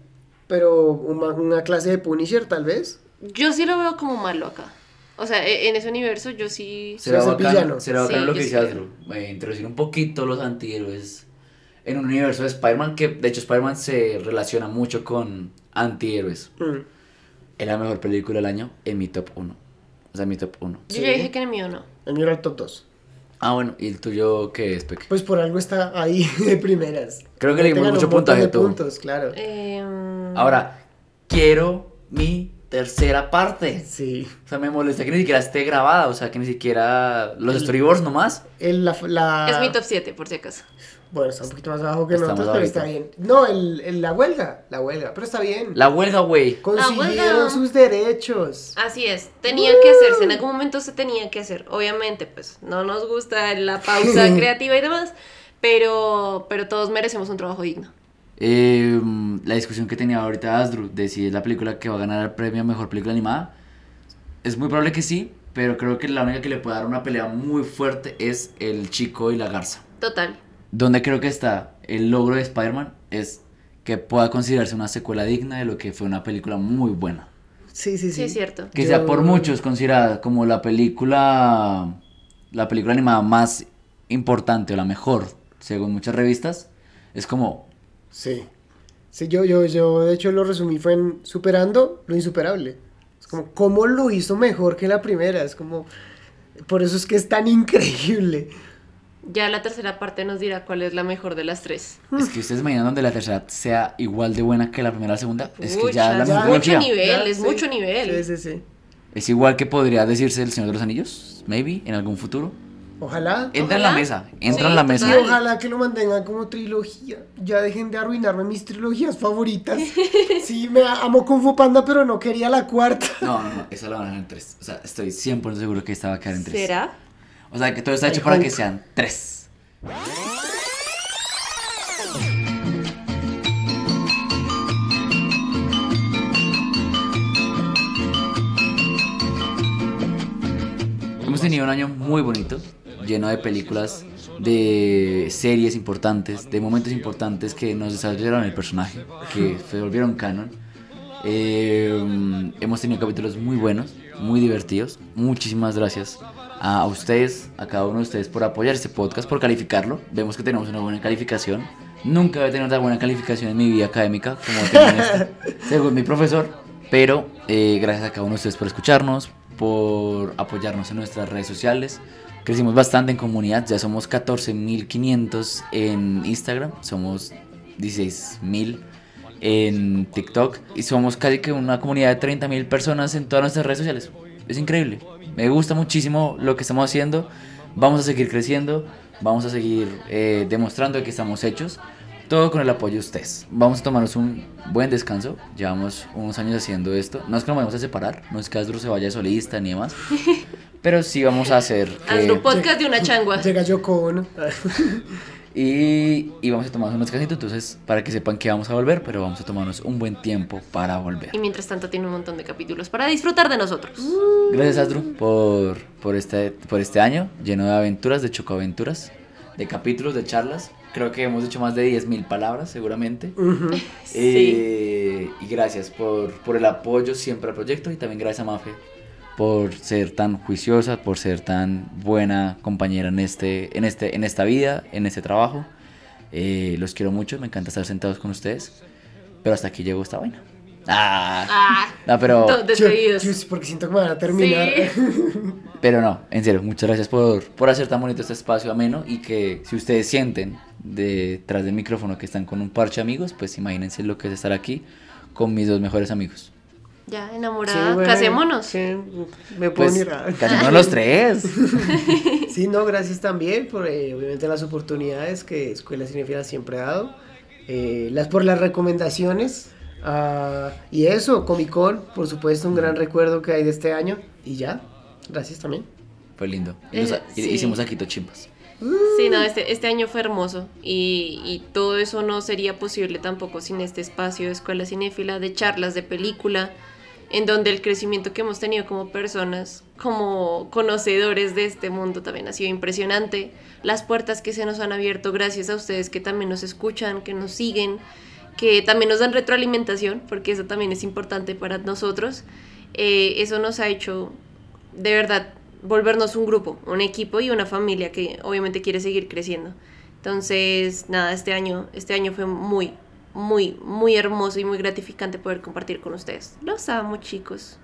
Pero una, una clase de Punisher tal vez. Yo sí lo veo como malo acá. O sea, e- en ese universo yo sí... Será bacano, villano. será bacano Sí, lo que dice Asdru, eh, introducir un poquito los antihéroes en un universo de Spider-Man que de hecho Spider-Man se relaciona mucho con antihéroes. Mm. Es la mejor película del año en mi top 1. O sea, en mi top 1. Yo ya dije que en el mío no. El mío era el top 2. Ah, bueno, ¿y el tuyo qué es, Peque? Pues por algo está ahí *laughs* de primeras. Creo que le dimos mucho puntaje de todo. puntos, claro. Em, Ahora, quiero mi tercera parte. Sí. O sea, me molesta que ni siquiera esté grabada, o sea, que ni siquiera los storyboards nomás. El, la, la- Es mi top 7, por si acaso. Bueno, está un poquito más abajo que nosotros, pero está bien. No, el, el- la huelga, la huelga, pero está bien. La huelga, güey. Consiguieron huelga. sus derechos. Así es, tenía que hacerse, en algún momento se tenía que hacer. Obviamente, pues no nos gusta la *laughs* pausa creativa y demás, pero, pero todos merecemos un trabajo digno. Eh, la discusión que tenía ahorita Asdru de si es la película que va a ganar el premio a mejor película animada. Es muy probable que sí, pero creo que la única que le puede dar una pelea muy fuerte es El Chico y la Garza. Total. Donde creo que está el logro de Spider-Man es que pueda considerarse una secuela digna de lo que fue una película muy buena. Sí, sí, sí. Sí, es cierto. Que Yo- sea por muchos considerada como la película la película animada más importante o la mejor, según muchas revistas, es como Sí. Sí, yo, yo, yo de hecho lo resumí fue en superando lo insuperable. Es como, ¿cómo lo hizo mejor que la primera? Es como, por eso es que es tan increíble. Ya la tercera parte nos dirá cuál es la mejor de las tres. Es que ustedes imaginan donde la tercera sea igual de buena que la primera o la segunda. Es que Uy, ya la es misma mucho nivel, Ya, es sí. mucho nivel. Sí, sí, sí. Es igual que podría decirse El Señor de los Anillos, maybe, en algún futuro. Ojalá. Entra en la mesa, entra Sí, en la Y mesa. total. ojalá que lo mantengan como trilogía. Ya dejen de arruinarme mis trilogías favoritas. *laughs* Sí, me amo Kung Fu Panda, pero no quería la cuarta. No, no, no, esa la van a dejar en tres. O sea, estoy 100% seguro que esta va a quedar en tres. ¿Será? O sea, que todo está hecho para que sean tres. Hemos tenido un año muy bonito, lleno de películas, de series importantes, de momentos importantes que nos desarrollaron el personaje, que *laughs* se volvieron canon. Eh, hemos tenido capítulos muy buenos, muy divertidos. Muchísimas gracias a ustedes, a cada uno de ustedes por apoyar este podcast, por calificarlo. Vemos que tenemos una buena calificación. Nunca había tenido tan buena calificación en mi vida académica como tengo en esta, *laughs* según mi profesor. Pero eh, gracias a cada uno de ustedes por escucharnos, por apoyarnos en nuestras redes sociales. Crecimos bastante en comunidad, ya somos 14.500 en Instagram, somos 16.000 en TikTok y somos casi que una comunidad de 30.000 personas en todas nuestras redes sociales. Es increíble, me gusta muchísimo lo que estamos haciendo, vamos a seguir creciendo, vamos a seguir eh, demostrando que estamos hechos, todo con el apoyo de ustedes. Vamos a tomarnos un buen descanso, llevamos unos años haciendo esto, no es que nos vamos a separar, no es que Asdru se vaya solista ni demás, *laughs* pero sí vamos a hacer... Hazlo podcast de una changua. Llega Yoko Ono. *laughs* Y, y vamos a tomarnos un descansito, entonces para que sepan que vamos a volver, pero vamos a tomarnos un buen tiempo para volver. Y mientras tanto tiene un montón de capítulos para disfrutar de nosotros. Gracias Astro por, por, este, por este año lleno de aventuras, de chocoaventuras, de capítulos, de charlas. Creo que hemos hecho más de 10.000 palabras seguramente. Eh, y gracias por, por el apoyo siempre al proyecto y también gracias a Mafe por ser tan juiciosa, por ser tan buena compañera en, este, en, este, en esta vida, en este trabajo. Eh, los quiero mucho, me encanta estar sentados con ustedes. Pero hasta aquí llegó esta vaina. Ah, Ah, no, pero, todos despedidos. Yo- yo- porque siento que me van a terminar. *laughs* pero no, en serio, muchas gracias por, por hacer tan bonito este espacio ameno y que si ustedes sienten detrás del micrófono que están con un parche de amigos, pues imagínense lo que es estar aquí con mis dos mejores amigos. Ya, Sí, enamorada, bueno, casémonos. sí, me puedo Pues, *laughs* casémonos los tres. *laughs* Sí, no, gracias también por eh, obviamente las oportunidades que Escuela Cinefila siempre ha dado. Eh, las por las recomendaciones. ah, y eso, Comic Con, por supuesto, un gran recuerdo que hay de este año. Y ya, gracias también. Fue lindo. Nos- Eh, y- sí. Hicimos aquí chimpas. Sí, no, este, este año fue hermoso y, y todo eso no sería posible tampoco sin este espacio de escuela cinéfila, de charlas, de película, en donde el crecimiento que hemos tenido como personas, como conocedores de este mundo también ha sido impresionante. Las puertas que se nos han abierto gracias a ustedes que también nos escuchan, que nos siguen, que también nos dan retroalimentación, porque eso también es importante para nosotros. Eh, eso nos ha hecho de verdad volvernos un grupo, un equipo y una familia que obviamente quiere seguir creciendo. Entonces, nada, este año, este año fue muy, muy, muy hermoso y muy gratificante poder compartir con ustedes. Los amo, chicos.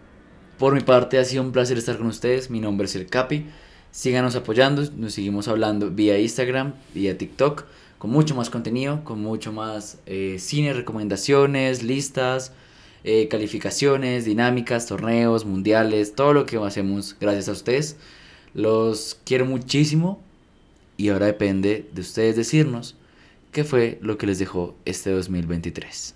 Por mi parte ha sido un placer estar con ustedes. Mi nombre es El Capi. Síganos apoyando. Nos seguimos hablando vía Instagram, vía TikTok, con mucho más contenido, con mucho más eh, cine, recomendaciones, listas, eh, calificaciones, dinámicas, torneos, mundiales, todo lo que hacemos gracias a ustedes. Los quiero muchísimo y ahora depende de ustedes decirnos qué fue lo que les dejó este 2023.